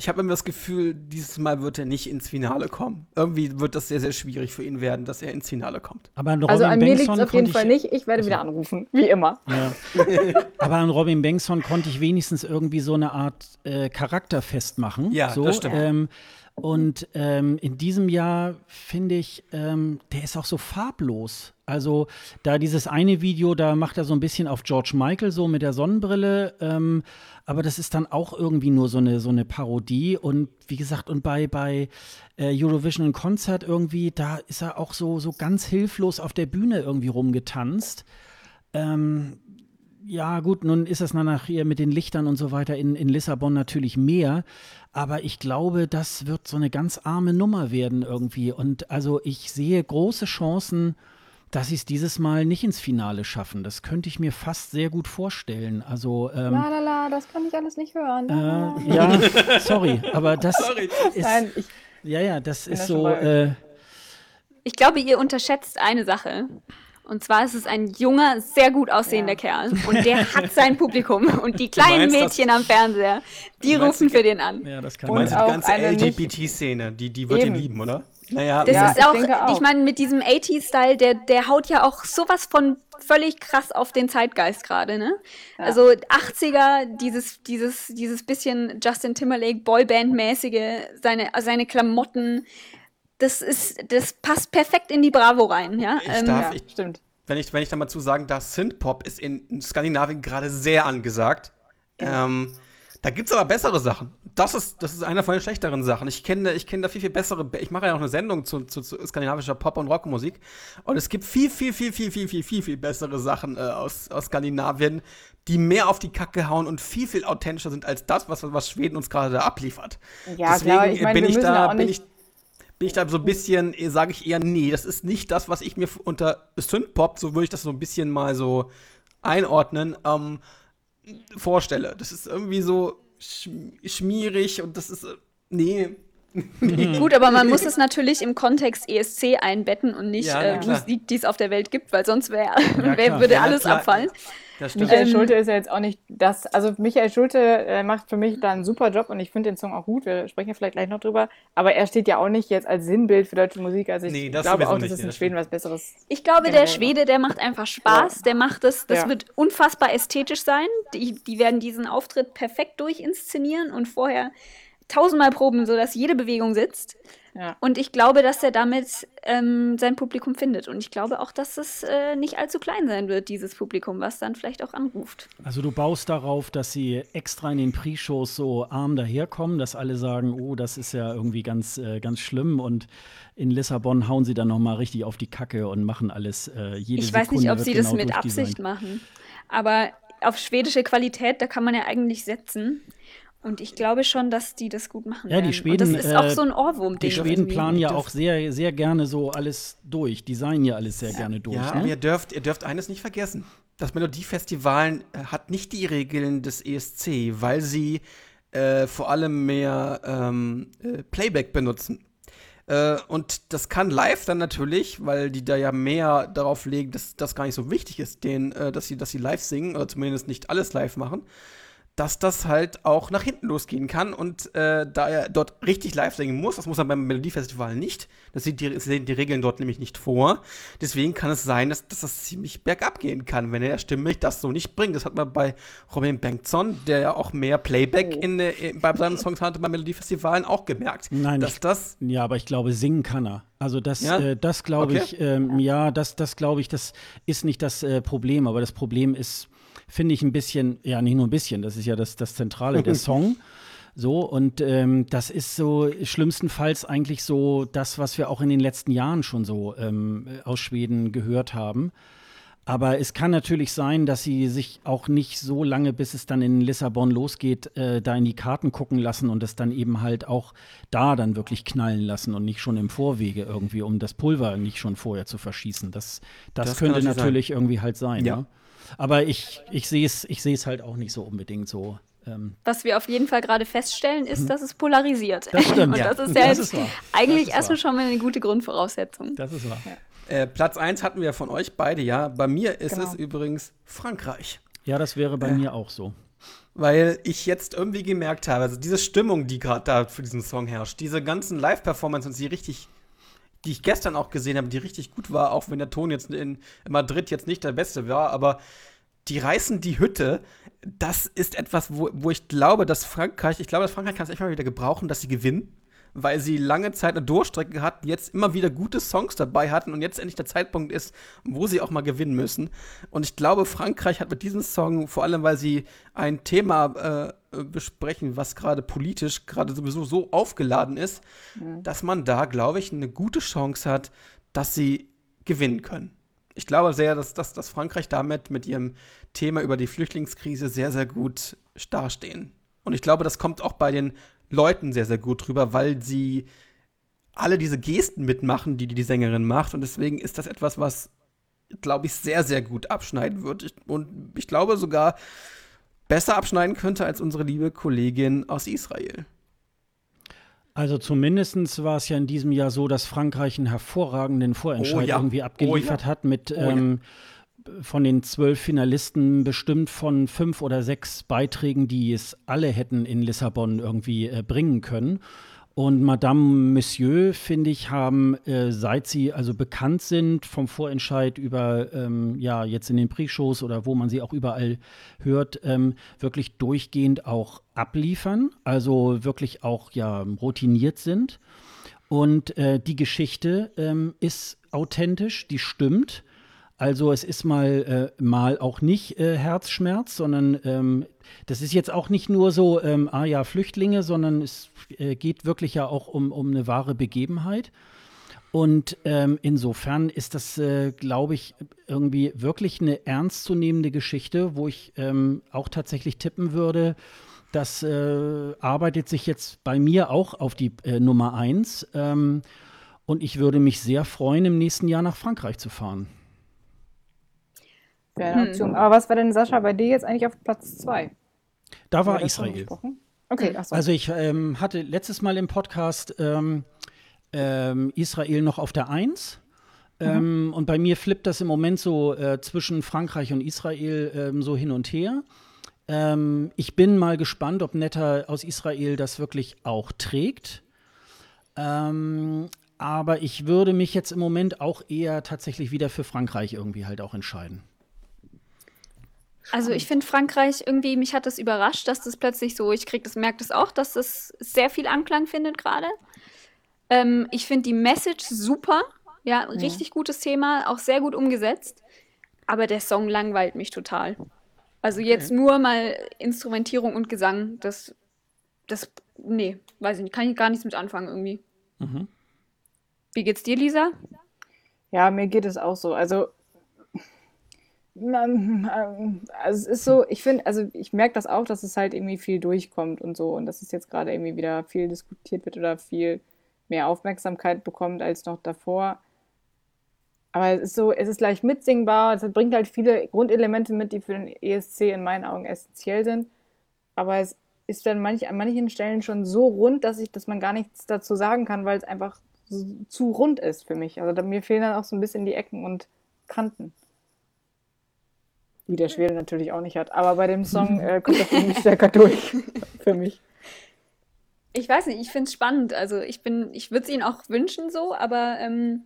ich habe immer das Gefühl, dieses Mal wird er nicht ins Finale kommen. Irgendwie wird das sehr, sehr schwierig für ihn werden, dass er ins Finale kommt. Aber an also an mir liegt es auf jeden Fall nicht. Ich werde also. wieder anrufen, wie immer. Ja. Aber an Robin Bengtson konnte ich wenigstens irgendwie so eine Art äh, Charakter festmachen. Ja, so, das stimmt. Ähm, und ähm, in diesem Jahr finde ich, ähm, der ist auch so farblos. Also da dieses eine Video, da macht er so ein bisschen auf George Michael so mit der Sonnenbrille, ähm, aber das ist dann auch irgendwie nur so eine, so eine Parodie. Und wie gesagt, und bei, bei äh, Eurovision Konzert irgendwie, da ist er auch so, so ganz hilflos auf der Bühne irgendwie rumgetanzt. Ähm, ja, gut, nun ist das nachher mit den Lichtern und so weiter in, in Lissabon natürlich mehr. Aber ich glaube, das wird so eine ganz arme Nummer werden irgendwie. Und also ich sehe große Chancen, dass sie es dieses Mal nicht ins Finale schaffen. Das könnte ich mir fast sehr gut vorstellen. Also, ähm, la, la, la, das kann ich alles nicht hören. Äh, ja, sorry, aber das sorry. ist. Nein, ich, ja, ja, das ist so. Äh, ich glaube, ihr unterschätzt eine Sache. Und zwar ist es ein junger, sehr gut aussehender ja. Kerl. Und der hat sein Publikum. Und die kleinen Mädchen am Fernseher, die rufen für den an. Ja, das kann und die ganze LGBT-Szene, die, die wird ihn lieben, oder? Naja, das ja, ist auch, ich, auch. ich meine, mit diesem 80s-Style, der, der haut ja auch sowas von völlig krass auf den Zeitgeist gerade, ne? Ja. Also 80er, dieses, dieses, dieses bisschen Justin Timberlake Boyband-mäßige, seine, seine Klamotten, das ist, das passt perfekt in die Bravo rein, ja. Ich ähm, darf, ja, stimmt. wenn ich, wenn ich da mal zu sagen darf, Synthpop ist in Skandinavien gerade sehr angesagt. Ja. Ähm, da gibt es aber bessere Sachen. Das ist, das ist einer von den schlechteren Sachen. Ich kenne ich kenn da viel, viel bessere. Ich mache ja auch eine Sendung zu, zu, zu, skandinavischer Pop- und Rockmusik. Und es gibt viel, viel, viel, viel, viel, viel, viel, viel bessere Sachen äh, aus, aus Skandinavien, die mehr auf die Kacke hauen und viel, viel authentischer sind als das, was, was Schweden uns gerade da abliefert. Ja, Deswegen klar, ich mein, bin, ich da, bin, ich, bin ich da so ein bisschen, äh, sage ich eher, nee, das ist nicht das, was ich mir unter Synthpop, so würde ich das so ein bisschen mal so einordnen, ähm, vorstelle. Das ist irgendwie so schmierig und das ist, äh, nee, Gut, aber man muss es natürlich im Kontext ESC einbetten und nicht ja, äh, Musik, die es auf der Welt gibt, weil sonst wär, ja, wär, würde ja, alles klar. abfallen. Michael Schulte ist ja jetzt auch nicht das, also Michael Schulte äh, macht für mich da einen super Job und ich finde den Song auch gut, wir sprechen ja vielleicht gleich noch drüber, aber er steht ja auch nicht jetzt als Sinnbild für deutsche Musik, also ich nee, glaube auch, dass es in Schweden was Besseres. Ich glaube, der Schwede, der macht einfach Spaß, der macht es, das, das wird unfassbar ästhetisch sein, die, die werden diesen Auftritt perfekt durchinszenieren und vorher tausendmal proben, sodass jede Bewegung sitzt. Ja. Und ich glaube, dass er damit ähm, sein Publikum findet. Und ich glaube auch, dass es äh, nicht allzu klein sein wird, dieses Publikum, was dann vielleicht auch anruft. Also du baust darauf, dass sie extra in den Pre-Shows so arm daherkommen, dass alle sagen, oh, das ist ja irgendwie ganz, äh, ganz schlimm. Und in Lissabon hauen sie dann noch mal richtig auf die Kacke und machen alles äh, jede Ich weiß Sekunde nicht, ob sie genau das mit Absicht machen. Aber auf schwedische Qualität, da kann man ja eigentlich setzen. Und ich glaube schon, dass die das gut machen. Ja, werden. die Schweden. Und das ist auch so ein Ohrwurm-Ding. Die Schweden planen ja auch sehr, sehr gerne so alles durch, designen ja alles sehr ja. gerne durch. Ja, ne? aber ihr dürft, ihr dürft eines nicht vergessen. Das Melodiefestival äh, hat nicht die Regeln des ESC, weil sie äh, vor allem mehr ähm, äh, Playback benutzen. Äh, und das kann live dann natürlich, weil die da ja mehr darauf legen, dass das gar nicht so wichtig ist, denen, äh, dass, sie, dass sie live singen, oder zumindest nicht alles live machen dass das halt auch nach hinten losgehen kann. Und äh, da er dort richtig live singen muss, das muss er beim Melodiefestival nicht, das sehen die, die Regeln dort nämlich nicht vor. Deswegen kann es sein, dass, dass das ziemlich bergab gehen kann, wenn er stimmlich das so nicht bringt. Das hat man bei Robin Bengtson, der ja auch mehr Playback oh. in, in, bei seinen Songs hatte, beim Melodiefestivalen auch gemerkt. Nein, dass ich, das. Ja, aber ich glaube, singen kann er. Also das, ja? äh, das glaube okay. ich, ähm, ja, das, das glaube ich, das ist nicht das äh, Problem, aber das Problem ist, finde ich ein bisschen, ja, nicht nur ein bisschen, das ist ja das, das Zentrale der Song. So, und ähm, das ist so schlimmstenfalls eigentlich so das, was wir auch in den letzten Jahren schon so ähm, aus Schweden gehört haben. Aber es kann natürlich sein, dass sie sich auch nicht so lange, bis es dann in Lissabon losgeht, äh, da in die Karten gucken lassen und es dann eben halt auch da dann wirklich knallen lassen und nicht schon im Vorwege irgendwie, um das Pulver nicht schon vorher zu verschießen. Das, das, das könnte natürlich sein. irgendwie halt sein. Ja. Ne? Aber ich, ich sehe es ich halt auch nicht so unbedingt so. Ähm. Was wir auf jeden Fall gerade feststellen, ist, mhm. dass es polarisiert. Das stimmt. Und ja. das ist ja das jetzt ist eigentlich erstmal schon mal eine gute Grundvoraussetzung. Das ist wahr. Ja. Äh, Platz 1 hatten wir von euch beide, ja. Bei mir ist genau. es übrigens Frankreich. Ja, das wäre bei äh, mir auch so. Weil ich jetzt irgendwie gemerkt habe, also diese Stimmung, die gerade da für diesen Song herrscht, diese ganzen Live-Performances, die richtig die ich gestern auch gesehen habe, die richtig gut war, auch wenn der Ton jetzt in Madrid jetzt nicht der beste war, aber die reißen die Hütte. Das ist etwas, wo, wo ich glaube, dass Frankreich, ich glaube, dass Frankreich kann es echt mal wieder gebrauchen, dass sie gewinnen weil sie lange Zeit eine Durchstrecke hatten, jetzt immer wieder gute Songs dabei hatten und jetzt endlich der Zeitpunkt ist, wo sie auch mal gewinnen müssen. Und ich glaube, Frankreich hat mit diesem Song, vor allem weil sie ein Thema äh, besprechen, was gerade politisch gerade sowieso so aufgeladen ist, mhm. dass man da, glaube ich, eine gute Chance hat, dass sie gewinnen können. Ich glaube sehr, dass, dass, dass Frankreich damit mit ihrem Thema über die Flüchtlingskrise sehr, sehr gut dastehen. Und ich glaube, das kommt auch bei den Leuten sehr, sehr gut drüber, weil sie alle diese Gesten mitmachen, die die Sängerin macht. Und deswegen ist das etwas, was, glaube ich, sehr, sehr gut abschneiden wird. Und ich glaube sogar besser abschneiden könnte als unsere liebe Kollegin aus Israel. Also zumindest war es ja in diesem Jahr so, dass Frankreich einen hervorragenden Vorentscheid oh ja. irgendwie abgeliefert oh ja. hat mit oh ähm, von den zwölf Finalisten bestimmt von fünf oder sechs Beiträgen, die es alle hätten in Lissabon irgendwie äh, bringen können. Und Madame Monsieur, finde ich, haben, äh, seit sie also bekannt sind vom Vorentscheid über, ähm, ja, jetzt in den Pre-Shows oder wo man sie auch überall hört, ähm, wirklich durchgehend auch abliefern, also wirklich auch, ja, routiniert sind. Und äh, die Geschichte ähm, ist authentisch, die stimmt. Also es ist mal, äh, mal auch nicht äh, Herzschmerz, sondern ähm, das ist jetzt auch nicht nur so, ähm, ah ja, Flüchtlinge, sondern es äh, geht wirklich ja auch um, um eine wahre Begebenheit. Und ähm, insofern ist das, äh, glaube ich, irgendwie wirklich eine ernstzunehmende Geschichte, wo ich ähm, auch tatsächlich tippen würde, das äh, arbeitet sich jetzt bei mir auch auf die äh, Nummer eins. Ähm, und ich würde mich sehr freuen, im nächsten Jahr nach Frankreich zu fahren. Wäre eine Option. Aber was war denn, Sascha, bei dir jetzt eigentlich auf Platz zwei? Da war Israel. Okay, achso. Also ich ähm, hatte letztes Mal im Podcast ähm, ähm, Israel noch auf der Eins. Ähm, und bei mir flippt das im Moment so äh, zwischen Frankreich und Israel ähm, so hin und her. Ähm, ich bin mal gespannt, ob Netta aus Israel das wirklich auch trägt. Ähm, aber ich würde mich jetzt im Moment auch eher tatsächlich wieder für Frankreich irgendwie halt auch entscheiden. Also ich finde Frankreich irgendwie, mich hat das überrascht, dass das plötzlich so, ich krieg das, merke das auch, dass das sehr viel Anklang findet gerade. Ähm, ich finde die Message super, ja, richtig gutes Thema, auch sehr gut umgesetzt. Aber der Song langweilt mich total. Also jetzt nur mal Instrumentierung und Gesang, das, das, nee, weiß ich nicht, kann ich gar nichts mit anfangen irgendwie. Mhm. Wie geht's dir, Lisa? Ja, mir geht es auch so. Also, also es ist so, ich finde, also ich merke das auch, dass es halt irgendwie viel durchkommt und so und dass es jetzt gerade irgendwie wieder viel diskutiert wird oder viel mehr Aufmerksamkeit bekommt als noch davor. Aber es ist so, es ist leicht mitsingbar, es bringt halt viele Grundelemente mit, die für den ESC in meinen Augen essentiell sind. Aber es ist dann manch, an manchen Stellen schon so rund, dass ich, dass man gar nichts dazu sagen kann, weil es einfach so, zu rund ist für mich. Also da, mir fehlen dann auch so ein bisschen die Ecken und Kanten. Die der Schwede natürlich auch nicht hat. Aber bei dem Song äh, kommt das mich stärker durch. für mich. Ich weiß nicht, ich finde es spannend. Also ich bin, ich würde es ihnen auch wünschen so, aber ähm,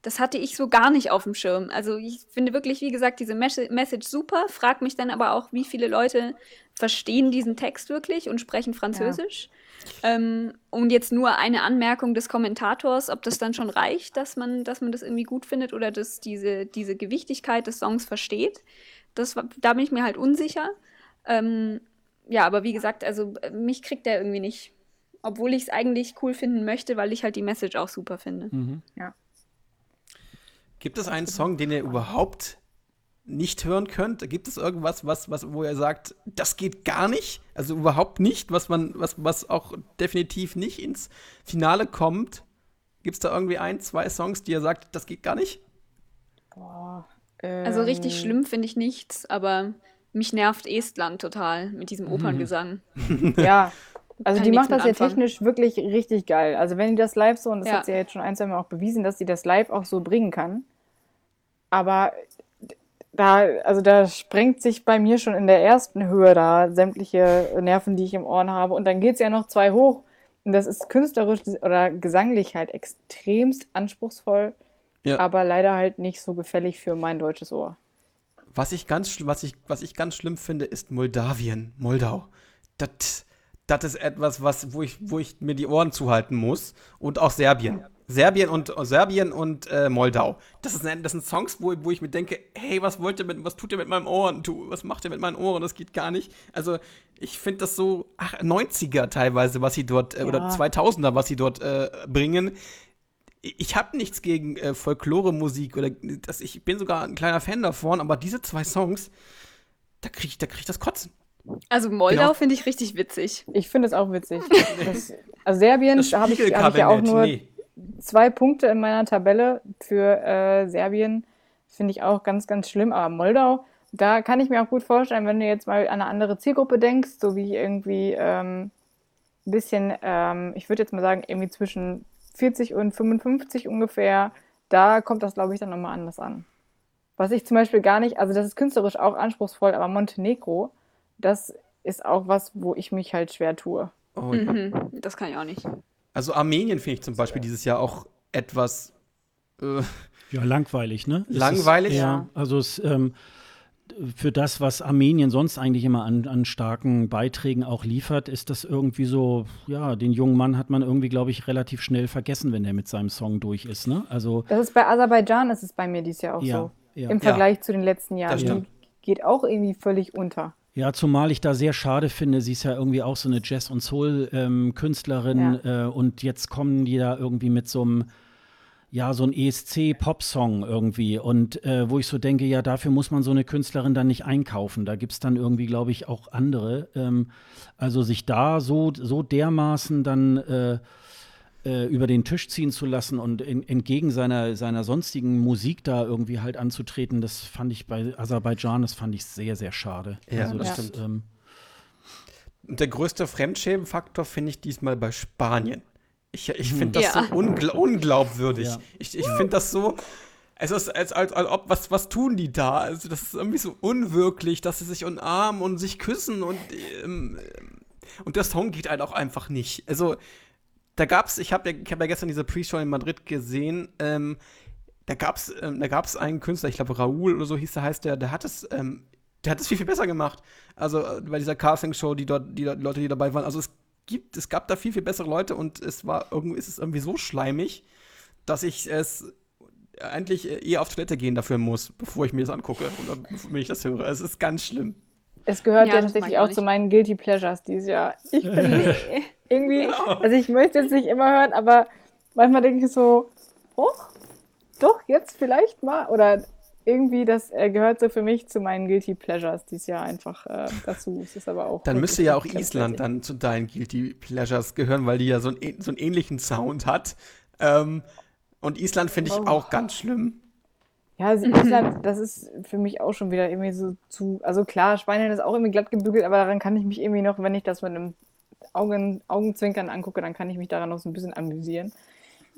das hatte ich so gar nicht auf dem Schirm. Also ich finde wirklich, wie gesagt, diese Mes Message super, frag mich dann aber auch, wie viele Leute verstehen diesen Text wirklich und sprechen Französisch. Ähm, und jetzt nur eine Anmerkung des Kommentators, ob das dann schon reicht, dass man, dass man das irgendwie gut findet oder dass diese, diese Gewichtigkeit des Songs versteht. Das, war- da bin ich mir halt unsicher. Ähm, ja, aber wie gesagt, also äh, mich kriegt der irgendwie nicht. Obwohl ich es eigentlich cool finden möchte, weil ich halt die Message auch super finde. Gibt es einen Song, den ihr überhaupt nicht hören könnt? Gibt es irgendwas, was, was, wo ihr sagt, das geht gar nicht? Also überhaupt nicht, was man, was, was auch definitiv nicht ins Finale kommt? Gibt es da irgendwie ein, zwei Songs, die ihr sagt, das geht gar nicht? Boah, Also richtig ähm, schlimm finde ich nichts, aber mich nervt Estland total mit diesem Operngesang. Ja, also die macht das ja anfangen. technisch wirklich richtig geil. Also wenn die das live so, und das Ja. hat sie ja jetzt schon ein, zwei Mal auch bewiesen, dass sie das live auch so bringen kann. Aber da, also da sprengt sich bei mir schon in der ersten Höhe da sämtliche Nerven, die ich im Ohren habe. Und dann geht es ja noch zwei hoch. Und das ist künstlerisch oder gesanglich halt extremst anspruchsvoll, Ja. aber leider halt nicht so gefällig für mein deutsches Ohr. Was ich ganz, was ich, was ich ganz schlimm finde, ist Moldawien, Moldau. Das, das ist etwas, was, wo ich, wo ich mir die Ohren zuhalten muss. Und auch Serbien. Serbien und Serbien und äh, Moldau. Das, ist, ein- das sind Songs, wo, wo ich mir denke, hey, was wollt ihr mit, was tut ihr mit meinem Ohren? Tu, was macht ihr mit meinen Ohren? Das geht gar nicht. Also ich finde das so ach, 90er teilweise, was sie dort, äh, oder Ja. 2000er, was sie dort äh, bringen ich habe nichts gegen äh, Folklore-Musik oder das, ich bin sogar ein kleiner Fan davon, aber diese zwei Songs, da krieg ich, da krieg ich das Kotzen. Also Moldau Genau. finde ich richtig witzig. Ich finde es auch witzig. Das, also Serbien, habe ich, hab ich ja auch nur nee. zwei Punkte in meiner Tabelle für äh, Serbien. Finde ich auch ganz, ganz schlimm. Aber Moldau, da kann ich mir auch gut vorstellen, wenn du jetzt mal an eine andere Zielgruppe denkst, so wie irgendwie ähm, ein bisschen, ähm, ich würde jetzt mal sagen, irgendwie zwischen 40 und 55 ungefähr, da kommt das, glaube ich, dann nochmal anders an. Was ich zum Beispiel gar nicht, also das ist künstlerisch auch anspruchsvoll, aber Montenegro, das ist auch was, wo ich mich halt schwer tue. Oh, ich hab, Mhm, das kann ich auch nicht. also Armenien finde ich zum Beispiel dieses Jahr auch etwas äh, Ja, langweilig, ne? Langweilig? Ist, ja, Ja. also es, ähm, für das, was Armenien sonst eigentlich immer an, an starken Beiträgen auch liefert, ist das irgendwie so, ja, den jungen Mann hat man irgendwie, glaube ich, relativ schnell vergessen, wenn der mit seinem Song durch ist, ne? Also, Das ist bei Aserbaidschan, ist es bei mir dieses Jahr auch ja, so. ja. im Vergleich ja. zu den letzten Jahren. Die geht auch irgendwie völlig unter. Ja, zumal ich da sehr schade finde, sie ist ja irgendwie auch so eine Jazz- und Soul-Künstlerin ähm, äh, und jetzt kommen die da irgendwie mit so einem ja, so ein ESC-Pop-Song irgendwie. Und äh, wo ich so denke, ja, dafür muss man so eine Künstlerin dann nicht einkaufen. Da gibt es dann irgendwie, glaube ich, auch andere. Ähm, also sich da so, so dermaßen dann äh, äh, über den Tisch ziehen zu lassen und in, entgegen seiner, seiner sonstigen Musik da irgendwie halt anzutreten, das fand ich bei Aserbaidschan, das fand ich sehr, sehr schade. Ja, also das, stimmt. Ähm, und der größte Fremdschämenfaktor finde ich diesmal bei Spanien. Ich, ich finde das ja. so ungl unglaubwürdig. Ja. Ich, ich finde das so. Es ist als, als, als ob, was, was tun die da? Also, das ist irgendwie so unwirklich, dass sie sich umarmen und sich küssen und, ähm, und der Song geht halt auch einfach nicht. Also, da gab's, ich habe ja, hab ja gestern diese Pre-Show in Madrid gesehen, ähm, da gab's, ähm, da gab's einen Künstler, ich glaube Raoul oder so hieß der, heißt der, der hat es, ähm, der hat es viel, viel besser gemacht. Also äh, bei dieser Casting-Show, die dort, die, die Leute, die dabei waren. Also es gibt, es gab da viel, viel bessere Leute und es war irgendwie, ist es irgendwie so schleimig, dass ich es eigentlich eher auf Toilette gehen dafür muss, bevor ich mir das angucke oder bevor ich das höre. Es ist ganz schlimm. Es gehört ja, ja tatsächlich auch zu meinen Guilty Pleasures dieses Jahr. Ich bin irgendwie, genau. also ich möchte jetzt nicht immer hören, aber manchmal denke ich so, oh, doch, jetzt vielleicht mal. Oder irgendwie, das äh, gehört so für mich zu meinen Guilty Pleasures dieses Jahr einfach äh, dazu. Es ist aber auch. Dann müsste ja auch Island dann zu deinen Guilty Pleasures gehören, weil die ja so, ein, so einen ähnlichen Sound hat. Ähm, und Island finde ich oh. auch ganz schlimm. Ja, also Island, das ist für mich auch schon wieder irgendwie so zu. Also klar, Spanien ist auch irgendwie glatt gebügelt, aber daran kann ich mich irgendwie noch, wenn ich das mit einem Augen, Augenzwinkern angucke, dann kann ich mich daran noch so ein bisschen amüsieren.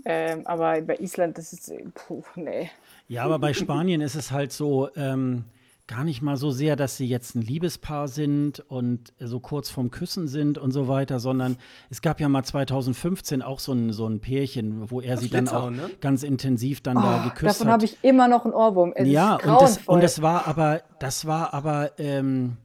Ähm, aber bei Island, das ist, puh, nee. Ja, aber bei Spanien ist es halt so, ähm, gar nicht mal so sehr, dass sie jetzt ein Liebespaar sind und so kurz vorm Küssen sind und so weiter, sondern es gab ja mal 2015 auch so ein, so ein Pärchen, wo er das sie dann auch ne? ganz intensiv dann oh, da geküsst davon hat. Davon habe ich immer noch einen Ohrwurm. Es ja, und das, und das war aber, das war aber, ähm,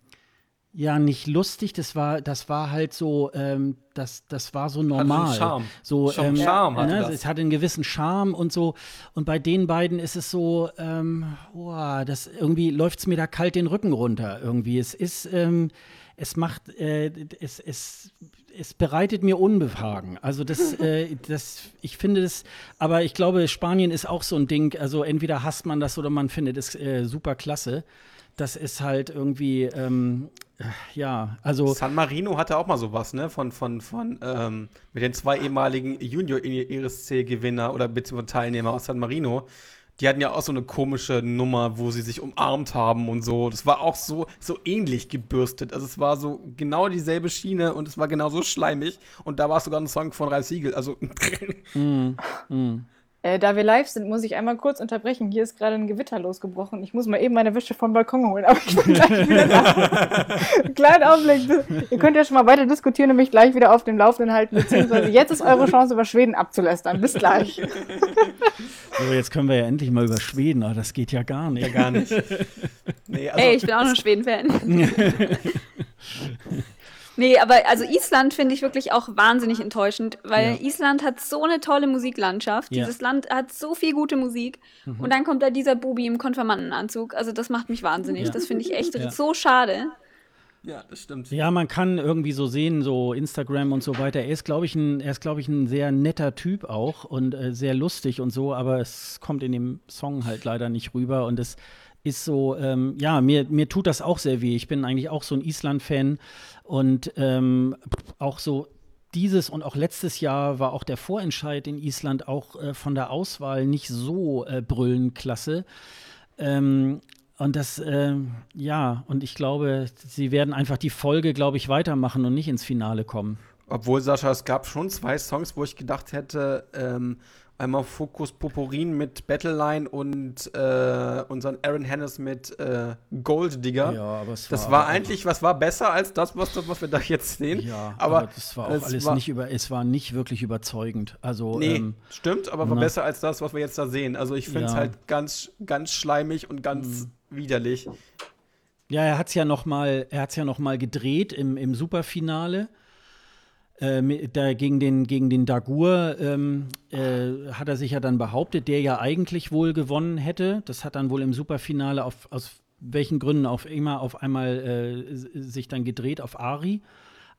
ja, nicht lustig, das war, das war halt so, ähm, das, das war so normal. Hatte Charme. So, ähm, Charme hatte ne, das. Es hat einen gewissen Charme und so. Und bei den beiden ist es so, ähm, oh, das irgendwie läuft es mir da kalt den Rücken runter. Irgendwie. Es ist, ähm, es macht, äh, es, es, es bereitet mir Unbehagen. Also das, äh, das, ich finde es, aber ich glaube, Spanien ist auch so ein Ding. Also entweder hasst man das oder man findet es äh, super klasse das ist halt irgendwie, ähm, ja, also. San Marino hatte auch mal sowas, ne? Von, von, von, ähm, mit den zwei ehemaligen Junior-ESC-Gewinner oder beziehungsweise Teilnehmer aus San Marino. Die hatten ja auch so eine komische Nummer, wo sie sich umarmt haben und so. Das war auch so, so ähnlich gebürstet. Also es war so genau dieselbe Schiene und es war genau so schleimig. Und da war es sogar ein Song von Ralf Siegel. Also. mm, mm. Äh, da wir live sind, muss ich einmal kurz unterbrechen. Hier ist gerade ein Gewitter losgebrochen. Ich muss mal eben meine Wäsche vom Balkon holen, aber ich bin gleich wieder da. Kleinen Augenblick. Ihr könnt ja schon mal weiter diskutieren und mich gleich wieder auf dem Laufenden halten, beziehungsweise jetzt ist eure Chance, über Schweden abzulästern. Bis gleich. So, jetzt können wir ja endlich mal über Schweden, aber das geht ja gar nicht. Ja, gar nicht. Nee, also Ey, ich bin auch noch Schweden-Fan. Nee, aber also Island finde ich wirklich auch wahnsinnig enttäuschend, weil ja. Island hat so eine tolle Musiklandschaft. Ja. Dieses Land hat so viel gute Musik. Mhm. Und dann kommt da dieser Bubi im Konfirmandenanzug. Also das macht mich wahnsinnig. Ja. Das finde ich echt so schade. Ja, das stimmt. Ja, man kann irgendwie so sehen, so Instagram und so weiter. Er ist, glaube ich, ein, er ist, glaube ich, ein sehr netter Typ auch und äh, sehr lustig und so, aber es kommt in dem Song halt leider nicht rüber und es ist so, ähm, ja, mir, mir tut das auch sehr weh. Ich bin eigentlich auch so ein Island-Fan und ähm, auch so dieses und auch letztes Jahr war auch der Vorentscheid in Island auch äh, von der Auswahl nicht so äh, brüllend klasse. Ähm, und das, äh, ja, und ich glaube, sie werden einfach die Folge, glaube ich, weitermachen und nicht ins Finale kommen. Obwohl, Sascha, es gab schon zwei Songs, wo ich gedacht hätte, ähm, einmal Fokus Poporin mit Battleline und äh, unseren Aaron Hennes mit äh, Gold Digger. Ja, aber es war, das war eigentlich, was war besser als das, was, was wir da jetzt sehen. Ja, aber, aber das war auch alles war, nicht über, es war nicht wirklich überzeugend. Also, nee, ähm, stimmt, aber war na, besser als das, was wir jetzt da sehen. Also ich finde es ja. halt ganz, ganz schleimig und ganz mhm. widerlich. Ja, er hat es ja noch mal, er hat's ja noch mal gedreht im, im Superfinale. Äh, da gegen den, gegen den Dagur ähm, äh, hat er sich ja dann behauptet, der ja eigentlich wohl gewonnen hätte. Das hat dann wohl im Superfinale auf, aus welchen Gründen auch immer auf einmal äh, sich dann gedreht auf Ari.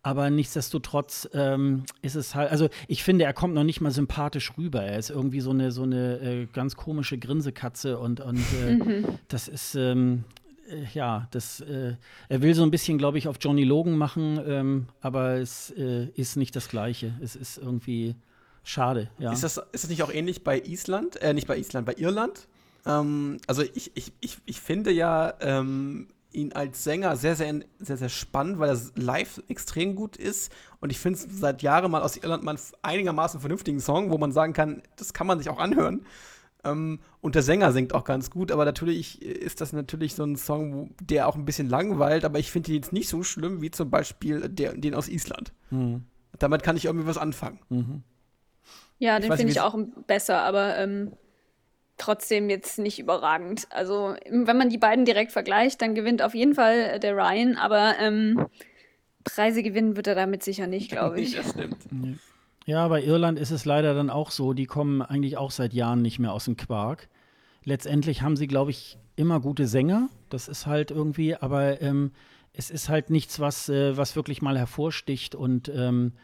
Aber nichtsdestotrotz ähm, ist es halt, also ich finde, er kommt noch nicht mal sympathisch rüber. Er ist irgendwie so eine, so eine äh, ganz komische Grinsekatze und, und äh, mhm. das ist, ähm, äh, ja, das, äh, er will so ein bisschen, glaube ich, auf Johnny Logan machen, ähm, aber es äh, ist nicht das Gleiche. Es ist irgendwie schade, ja. Ist das, ist das nicht auch ähnlich bei Island, äh, nicht bei Island, bei Irland? Ähm, also ich, ich, ich, ich finde ja ähm, ihn als Sänger sehr, sehr, sehr, sehr spannend, weil er live extrem gut ist. Und ich finde es seit Jahren mal aus Irland mal einigermaßen vernünftigen Song, wo man sagen kann, das kann man sich auch anhören. Ähm, und der Sänger singt auch ganz gut, aber natürlich ist das natürlich so ein Song, wo, der auch ein bisschen langweilt, aber ich finde ihn jetzt nicht so schlimm wie zum Beispiel der, den aus Island. Mhm. Damit kann ich irgendwie was anfangen. Mhm. Ja, den finde ich auch besser, aber ähm, trotzdem jetzt nicht überragend. Also, wenn man die beiden direkt vergleicht, dann gewinnt auf jeden Fall der Ryan, aber ähm, Preise gewinnen wird er damit sicher nicht, glaube ich. das stimmt. Ja, bei Irland ist es leider dann auch so, die kommen eigentlich auch seit Jahren nicht mehr aus dem Quark. Letztendlich haben sie, glaube ich, immer gute Sänger. Das ist halt irgendwie, aber ähm, es ist halt nichts, was, äh, was wirklich mal hervorsticht und ähm,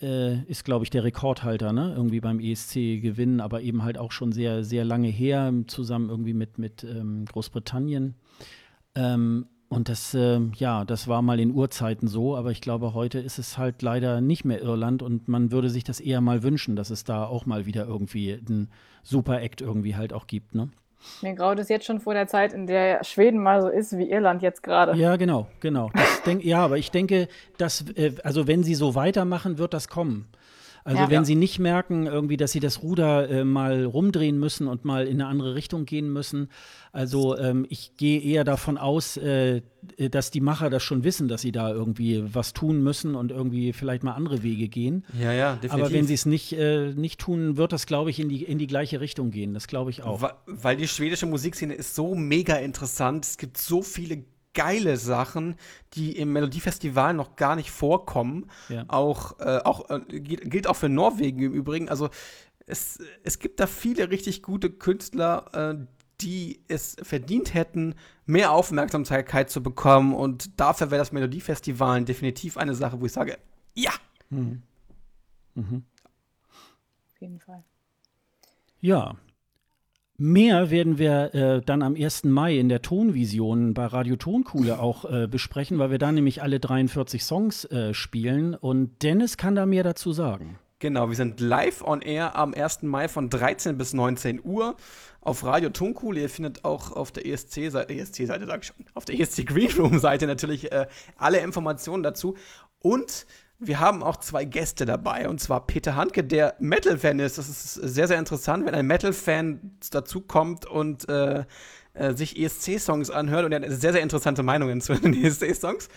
äh, ist, glaube ich, der Rekordhalter, ne? Irgendwie beim ESC gewinnen, aber eben halt auch schon sehr, sehr lange her, zusammen irgendwie mit, mit ähm, Großbritannien. Ähm, und das, äh, ja, das war mal in Urzeiten so, aber ich glaube, heute ist es halt leider nicht mehr Irland und man würde sich das eher mal wünschen, dass es da auch mal wieder irgendwie einen Super-Act irgendwie halt auch gibt, ne? Mir graut es jetzt schon vor der Zeit, in der Schweden mal so ist wie Irland jetzt gerade. Ja, genau, genau. Denk, ja, aber ich denke, dass, äh, also wenn sie so weitermachen, wird das kommen. Also ja, wenn ja. sie nicht merken, irgendwie, dass sie das Ruder äh, mal rumdrehen müssen und mal in eine andere Richtung gehen müssen. Also ähm, ich gehe eher davon aus, äh, dass die Macher das schon wissen, dass sie da irgendwie was tun müssen und irgendwie vielleicht mal andere Wege gehen. Ja, ja, definitiv. Aber wenn sie es nicht, äh, nicht tun, wird das, glaube ich, in die, in die gleiche Richtung gehen. Das glaube ich auch. Weil, weil die schwedische Musikszene ist so mega interessant. Es gibt so viele geile Sachen, die im Melodiefestival noch gar nicht vorkommen. Ja. Auch, äh, auch äh, gilt auch für Norwegen im Übrigen. Also es, es gibt da viele richtig gute Künstler, äh, die es verdient hätten, mehr Aufmerksamkeit zu bekommen. Und dafür wäre das Melodiefestival definitiv eine Sache, wo ich sage, ja. Mhm. Mhm. Auf jeden Fall. Ja, Mehr werden wir äh, dann am 1. Mai in der Tonvision bei Radio Tonkuhle auch äh, besprechen, weil wir da nämlich alle 43 Songs äh, spielen. Und Dennis kann da mehr dazu sagen. Genau, wir sind live on air am 1. Mai von 13 bis 19 Uhr auf Radio Tonkuhle. Ihr findet auch auf der ESC-Seite, ESC-Seite sag ich schon, auf der ESC Green Room-Seite natürlich äh, alle Informationen dazu. Und wir haben auch zwei Gäste dabei, und zwar Peter Handke, der Metal-Fan ist. Das ist sehr, sehr interessant, wenn ein Metal-Fan dazu kommt und äh, äh, sich ESC-Songs anhört. Und er hat sehr, sehr interessante Meinungen zu den ESC-Songs.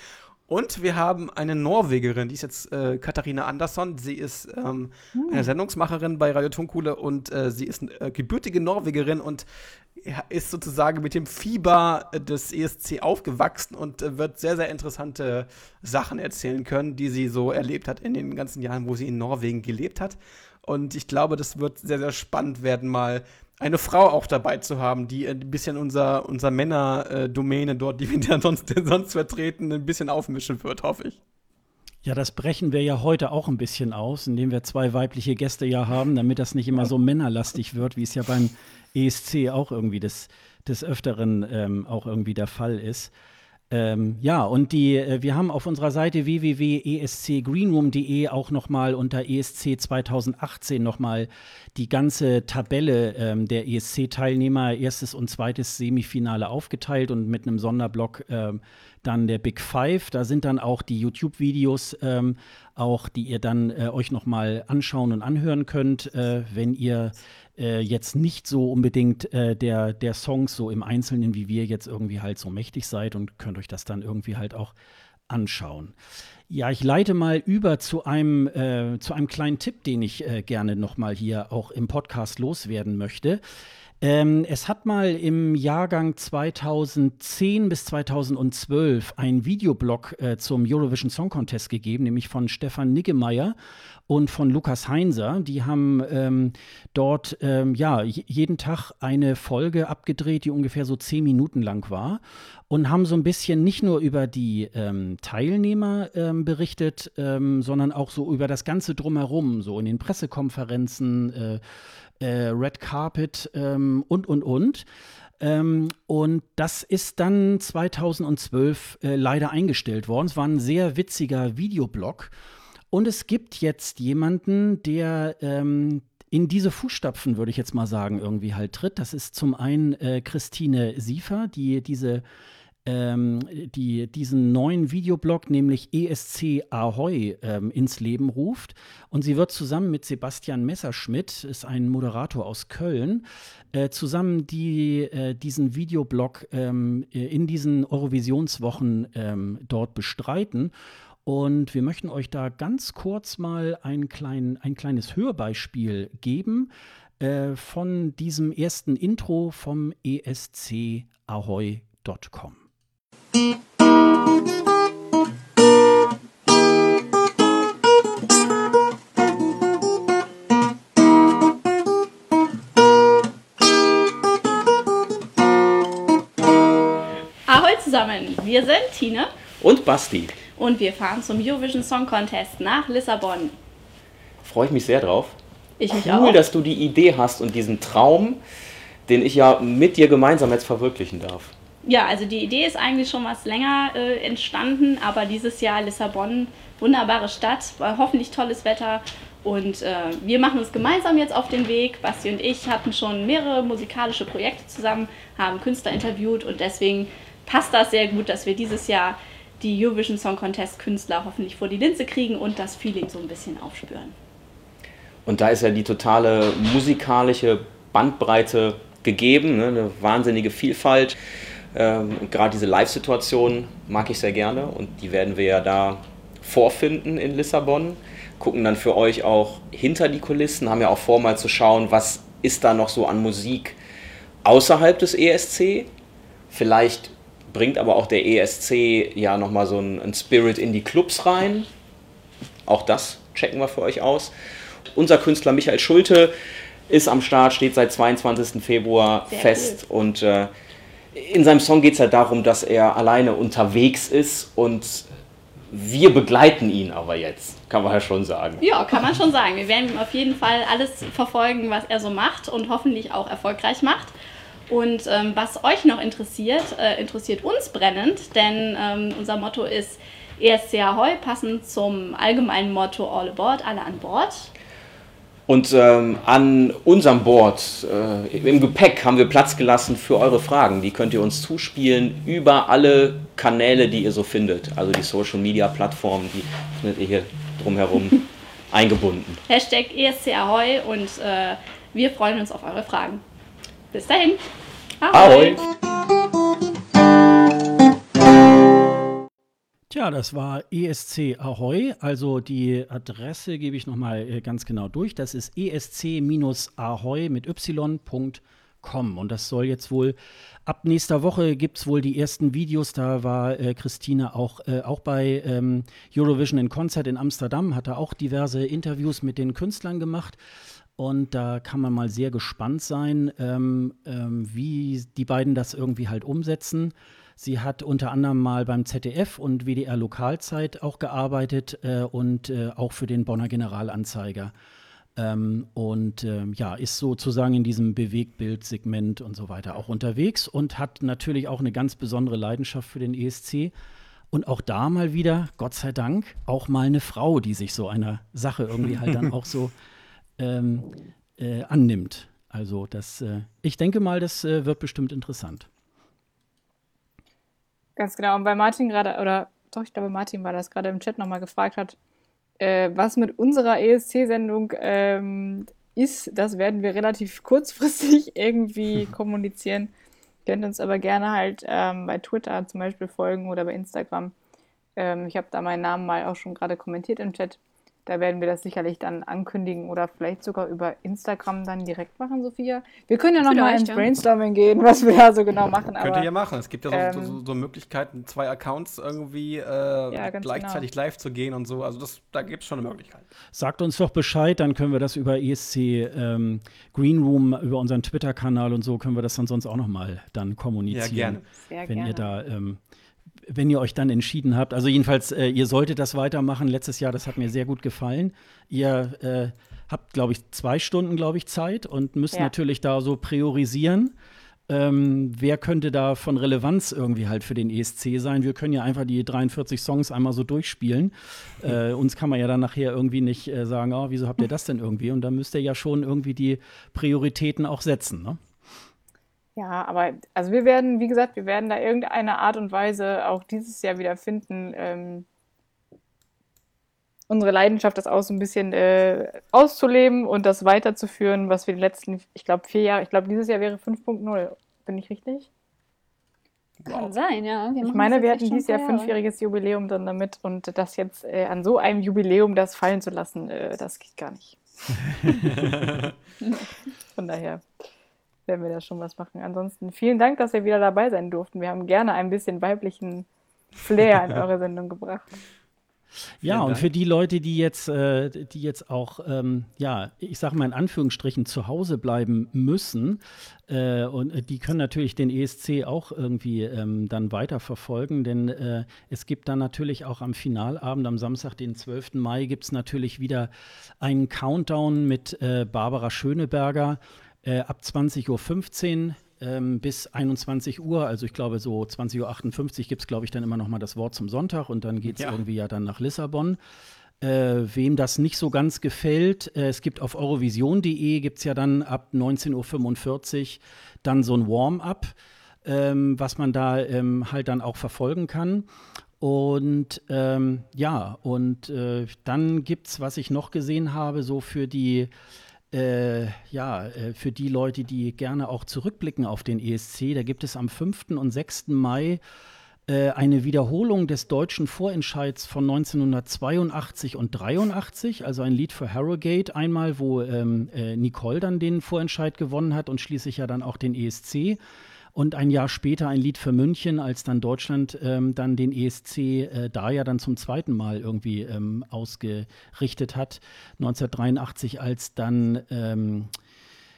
Und wir haben eine Norwegerin, die ist jetzt äh, Katharina Andersson. Sie ist ähm, hm. eine Sendungsmacherin bei Radio Tonkuhle und äh, sie ist eine äh, gebürtige Norwegerin und ist sozusagen mit dem Fieber des ESC aufgewachsen und äh, wird sehr, sehr interessante Sachen erzählen können, die sie so erlebt hat in den ganzen Jahren, wo sie in Norwegen gelebt hat. Und ich glaube, das wird sehr, sehr spannend werden, mal eine Frau auch dabei zu haben, die ein bisschen unser, unser Männerdomäne dort, die wir sonst, sonst vertreten, ein bisschen aufmischen wird, hoffe ich. Ja, das brechen wir ja heute auch ein bisschen aus, indem wir zwei weibliche Gäste ja haben, damit das nicht immer so männerlastig wird, wie es ja beim ESC auch irgendwie des, des Öfteren ähm, auch irgendwie der Fall ist. Ähm, ja, und die, äh, wir haben auf unserer Seite www.escgreenroom.de auch nochmal unter ESC 2018 nochmal die ganze Tabelle ähm, der ESC-Teilnehmer, erstes und zweites Semifinale aufgeteilt und mit einem Sonderblock ähm, dann der Big Five. Da sind dann auch die YouTube-Videos, ähm, auch die ihr dann äh, euch nochmal anschauen und anhören könnt, äh, wenn ihr äh, jetzt nicht so unbedingt äh, der, der Songs so im Einzelnen, wie wir jetzt irgendwie halt so mächtig seid und könnt euch das dann irgendwie halt auch anschauen. Ja, ich leite mal über zu einem, äh, zu einem kleinen Tipp, den ich äh, gerne nochmal hier auch im Podcast loswerden möchte. Ähm, es hat mal im Jahrgang 2010 bis 2012 einen Videoblog äh, zum Eurovision Song Contest gegeben, nämlich von Stefan Niggemeier und von Lukas Heinser. Die haben ähm, dort ähm, ja, jeden Tag eine Folge abgedreht, die ungefähr so zehn Minuten lang war und haben so ein bisschen nicht nur über die ähm, Teilnehmer ähm, berichtet, ähm, sondern auch so über das Ganze drumherum, so in den Pressekonferenzen. Äh, äh, Red Carpet ähm, und, und, und. Ähm, und das ist dann 2012 äh, leider eingestellt worden. Es war ein sehr witziger Videoblog. Und es gibt jetzt jemanden, der ähm, in diese Fußstapfen, würde ich jetzt mal sagen, irgendwie halt tritt. Das ist zum einen äh, Christine Siefer, die diese ähm, die diesen neuen Videoblog, nämlich ESC Ahoy, ähm, ins Leben ruft. Und sie wird zusammen mit Sebastian Messerschmidt, ist ein Moderator aus Köln, äh, zusammen die, äh, diesen Videoblog ähm, in diesen Eurovisionswochen ähm, dort bestreiten. Und wir möchten euch da ganz kurz mal ein, klein, ein kleines Hörbeispiel geben äh, von diesem ersten Intro vom escahoy.com. Ahoi zusammen, wir sind Tine und Basti. und wir fahren zum Eurovision Song Contest nach Lissabon. Freue ich mich sehr drauf. Ich mich cool, auch. dass du die Idee hast und diesen Traum, den ich ja mit dir gemeinsam jetzt verwirklichen darf. Ja, also die Idee ist eigentlich schon was länger äh, entstanden, aber dieses Jahr Lissabon, wunderbare Stadt, hoffentlich tolles Wetter und äh, wir machen uns gemeinsam jetzt auf den Weg. Basti und ich hatten schon mehrere musikalische Projekte zusammen, haben Künstler interviewt und deswegen passt das sehr gut, dass wir dieses Jahr die Eurovision Song Contest Künstler hoffentlich vor die Linse kriegen und das Feeling so ein bisschen aufspüren. Und da ist ja die totale musikalische Bandbreite gegeben, ne? eine wahnsinnige Vielfalt. Ähm, und Gerade diese Live-Situation mag ich sehr gerne und die werden wir ja da vorfinden in Lissabon. Gucken dann für euch auch hinter die Kulissen, haben ja auch vor, mal zu schauen, was ist da noch so an Musik außerhalb des ESC. Vielleicht bringt aber auch der ESC ja nochmal so einen, Spirit in die Clubs rein. Auch das checken wir für euch aus. Unser Künstler Michael Schulte ist am Start, steht seit 22. Februar Sehr fest und äh, in seinem Song geht es ja darum, dass er alleine unterwegs ist und wir begleiten ihn aber jetzt, kann man ja schon sagen. Ja, kann man schon sagen. Wir werden auf jeden Fall alles verfolgen, was er so macht und hoffentlich auch erfolgreich macht. Und ähm, was euch noch interessiert, äh, interessiert uns brennend, denn ähm, unser Motto ist ESC Ahoy, passend zum allgemeinen Motto All Aboard, alle an Bord. Und ähm, an unserem Board, äh, im Gepäck, haben wir Platz gelassen für eure Fragen. Die könnt ihr uns zuspielen über alle Kanäle, die ihr so findet. Also die Social Media Plattformen, die findet ihr hier drumherum eingebunden. Hashtag ESC Ahoy und äh, wir freuen uns auf eure Fragen. Bis dahin. Ahoi! Tja, das war ESC Ahoy. Also die Adresse gebe ich nochmal äh, ganz genau durch. Das ist esc-ahoy mit y.com. Und das soll jetzt wohl, ab nächster Woche gibt es wohl die ersten Videos. Da war äh, Christine auch, äh, auch bei ähm, Eurovision in Concert in Amsterdam, hat da auch diverse Interviews mit den Künstlern gemacht. Und da kann man mal sehr gespannt sein, ähm, ähm, wie die beiden das irgendwie halt umsetzen. Sie hat unter anderem mal beim ZDF und WDR Lokalzeit auch gearbeitet äh, und äh, auch für den Bonner Generalanzeiger. Ähm, und ähm, ja, ist sozusagen in diesem Bewegtbildsegment und so weiter auch unterwegs und hat natürlich auch eine ganz besondere Leidenschaft für den ESC. Und auch da mal wieder, Gott sei Dank, auch mal eine Frau, die sich so einer Sache irgendwie halt dann auch so ähm, äh, annimmt. Also das, äh, ich denke mal, das äh, wird bestimmt interessant. Ganz genau. Und bei Martin gerade, oder doch, ich glaube, Martin war das gerade im Chat nochmal gefragt hat, äh, was mit unserer ESC-Sendung ähm, ist, das werden wir relativ kurzfristig irgendwie kommunizieren. Könnt uns aber gerne halt ähm, bei Twitter zum Beispiel folgen oder bei Instagram. Ähm, ich habe da meinen Namen mal auch schon gerade kommentiert im Chat. Da werden wir das sicherlich dann ankündigen oder vielleicht sogar über Instagram dann direkt machen, Sophia. Wir können ja noch mal ins ja. Brainstorming gehen, was wir da so genau machen. Könnt aber, ihr ja machen. Es gibt ja so, ähm, so, so, Möglichkeiten, zwei Accounts irgendwie äh, Ja, ganz gleichzeitig live zu gehen und so. Also das, da gibt es schon eine Möglichkeit. Sagt uns doch Bescheid, dann können wir das über ESC ähm, Green Room, über unseren Twitter-Kanal und so, können wir das dann sonst auch noch mal dann kommunizieren. Ja, gerne. Sehr wenn gerne. ihr da, ähm, wenn ihr euch dann entschieden habt. Also jedenfalls, äh, ihr solltet das weitermachen. Letztes Jahr, das hat mir sehr gut gefallen. Ihr äh, habt, glaube ich, zwei Stunden, glaube ich, Zeit und müsst Ja. natürlich da so priorisieren. Ähm, wer könnte da von Relevanz irgendwie halt für den ESC sein? Wir können ja einfach die 43 Songs einmal so durchspielen. Äh, uns kann man ja dann nachher irgendwie nicht äh, sagen, oh, wieso habt ihr das denn irgendwie? Und da müsst ihr ja schon irgendwie die Prioritäten auch setzen. Ne? Ja, aber also wir werden, wie gesagt, wir werden da irgendeine Art und Weise auch dieses Jahr wieder finden, ähm, unsere Leidenschaft, das auch so ein bisschen äh, auszuleben und das weiterzuführen, was wir die letzten, ich glaube, vier Jahre, ich glaube, dieses Jahr wäre 5.0. Bin ich richtig? Kann sein, ja. Wir Ich meine, wir hatten dieses Jahr fünfjähriges Jubiläum dann damit und das jetzt äh, an so einem Jubiläum das fallen zu lassen, äh, das geht gar nicht. Von daher werden wir da schon was machen. Ansonsten vielen Dank, dass wir wieder dabei sein durften. Wir haben gerne ein bisschen weiblichen Flair in eure Sendung gebracht. Ja, Vielen und Dank. für die Leute, die jetzt, äh, die jetzt auch, ähm, ja, ich sage mal in Anführungsstrichen zu Hause bleiben müssen, äh, und äh, die können natürlich den ESC auch irgendwie ähm, dann weiterverfolgen, denn äh, es gibt dann natürlich auch am Finalabend, am Samstag, den 12. Mai, gibt es natürlich wieder einen Countdown mit äh, Barbara Schöneberger äh, ab 20.15 Uhr ähm, bis 21 Uhr, also ich glaube so 20.58 Uhr gibt es, glaube ich, dann immer noch mal das Wort zum Sonntag und dann geht es Ja. irgendwie ja dann nach Lissabon. Äh, wem das nicht so ganz gefällt, äh, es gibt auf eurovision.de gibt es ja dann ab 19.45 Uhr dann so ein Warm-up, ähm, was man da ähm, halt dann auch verfolgen kann. Und ähm, ja, und äh, dann gibt es, was ich noch gesehen habe, so für die äh, ja, äh, für die Leute, die gerne auch zurückblicken auf den ESC, da gibt es am 5. und 6. Mai äh, eine Wiederholung des deutschen Vorentscheids von 1982 und 83, also ein Lied für Harrogate einmal, wo ähm, äh, Nicole dann den Vorentscheid gewonnen hat und schließlich ja dann auch den ESC. Und ein Jahr später ein Lied für München, als dann Deutschland ähm, dann den ESC äh, da ja dann zum zweiten Mal irgendwie ähm, ausgerichtet hat. 1983, als dann, ähm,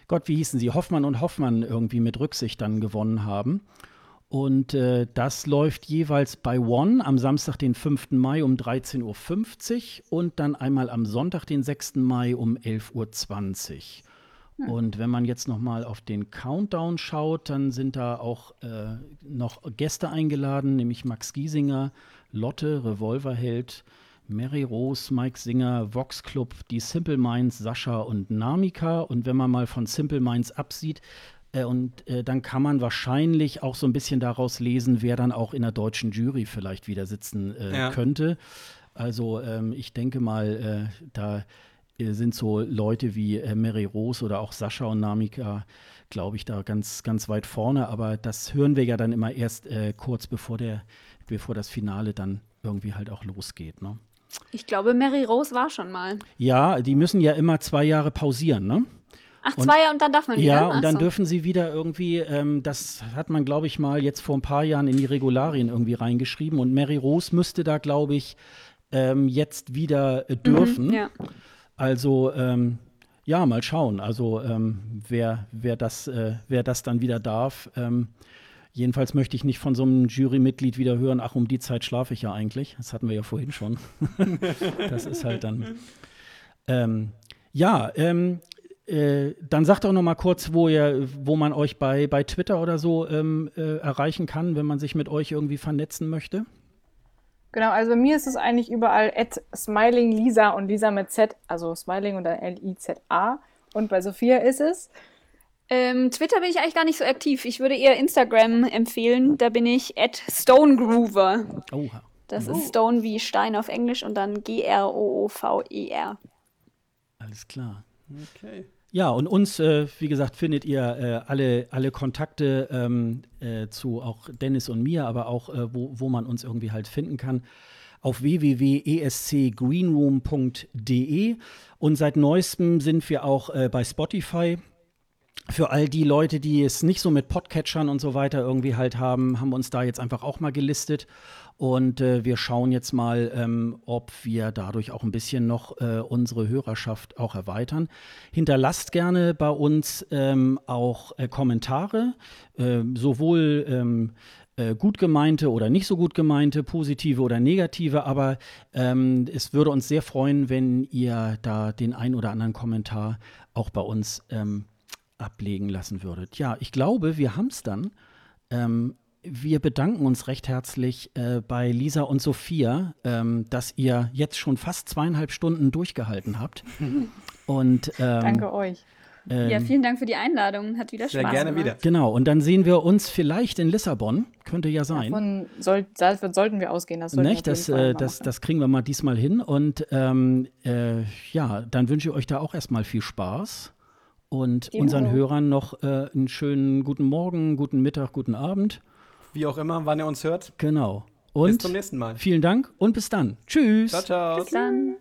Gott, wie hießen sie, Hoffmann und Hoffmann irgendwie mit Rücksicht dann gewonnen haben. Und äh, das läuft jeweils bei One am Samstag, den 5. Mai um 13.50 Uhr und dann einmal am Sonntag, den 6. Mai um 11.20 Uhr. Und wenn man jetzt noch mal auf den Countdown schaut, dann sind da auch äh, noch Gäste eingeladen, nämlich Max Giesinger, Lotte, Revolverheld, Mary Rose, Mike Singer, Vox Club, die Simple Minds, Sascha und Namika. Und wenn man mal von Simple Minds absieht, äh, und äh, dann kann man wahrscheinlich auch so ein bisschen daraus lesen, wer dann auch in der deutschen Jury vielleicht wieder sitzen äh, Ja. könnte. Also ähm, ich denke mal, äh, da sind so Leute wie äh, Mary Rose oder auch Sascha und Namika, glaube ich, da ganz, ganz weit vorne. Aber das hören wir ja dann immer erst äh, kurz bevor, der, bevor das Finale dann irgendwie halt auch losgeht. Ne? Ich glaube, Mary Rose war schon mal. Ja, die müssen ja immer zwei Jahre pausieren, ne? Ach, zwei Jahre und dann darf man wieder? Ja, Ach und dann so. dürfen sie wieder irgendwie, ähm, das hat man, glaube ich, mal jetzt vor ein paar Jahren in die Regularien irgendwie reingeschrieben. Und Mary Rose müsste da, glaube ich, ähm, jetzt wieder äh, dürfen. Mhm, ja. Also, ähm, ja, mal schauen. Also, ähm, wer, wer, das, äh, wer das dann wieder darf. Ähm, jedenfalls möchte ich nicht von so einem Jurymitglied wieder hören, ach, um die Zeit schlafe ich ja eigentlich. Das hatten wir ja vorhin schon. das ist halt dann. Ähm, ja, ähm, äh, dann sagt doch noch mal kurz, wo, ihr, wo man euch bei, bei Twitter oder so ähm, äh, erreichen kann, wenn man sich mit euch irgendwie vernetzen möchte. Genau, also bei mir ist es eigentlich überall at Smiling Lisa und Lisa mit Z, also Smiling und dann L-I-Z-A. Und bei Sophia ist es. Ähm, Twitter bin ich eigentlich gar nicht so aktiv. Ich würde eher Instagram empfehlen. Da bin ich at stonegroover. Oha. Das ist Stone wie Stein auf Englisch und dann G-R-O-O-V-E-R. Alles klar. Okay. Ja, und uns, äh, wie gesagt, findet ihr äh, alle, alle Kontakte ähm, äh, zu auch Dennis und mir, aber auch, äh, wo, wo man uns irgendwie halt finden kann, auf www.escgreenroom.de und seit neuestem sind wir auch äh, bei Spotify. Für all die Leute, die es nicht so mit Podcatchern und so weiter irgendwie halt haben, haben wir uns da jetzt einfach auch mal gelistet. Und äh, wir schauen jetzt mal, ähm, ob wir dadurch auch ein bisschen noch äh, unsere Hörerschaft auch erweitern. Hinterlasst gerne bei uns ähm, auch äh, Kommentare, äh, sowohl ähm, äh, gut gemeinte oder nicht so gut gemeinte, positive oder negative, aber ähm, es würde uns sehr freuen, wenn ihr da den ein oder anderen Kommentar auch bei uns ähm, ablegen lassen würdet. Ja, ich glaube, wir haben es dann. Ähm, wir bedanken uns recht herzlich äh, bei Lisa und Sophia, ähm, dass ihr jetzt schon fast zweieinhalb Stunden durchgehalten habt. Und, ähm, Danke euch. Ähm, ja, vielen Dank für die Einladung. Hat wieder Spaß Sehr gerne gemacht. wieder. Genau, und dann sehen wir uns vielleicht in Lissabon. Könnte ja sein. Davon, soll, davon sollten wir ausgehen. Das, Nicht? Das, äh, das, machen. das kriegen wir mal diesmal hin. Und ähm, äh, ja, dann wünsche ich euch da auch erstmal viel Spaß. Und Ebenso. unseren Hörern noch äh, einen schönen guten Morgen, guten Mittag, guten Abend. Wie auch immer, wann ihr uns hört. Genau. Bis Und zum nächsten Mal. vielen Dank und bis dann. Tschüss. Ciao, ciao. Bis dann.